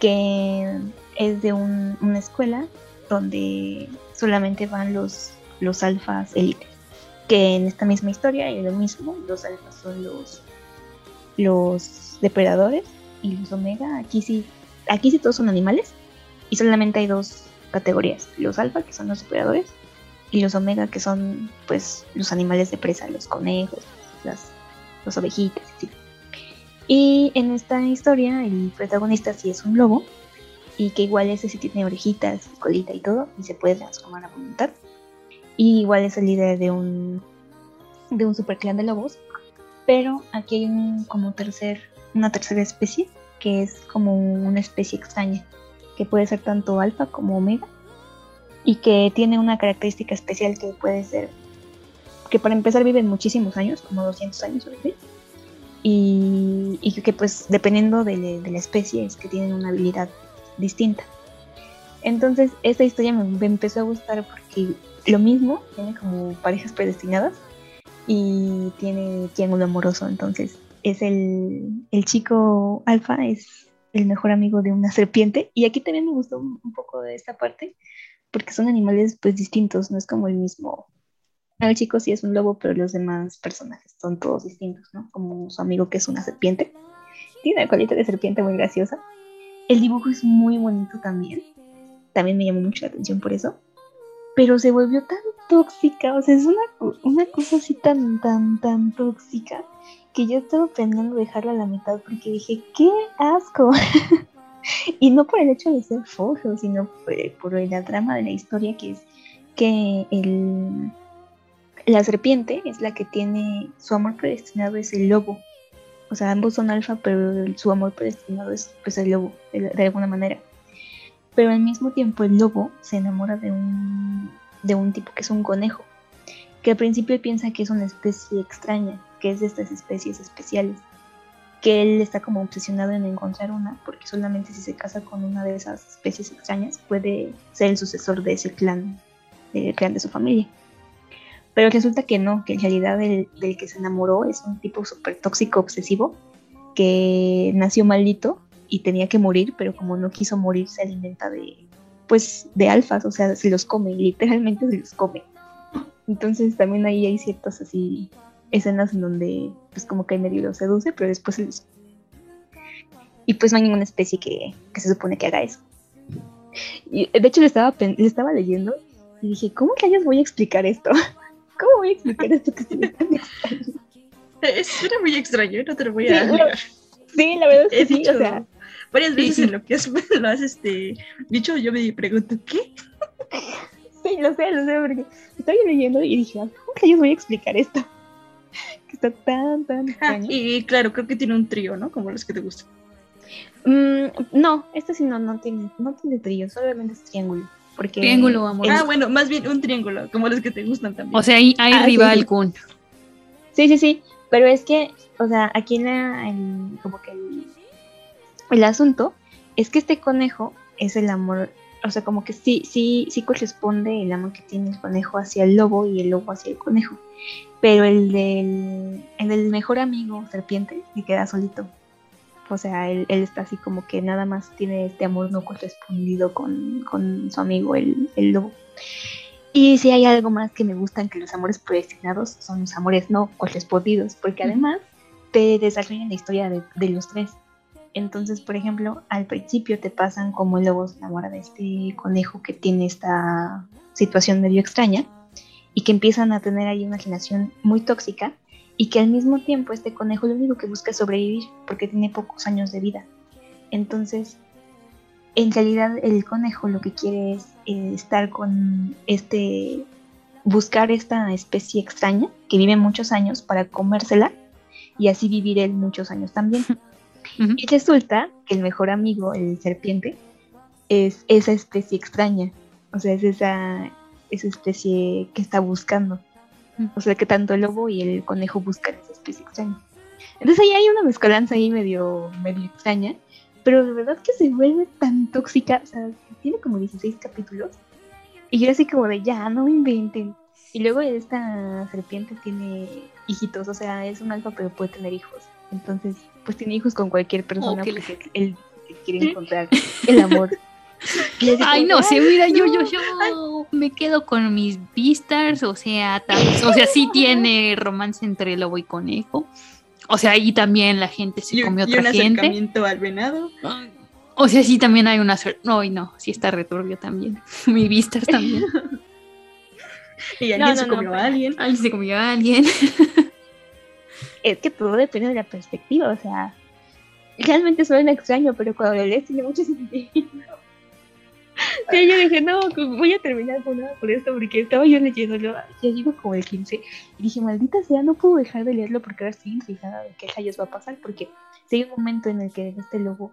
que es de una escuela donde solamente van los, los alfas élites. Que en esta misma historia es lo mismo, los alfas son los, los depredadores y los omega, aquí sí, aquí sí todos son animales y solamente hay dos categorías, los alfa que son los depredadores y los omega que son pues los animales de presa, los conejos, las, las ovejitas, etc. Y en esta historia el protagonista sí es un lobo y que igual ese sí tiene orejitas, colita y todo y se puede transformar a voluntad. Y igual es el líder de un de un super clan de lobos, pero aquí hay un como tercer una tercera especie que es como una especie extraña que puede ser tanto alfa como omega y que tiene una característica especial que puede ser que para empezar viven muchísimos años, como 200 años o así y, que pues dependiendo de, la especie es que tienen una habilidad distinta. Entonces esta historia me, empezó a gustar porque lo mismo, tiene como parejas predestinadas y tiene triángulo amoroso, entonces es el, el chico alfa, es el mejor amigo de una serpiente y aquí también me gustó un, poco de esta parte porque son animales pues distintos, no es como el mismo el chico sí es un lobo, pero los demás personajes son todos distintos, ¿no? Como su amigo que es una serpiente. Tiene una colita de serpiente muy graciosa. El dibujo es muy bonito también. También me llamó mucho la atención por eso. Pero se volvió tan tóxica, o sea, es una, una cosa así tan, tan, tan tóxica que yo estaba planeando dejarla a la mitad porque dije, ¡qué asco! y no por el hecho de ser fojo, sino por, la trama de la historia que es que el la serpiente es la que tiene su amor predestinado es el lobo. O sea, ambos son alfa, pero su amor predestinado es pues el lobo, de, alguna manera. Pero al mismo tiempo el lobo se enamora de un, de un tipo que es un conejo, que al principio piensa que es una especie extraña, que es de estas especies especiales, que él está como obsesionado en encontrar una, porque solamente si se casa con una de esas especies extrañas puede ser el sucesor de ese clan, del clan de su familia. Pero resulta que no, que en realidad el, del que se enamoró es un tipo súper tóxico, obsesivo, que nació maldito y tenía que morir, pero como no quiso morir, se alimenta de, pues, de alfas, o sea, se los come, literalmente se los come. Entonces también ahí hay ciertas así escenas en donde, pues, como que medio lo seduce, pero después se. Y pues no hay ninguna especie que, que se supone que haga eso. Y de hecho le estaba, le estaba leyendo y dije, ¿cómo que ellos voy a explicar esto? ¿Cómo voy a explicar esto que se me tan extraño? Era muy extraño, no te lo voy a Sí, la verdad es que sí, o sea. Varias veces en lo que has, lo has este, dicho, yo me pregunto, ¿qué? Sí, lo sé, lo sé, porque estaba leyendo y dije, ah, ¿cómo que yo voy a explicar esto? Está tan, tan extraño. y claro, creo que tiene un trío, ¿no? Como los que te gustan. Mm, no, este sí no, no tiene, no tiene trío, solamente es triángulo. Porque Triángulo amoroso. Ah, bueno, más bien un triángulo, como los que te gustan también. O sea, hay, hay Ah, rival sí. Sí, sí, sí, pero es que, o sea, aquí en la, en- como que el, el asunto es que este conejo es el amor, o sea, como que sí, sí, sí corresponde el amor que tiene el conejo hacia el lobo y el lobo hacia el conejo, pero el del, el del mejor amigo serpiente se queda solito. O sea, él, él está así como que nada más tiene este amor no correspondido con, con su amigo el, el lobo. Y si hay algo más que me gustan que los amores predestinados son los amores no correspondidos, porque además te desarrollan la historia de, de los tres. Entonces, por ejemplo, al principio te pasan como el lobo se enamora de este conejo que tiene esta situación medio extraña y que empiezan a tener ahí una relación muy tóxica y que al mismo tiempo este conejo lo único que busca es sobrevivir porque tiene pocos años de vida. Entonces, en realidad el conejo lo que quiere es eh, estar con este, buscar esta especie extraña que vive muchos años para comérsela y así vivir él muchos años también. Y resulta que el mejor amigo, el serpiente, es esa especie extraña, o sea, es esa, esa especie que está buscando. O sea, que tanto el lobo y el conejo buscan esa especie extraña. Entonces ahí hay una mezcolanza ahí medio, medio extraña, pero de verdad que se vuelve tan tóxica, o sea, tiene como 16 capítulos, y yo así como de, ya, no me inventen. Y luego esta serpiente tiene hijitos, o sea, es un alfa, pero puede tener hijos. Entonces, pues tiene hijos con cualquier persona que le- porque él quiere encontrar el amor. Ay, no sé, "Ay, mira, yo, yo, no". yo me quedo con mis Beastars, o sea, tam- o sea, sí tiene romance entre lobo y conejo. O sea, ahí también la gente se y otra un gente. acercamiento al venado. O sea, sí también hay una suerte. No, no, sí está returbio también. Mi Beastars también. Y alguien No, se comió a alguien. Alguien se comió a alguien. Es que todo depende de la perspectiva, o sea, realmente suena extraño, pero cuando lo lees tiene mucho sentido. Sí, yo dije, no, voy a terminar con nada por esto, porque estaba yo leyéndolo, ya llego como el 15, y dije, maldita sea, no puedo dejar de leerlo porque ahora estoy intrigada de qué rayos va a pasar, porque si hay un momento en el que este lobo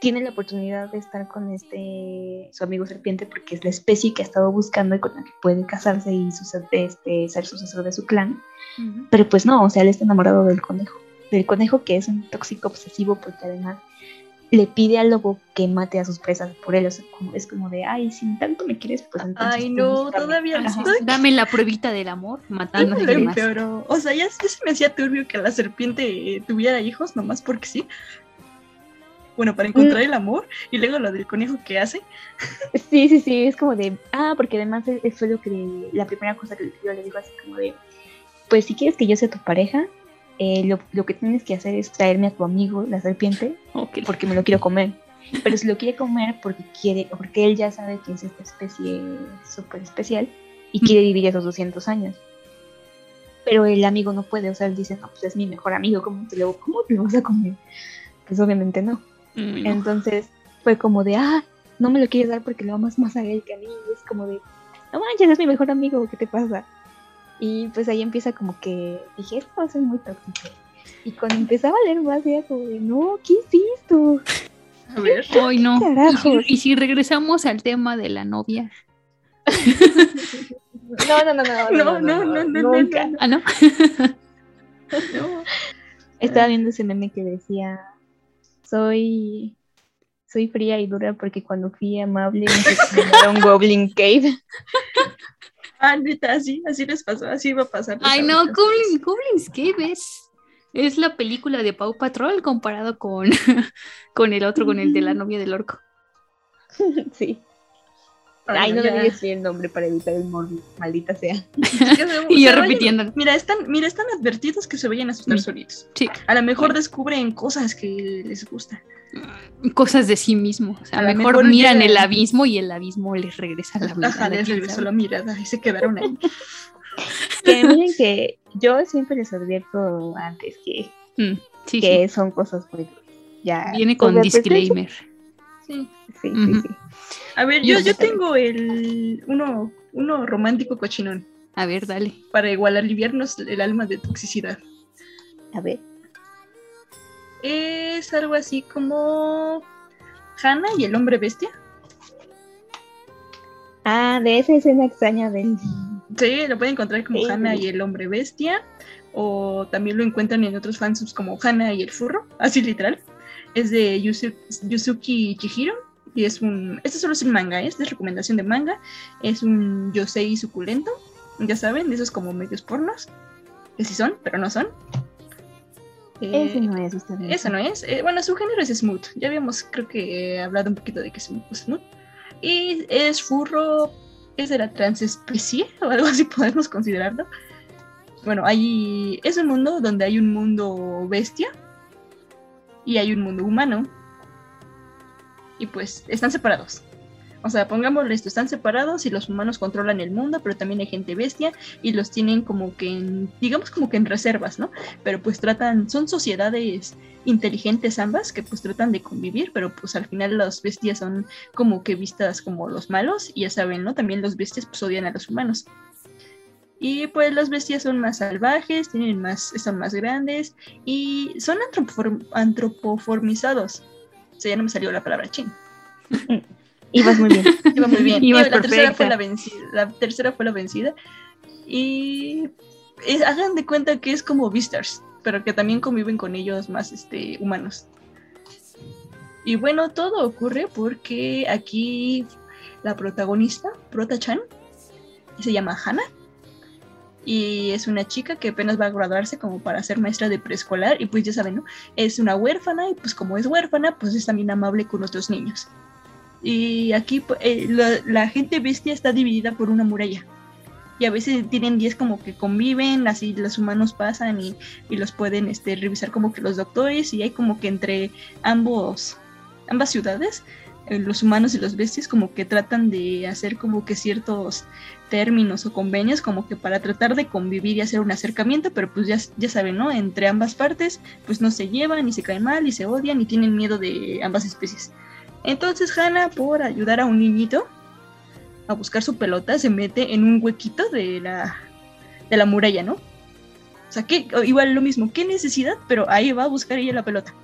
tiene la oportunidad de estar con este su amigo serpiente porque es la especie que ha estado buscando y con la que puede casarse y suce- este, ser sucesor de su clan. Pero pues no, o sea, él está enamorado del conejo. Del conejo que es un tóxico obsesivo porque además le pide al lobo que mate a sus presas por él. O sea, como- es como de, ay, si tanto me quieres, pues entonces... Ay, no, búscame". todavía estoy- Dame la pruebita del amor, matando a demás. empeoró. O sea, ya, ya se me hacía turbio que la serpiente eh, tuviera hijos, nomás porque sí. Bueno, para encontrar el amor. Y luego lo del conejo que hace. Sí, sí, sí, es como de, ah, porque además eso fue lo que, la primera cosa que yo le digo así como de, pues si quieres que yo sea tu pareja, eh, lo, lo que tienes que hacer es traerme a tu amigo, la serpiente, porque me lo quiero comer. Pero si lo quiere comer porque quiere, porque él ya sabe que es esta especie súper especial y quiere vivir esos 200 años. Pero el amigo no puede, o sea, él dice, no, pues es mi mejor amigo, ¿cómo te lo, cómo te lo vas a comer? Pues obviamente no. Mm, no. Entonces fue como de, ah, no me lo quieres dar porque lo amas más a él que a mí. Y es como de, no manches, es mi mejor amigo, ¿qué te pasa? Y pues ahí empieza como que dije, esto va a ser muy tóxico. Y cuando empezaba a leer más, era como de, no, ¿qué es esto? A ver. Ay, no. ¿Y si, y si regresamos al tema de la novia. No, no, no, no, No, no, no, no, no, nunca. no. Ah, ¿no? Estaba viendo ese meme que decía, soy, soy fría y dura porque cuando fui amable me a un Goblin Cave. Ah, neta, así, así les pasó, así va a pasar. Ay, no, Goblin, Goblin's Cave es, es la película de Pau Patrol comparado con, con el otro, con el de la novia del orco. sí. Ay, Ay, no ya. me digas el nombre para evitar el morbo, maldita sea. Y yo vayan- repitiéndolo. Mira, están, mira, están advertidos que se vayan a asustar solitos. Sí. A lo mejor descubren cosas que les gustan. Cosas de sí mismo. O sea, A lo mejor, mejor miran el abismo y el abismo les regresa la vida. Ajá, les regresó la mirada y se quedaron ahí. Que miren que yo siempre les advierto antes que, Mm, sí, que son cosas muy ya Viene con sobre disclaimer. Sí. Sí, sí, sí. A ver, Yo yo, tengo el uno, uno romántico cochinón A ver, dale. para igual aliviarnos el alma de toxicidad. A ver. Es algo así como Hannah y el hombre bestia. Ah, de esa escena extraña del... Sí, lo pueden encontrar como Sí. Hannah y el hombre bestia. O también lo encuentran en otros fansubs como Hannah y el furro, así literal. Es de Yusu- Yuzuki Chihiro. Y es un. Este solo es un manga, ¿eh? Esta es recomendación de manga. Es un yosei suculento. Ya saben, de esos como medios pornos. Que sí son, pero no son. Eh, Ese no es usted. eso no es. Eh, bueno, su género es smooth. Ya habíamos, creo que, eh, hablado un poquito de que es smooth. Y es furro, es de la transespecie o algo así podemos considerarlo. Bueno, hay, es un mundo donde hay un mundo bestia y hay un mundo humano. Y pues están separados. O sea, pongámosle esto, están separados y los humanos controlan el mundo, pero también hay gente bestia y los tienen como que en, digamos como que en reservas, ¿no? Pero pues tratan, son sociedades inteligentes ambas que pues tratan de convivir, pero pues al final las bestias son como que vistas como los malos y ya saben, ¿no? También los bestias pues odian a los humanos. Y pues las bestias son más salvajes, tienen más, son más grandes y son antropoform- antropoformizados. O sea, ya no me salió la palabra chin. Ibas muy bien. Iba muy bien. Ibas Y la tercera fue la vencida. La tercera fue la vencida. Y es- hagan de cuenta que es como Beastars, pero que también conviven con ellos más este, humanos. Y bueno, todo ocurre porque aquí la protagonista, Prota-chan, se llama Hannah. Y es una chica que apenas va a graduarse como para ser maestra de preescolar. Y pues ya saben, ¿no? Es una huérfana y pues como es huérfana, pues es también amable con otros niños. Y aquí pu- eh, la, la gente bestia está dividida por una muralla. Y a veces tienen 10 como que conviven, así los humanos pasan y, y los pueden este, revisar como que los doctores. Y hay como que entre ambos, ambas ciudades, eh, los humanos y los bestias como que tratan de hacer como que ciertos términos o convenios como que para tratar de convivir y hacer un acercamiento, pero pues ya, ya saben, ¿no? Entre ambas partes pues no se llevan y se caen mal y se odian y tienen miedo de ambas especies. Entonces Hannah, por ayudar a un niñito a buscar su pelota, se mete en un huequito de la, de la muralla, ¿no? O sea, que igual lo mismo, qué necesidad, pero ahí va a buscar ella la pelota.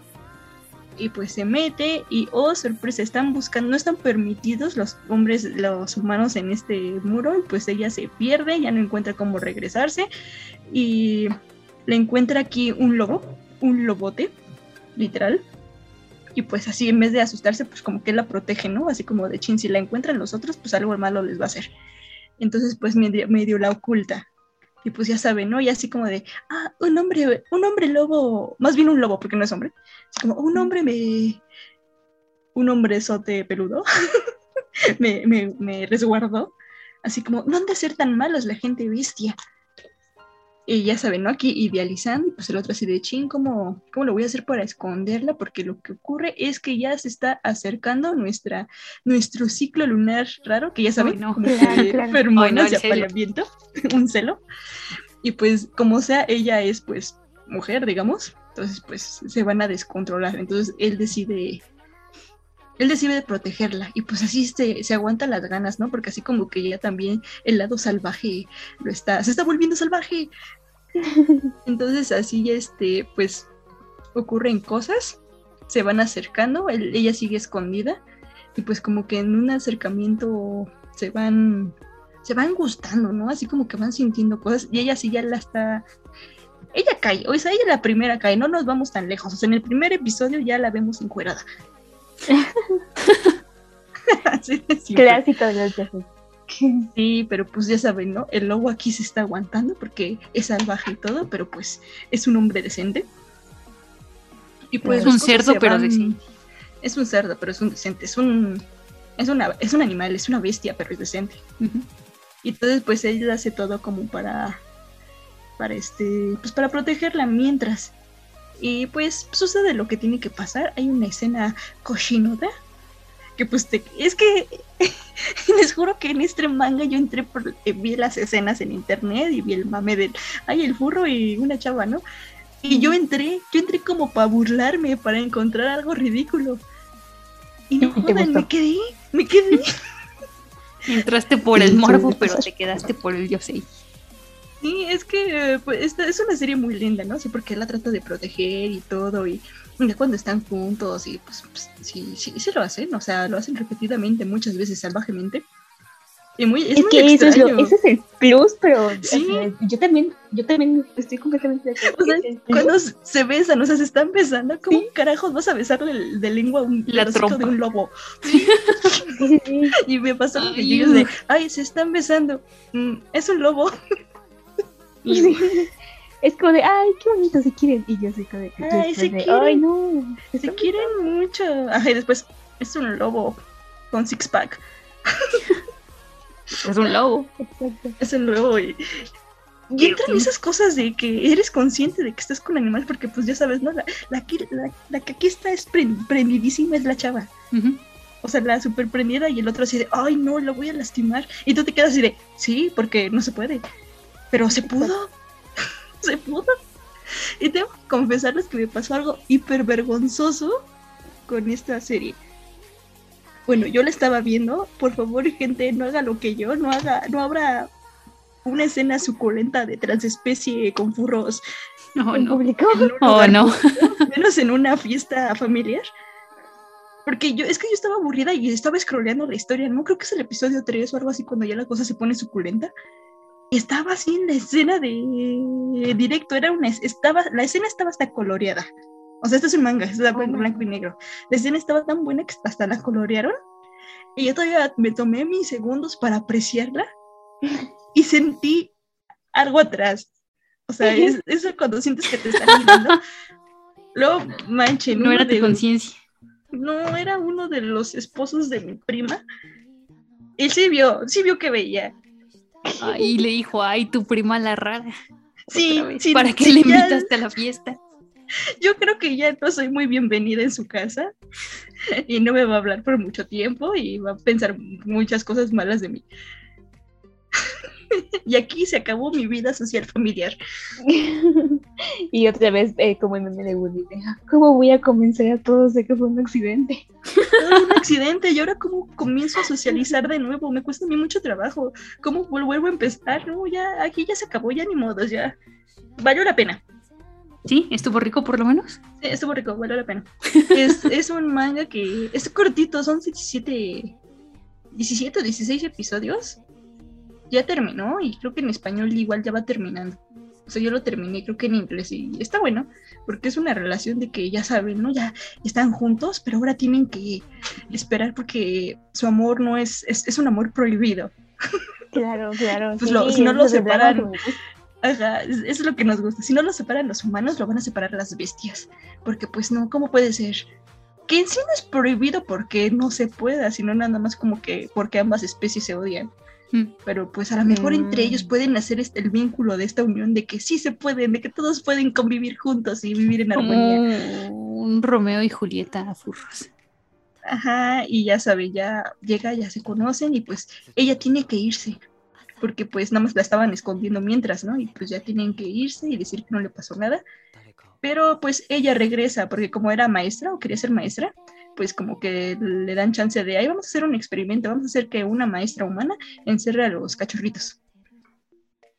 Y pues se mete y, oh, sorpresa, están buscando, no están permitidos los hombres, los humanos en este muro y pues ella se pierde, ya no encuentra cómo regresarse y le encuentra aquí un lobo, un lobote, literal. Y pues así, en vez de asustarse, pues como que la protege, ¿no? Así como de chin, si la encuentran los otros, pues algo malo les va a hacer. Entonces, pues medio, medio la oculta. Y pues ya saben, ¿no? Y así como de, ah, un hombre, un hombre lobo, más bien un lobo, porque no es hombre. Así como, un hombre me. Un hombre sote peludo me, me, me resguardó. Así como, no han de ser tan malos la gente bestia. Y ya saben, ¿no? Aquí idealizando, y pues el otro así de chin, ¿cómo, ¿cómo lo voy a hacer para esconderla? Porque lo que ocurre es que ya se está acercando nuestra, nuestro ciclo lunar raro, que ya saben, Ay, no. como Claro, que Ay, no, apareamiento, un celo. Y pues, como sea, ella es pues mujer, digamos, entonces pues se van a descontrolar. Entonces él decide él decide protegerla y pues así se, se aguanta las ganas, ¿no? Porque así como que ya también el lado salvaje lo está, se está volviendo salvaje. Entonces así este, pues ocurren cosas, se van acercando, él- ella sigue escondida y pues como que en un acercamiento se van, se van gustando, ¿no? Así como que van sintiendo cosas y ella sí ya la está... Ella cae, o sea, ella la primera cae, no nos vamos tan lejos, o sea, en el primer episodio ya la vemos encuerada. Así de simple. Clásico de los. Sí, pero pues ya saben, ¿no? El lobo aquí se está aguantando porque es salvaje y todo, pero pues es un hombre decente. Y pues Es un cerdo, pero van- decente. Es un cerdo, pero es un decente. Es un, es una, es un animal, es una bestia, pero es decente. Y entonces pues él hace todo como para, para este, pues para protegerla mientras. Y pues sucede lo que tiene que pasar. Hay una escena cochinoda que pues te, es que les juro que en este manga yo entré por, eh, vi las escenas en internet y vi el mame del, ay, el furro y una chava, ¿no? Y yo entré, yo entré como para burlarme, para encontrar algo ridículo. Y no ¿Te jodan, me quedé, me quedé. Entraste por el morbo, pero te quedaste por el yo sé. Sí, es que pues, esta es una serie muy linda, ¿no? Sí, porque él la trata de proteger y todo, y ya cuando están juntos, y pues, pues, sí, sí, sí lo hacen, o sea, lo hacen repetidamente, muchas veces salvajemente. Y muy, es, Es, muy que eso es lo, ese es el plus, pero Sí. o sea, yo también, yo también estoy completamente de acuerdo. O sea, cuando se besan, o sea, se están besando, ¿cómo carajos vas a besarle el- de lengua a un La hocico de trompa. un lobo? Sí, sí, sí. Y me pasó lo que yo de, ay, se están besando. Mm, es un lobo. Sí. Es como de, ay, qué bonito, se quieren. Y yo soy como de, Ay, se de, quieren. ay, no. Se quieren mucho. Ajá, y después es un lobo con six pack. Es un lobo. Exacto. Es un lobo y. Y entran esas cosas de que eres consciente de que estás con animales porque pues ya sabes, ¿no? La, la, que- la- la que aquí está es pren- prendidísima es la chava. O sea, la super prendida y el otro así de, ay no, la voy a lastimar. Y tú te quedas así de, sí, porque no se puede. Pero se pudo. se pudo. Y tengo que confesarles que me pasó algo hiper vergonzoso con esta serie. Bueno, yo la estaba viendo. Por favor, gente, no haga lo que yo, no haga, no habrá una escena suculenta de transespecie con furros No, no. público. Oh, no. público, menos en una fiesta familiar. Porque yo, es que yo estaba aburrida y estaba scrolleando la historia, no creo que es el episodio 3 o algo así, cuando ya la cosa se pone suculenta. Y estaba así en la escena de directo, era una, es- estaba, la escena estaba hasta coloreada. O sea, esto es un manga, esto está en blanco y negro. La escena estaba tan buena que hasta la colorearon. Y yo todavía me tomé mis segundos para apreciarla y sentí algo atrás. O sea, es, eso cuando sientes que te están mirando. Luego, manchen, No era tu de- conciencia. no, era uno de los esposos de mi prima. Él sí vio, sí vio que veía. Ay, le dijo, ay, tu prima la rara. Sí, sí, ¿Para qué sí, le ya- invitaste a la fiesta? Yo creo que ya no soy muy bienvenida en su casa y no me va a hablar por mucho tiempo y va a pensar muchas cosas malas de mí. y aquí se acabó mi vida social familiar. y otra vez, eh, como el meme de Woody, "Ah, ¿cómo voy a convencer a todos de que fue un accidente? Todo un accidente y ahora cómo comienzo a socializar de nuevo, me cuesta a mí mucho trabajo. ¿Cómo vuelvo a empezar? No, ya aquí ya se acabó, ya ni modos, ya. Valió la pena. ¿Sí? ¿Estuvo rico por lo menos? Sí, estuvo rico, valió la pena. Es, es un manga que es cortito, son 17, 17 o 16 episodios. Ya terminó y creo que en español igual ya va terminando. O sea, yo lo terminé creo que en inglés y está bueno, porque es una relación de que ya saben, ¿no? Ya están juntos, pero ahora tienen que esperar porque su amor no es, es, es un amor prohibido. Claro, claro. Pues sí, lo- si no lo separan. Ajá, es, es lo que nos gusta. Si no lo separan los humanos, lo van a separar las bestias. Porque pues no, ¿cómo puede ser? Que en sí no es prohibido porque no se pueda, sino nada más como que porque ambas especies se odian. Mm. Pero pues a lo mejor entre Mm. ellos pueden hacer este, el vínculo de esta unión de que sí se pueden, de que todos pueden convivir juntos y vivir en armonía. Como un Romeo y Julieta a furros. Ajá, y ya sabe, ya llega, ya se conocen y pues ella tiene que irse, porque pues nada más la estaban escondiendo mientras, ¿no? Y pues ya tienen que irse y decir que no le pasó nada. Pero pues ella regresa, porque como era maestra o quería ser maestra, pues como que le dan chance de, ahí vamos a hacer un experimento, vamos a hacer que una maestra humana encierre a los cachorritos.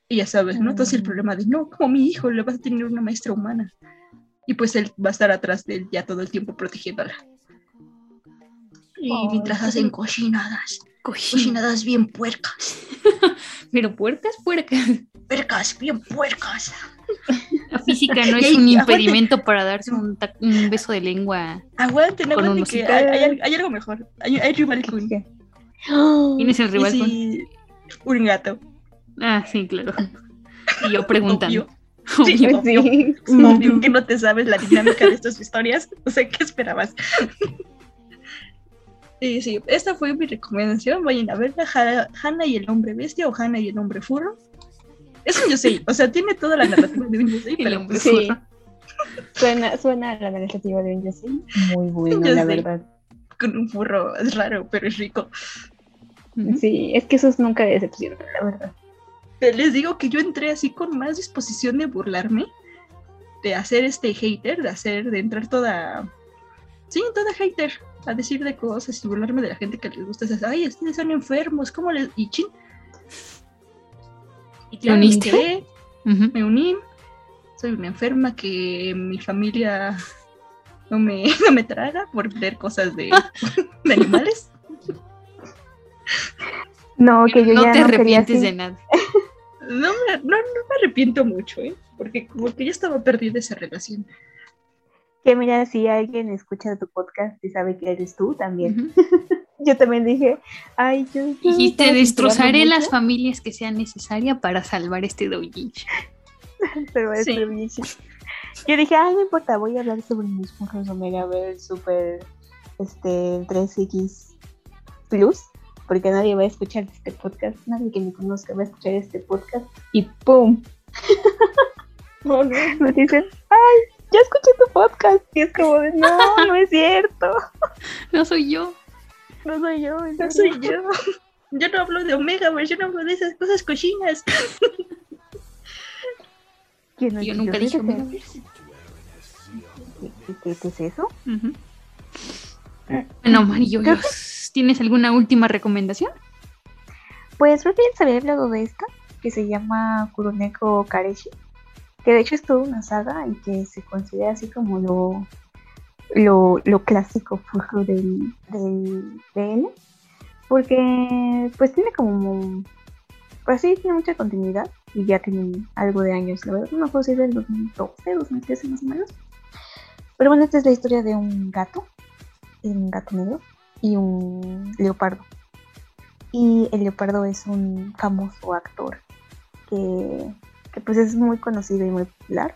Y ya sabes, ¿no? Entonces el problema de, no, como mi hijo le vas a tener una maestra humana. Y pues él va a estar atrás de él ya todo el tiempo protegiéndola. Y mientras hacen cochinadas. Cochina. Cochinadas bien puercas. Pero puercas, puercas. Puercas, bien puercas. La física no es un aguante. impedimento para darse un, un beso de lengua. Aguanten, Con aguanten un que hay, hay- hay algo mejor. Hay, hay rival Kun. ¿Quién es el rival? Y con- un gato. Ah, sí, claro. Y yo preguntando. Obvio. Sí, Obvio. Sí. Obvio que no te sabes la dinámica de estas historias. O sea, ¿qué esperabas? Y sí, esta fue mi recomendación. Vayan a verla, Ha- Hannah y el hombre bestia o Hannah y el hombre furro. Es un yosei, o sea, tiene toda la narrativa de un yosei, El pero hombre Sí. Suena, suena a la narrativa de un Yosei muy bueno, la verdad. con un furro es raro, pero es rico. Sí, es que esos nunca decepcionan, la verdad. Les digo que yo entré así con más disposición de burlarme, de hacer este hater, de hacer, de entrar toda, sí, toda hater, a decir de cosas y burlarme de la gente que les gusta esas, ay, ustedes son enfermos, ¿cómo les...? Y chin. Y claro, me uniste? enteré, Ujú. me uní, soy una enferma que mi familia no me, no me traga por ver cosas de, de animales. No, que yo no ya te no arrepientes de nada. No me, no, no me arrepiento mucho, ¿eh? Porque como que ya estaba perdida esa relación. Que mira, si alguien escucha tu podcast y sabe que eres tú también. yo también dije, ay, yo. Dijiste, estaba destrozaré las mucho, familias que sean necesarias para salvar este doujinshi. doujinshi. Yo dije, ay, no importa, voy a hablar sobre mis puntos Omega ver super este 3X Plus, porque nadie va a escuchar este podcast, nadie que me conozca va a escuchar este podcast, y ¡pum! Dicen, ay, ya escuché tu podcast, y es como de, no, no es cierto, No soy yo. no soy yo, No serio". soy yo. Yo no hablo de Omega, güey. Yo no hablo de esas cosas cochinas. ¿Quién no Yo nunca dije Omega. ¿Qué, qué- qué es eso? Bueno, Marillo, Creo ¿tienes alguna última recomendación? Pues más bien había hablado de esta, que se llama Kuroneko Kareshi, que de hecho es toda una saga y que se considera así como lo, lo, clásico furro del, del DL, porque pues tiene como, pues sí, tiene mucha continuidad y ya tiene algo de años, la verdad, no me acuerdo si es del 2012, 2013 más o menos. Pero bueno, esta es la historia de un gato, un gato negro y un leopardo. Y el leopardo es un famoso actor que, que, pues es muy conocido y muy popular.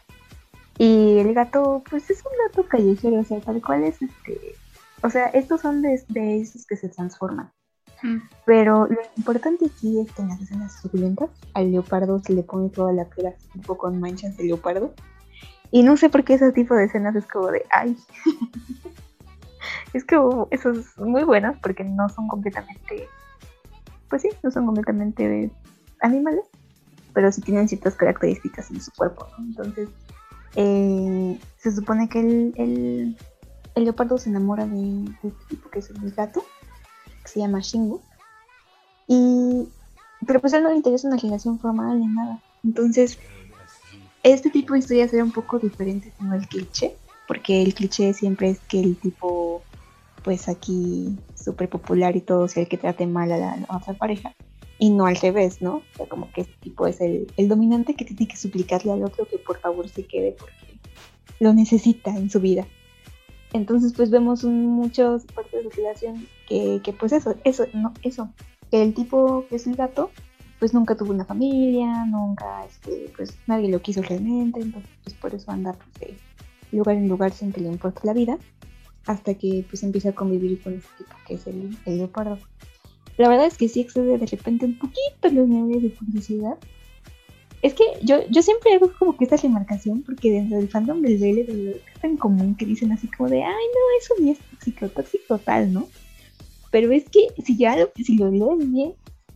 Y el gato, pues es un gato callejero, o sea, tal cual es este. O sea, estos son de, de esos que se transforman. Pero lo importante aquí es que en las escenas suculentas al leopardo se le pone toda la piel así, tipo con manchas de leopardo. Y no sé por qué ese tipo de escenas es como de, ay. es como, esos muy buenos porque no son completamente, pues sí, no son completamente animales, pero sí tienen ciertas características en su cuerpo, ¿no? Entonces, eh, se supone que el, el, el leopardo se enamora de, de este tipo que es el gato, que se llama Shingo. Y, pero pues a él no le interesa una relación formal ni nada. Entonces, este tipo de historias era un poco diferente como el cliché, porque el cliché siempre es que el tipo, pues aquí súper popular y todo, sea el que trate mal a la otra pareja, y no al revés, ¿no? O sea, como que este tipo es el, dominante que tiene que suplicarle al otro que por favor se quede porque lo necesita en su vida. Entonces, pues vemos un, muchos partes de relación que, que, pues eso, eso, no, eso, que el tipo que es el gato, pues nunca tuvo una familia, nunca, este, pues nadie lo quiso realmente, entonces pues por eso anda pues, de lugar en lugar sin que le importe la vida, hasta que pues empieza a convivir con este tipo que es el, el leopardo. La verdad es que sí excede de repente un poquito los niveles de publicidad. Es que yo, yo siempre hago como que esta remarcación, porque dentro del fandom del BL es tan común que dicen así como de, ay no, eso ni es tóxico, tóxico tal, ¿no? Pero es que si ya lo, si lo lees bien,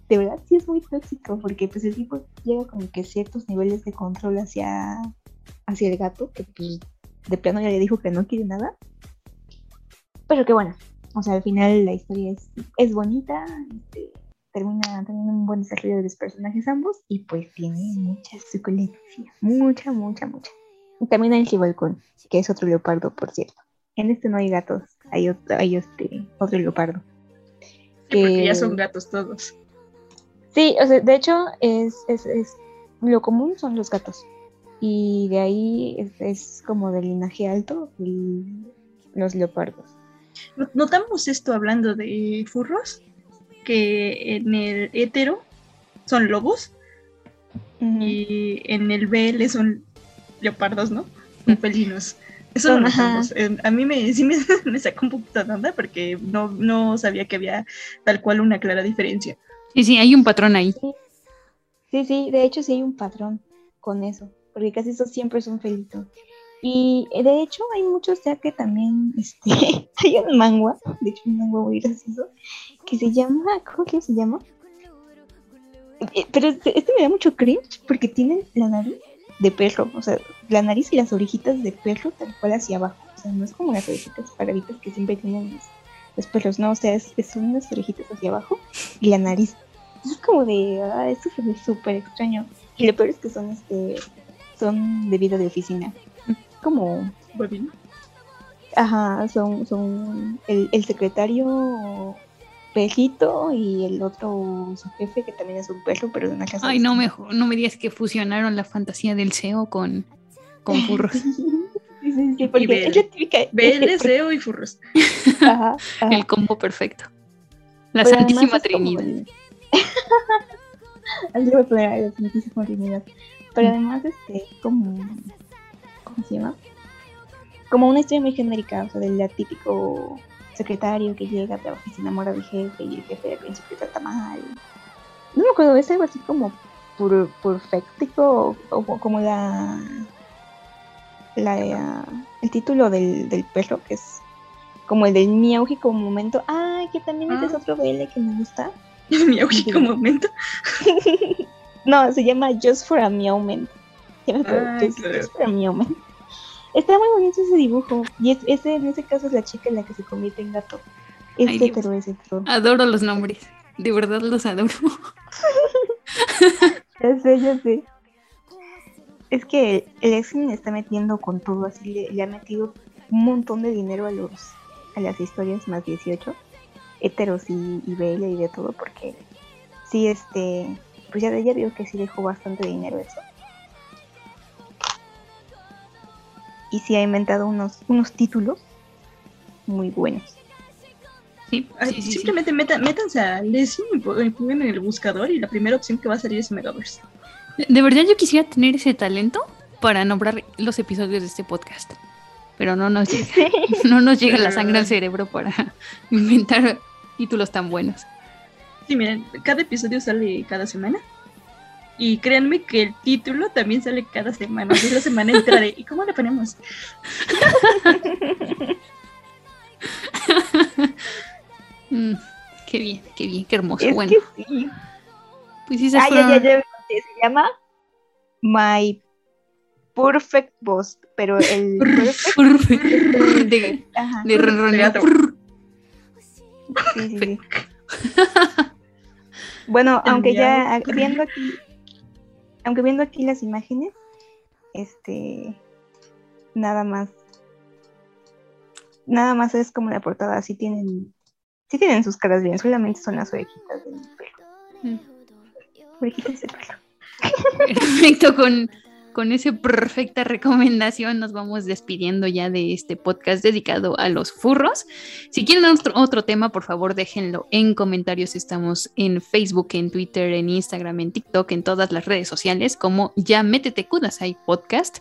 de verdad sí es muy tóxico, porque pues el tipo llega como que ciertos niveles de control hacia, hacia el gato, que pues de plano ya le dijo que no quiere nada. Pero que bueno, o sea, al final la historia es, es bonita, este, termina teniendo un buen desarrollo de los personajes ambos y pues tiene mucha suculencia, mucha, mucha, mucha. Y también hay el Chivalcón, que es otro leopardo, por cierto. En este no hay gatos, hay otro, hay este, otro leopardo. Sí, porque ya son gatos todos. Sí, o sea, de hecho, es, es, es lo común son los gatos. Y de ahí es, es como de linaje alto los leopardos. Notamos esto hablando de furros, que en el hetero son lobos y en el BL son leopardos, ¿no? Son felinos. Eso Son- lo ajá. notamos. Eh, A mí me, sí me, me sacó un poquito de onda porque no, no sabía que había tal cual una clara diferencia. Sí, sí, hay un patrón ahí. Sí, sí, de hecho sí hay un patrón con eso, porque casi esos siempre son felitos. Y eh, de hecho hay muchos ya que también, este, hay un manga, de hecho un manga muy gracioso, que se llama, ¿cómo que se llama? Eh, Pero este este me da mucho cringe porque tienen la nariz de perro, o sea, la nariz y las orejitas de perro tal cual hacia abajo, o sea, no es como las orejitas paraditas que siempre tienen los, perros, no, o sea, es, son unas orejitas hacia abajo y la nariz. Es como de, ah, esto se ve súper extraño. Y lo peor es que son, este, son de vida de oficina. Como, ajá, son, son el, el secretario perrito y el otro su jefe que también es un perro, pero de una casa. Ay, no me, no me digas que fusionaron la fantasía del SEO con, con furros. Sí, sí, sí, Y porque Bel. es la típica. Bel, deseo y furros. Ajá, ajá. El combo perfecto. La Pero Santísima Trinidad. Así voy a poner la Santísima Trinidad. Pero además, este, como. ¿Cómo se llama? Como una historia muy genérica, o sea, del típico secretario que llega, trabaja y se enamora del jefe y el jefe al principio trata mal. No me acuerdo, es algo así como pur- perfectico o, o como la. la el título del, del perro, que es como el del miaujico momento. Ay, que también es Ah. otro BL que me gusta. Aujico momento. no, se llama Just for a Meowment. Ya me acuerdo, Ay, Just, claro. Just for a Meowment. Está muy bonito ese dibujo. Y es, ese, en ese caso es la chica en la que se convierte en gato. Es Ay, es hetero. Adoro los nombres. De verdad los adoro. Ya sé, ya sé. Es que el X-Men está metiendo con todo, así le, le ha metido un montón de dinero a los a las historias más 18, heteros y, y BL y de todo, porque sí, este, pues ya, ya vio que sí dejó bastante dinero eso. Y sí ha inventado unos, unos títulos muy buenos. Sí, Ay, sí, sí, sí. simplemente meta- métanse a Leslie y po- y pongan en el buscador y la primera opción que va a salir es Megaverse. De- De verdad yo quisiera tener ese talento para nombrar los episodios de este podcast. Pero no nos llega. No nos llega la sangre al cerebro para inventar títulos tan buenos. Sí, miren, cada episodio sale cada semana. Y créanme que el título también sale cada semana. Es la semana entera de, ¿y cómo le ponemos? Mm, qué bien, qué bien, qué hermoso. Es bueno, que sí. pues esas Ah, ya, ya, se llama My Perfect Boss, pero el perfect Perfect. de, Ajá. Sí, sí, sí. Bueno, aunque ya viendo aquí, aunque viendo aquí las imágenes, este, nada más, nada más es como la portada, sí tienen, sí tienen sus caras bien, solamente son las orejitas del pelo. Mm. Orejitas de pelo. Perfecto, con, con esa perfecta recomendación nos vamos despidiendo ya de este podcast dedicado a los furros. Si quieren otro, otro tema, por favor déjenlo en comentarios. Estamos en Facebook, en Twitter, en Instagram, en TikTok, en todas las redes sociales como ya métete Kudasai Podcast.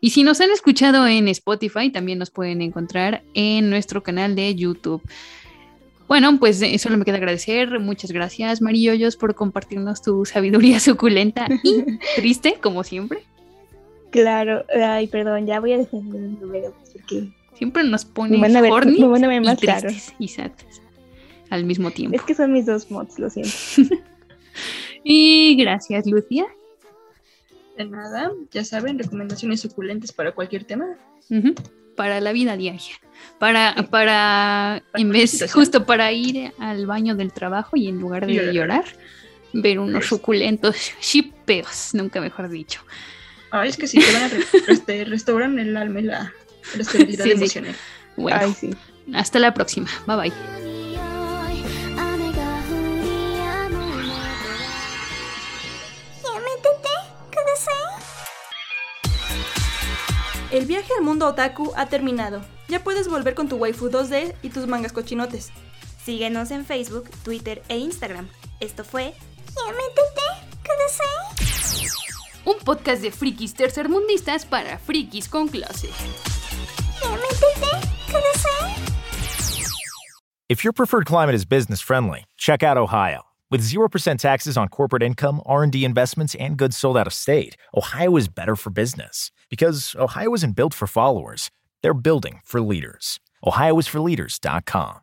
Y si nos han escuchado en Spotify, también nos pueden encontrar en nuestro canal de YouTube. Bueno, pues eh, solo me queda agradecer. Muchas gracias, Mariollos, por compartirnos tu sabiduría suculenta y triste, como siempre. Claro, ay, perdón, ya voy a dejar de número porque Siempre nos pones Me van a ver- horny me van a ver y tristes al mismo tiempo. es que son mis dos mods, lo siento. Y gracias, Lucia. De nada, ya saben, recomendaciones suculentes para cualquier tema. Para la vida diaria. Para, para, en vez, justo para ir al baño del trabajo y en lugar de Llorar. llorar, ver unos suculentos shipeos, nunca mejor dicho. Ay, es que sí, te van a re- este, restauran el alma y la, la estabilidad Sí, sí. emocional. Bueno, Ay, sí. hasta la próxima. Bye bye. El viaje al mundo otaku ha terminado. Ya puedes volver con tu waifu 2D y tus mangas cochinotes. Síguenos en Facebook, Twitter e Instagram. Esto fue Un podcast de frikis tercermundistas para frikis con clase. If your preferred climate is business friendly, check out Ohio. With 0% taxes on corporate income, R&D investments, and goods sold out of state, Ohio is better for business. Because Ohio isn't built for followers, they're building for leaders. OhioIsForLeaders.com.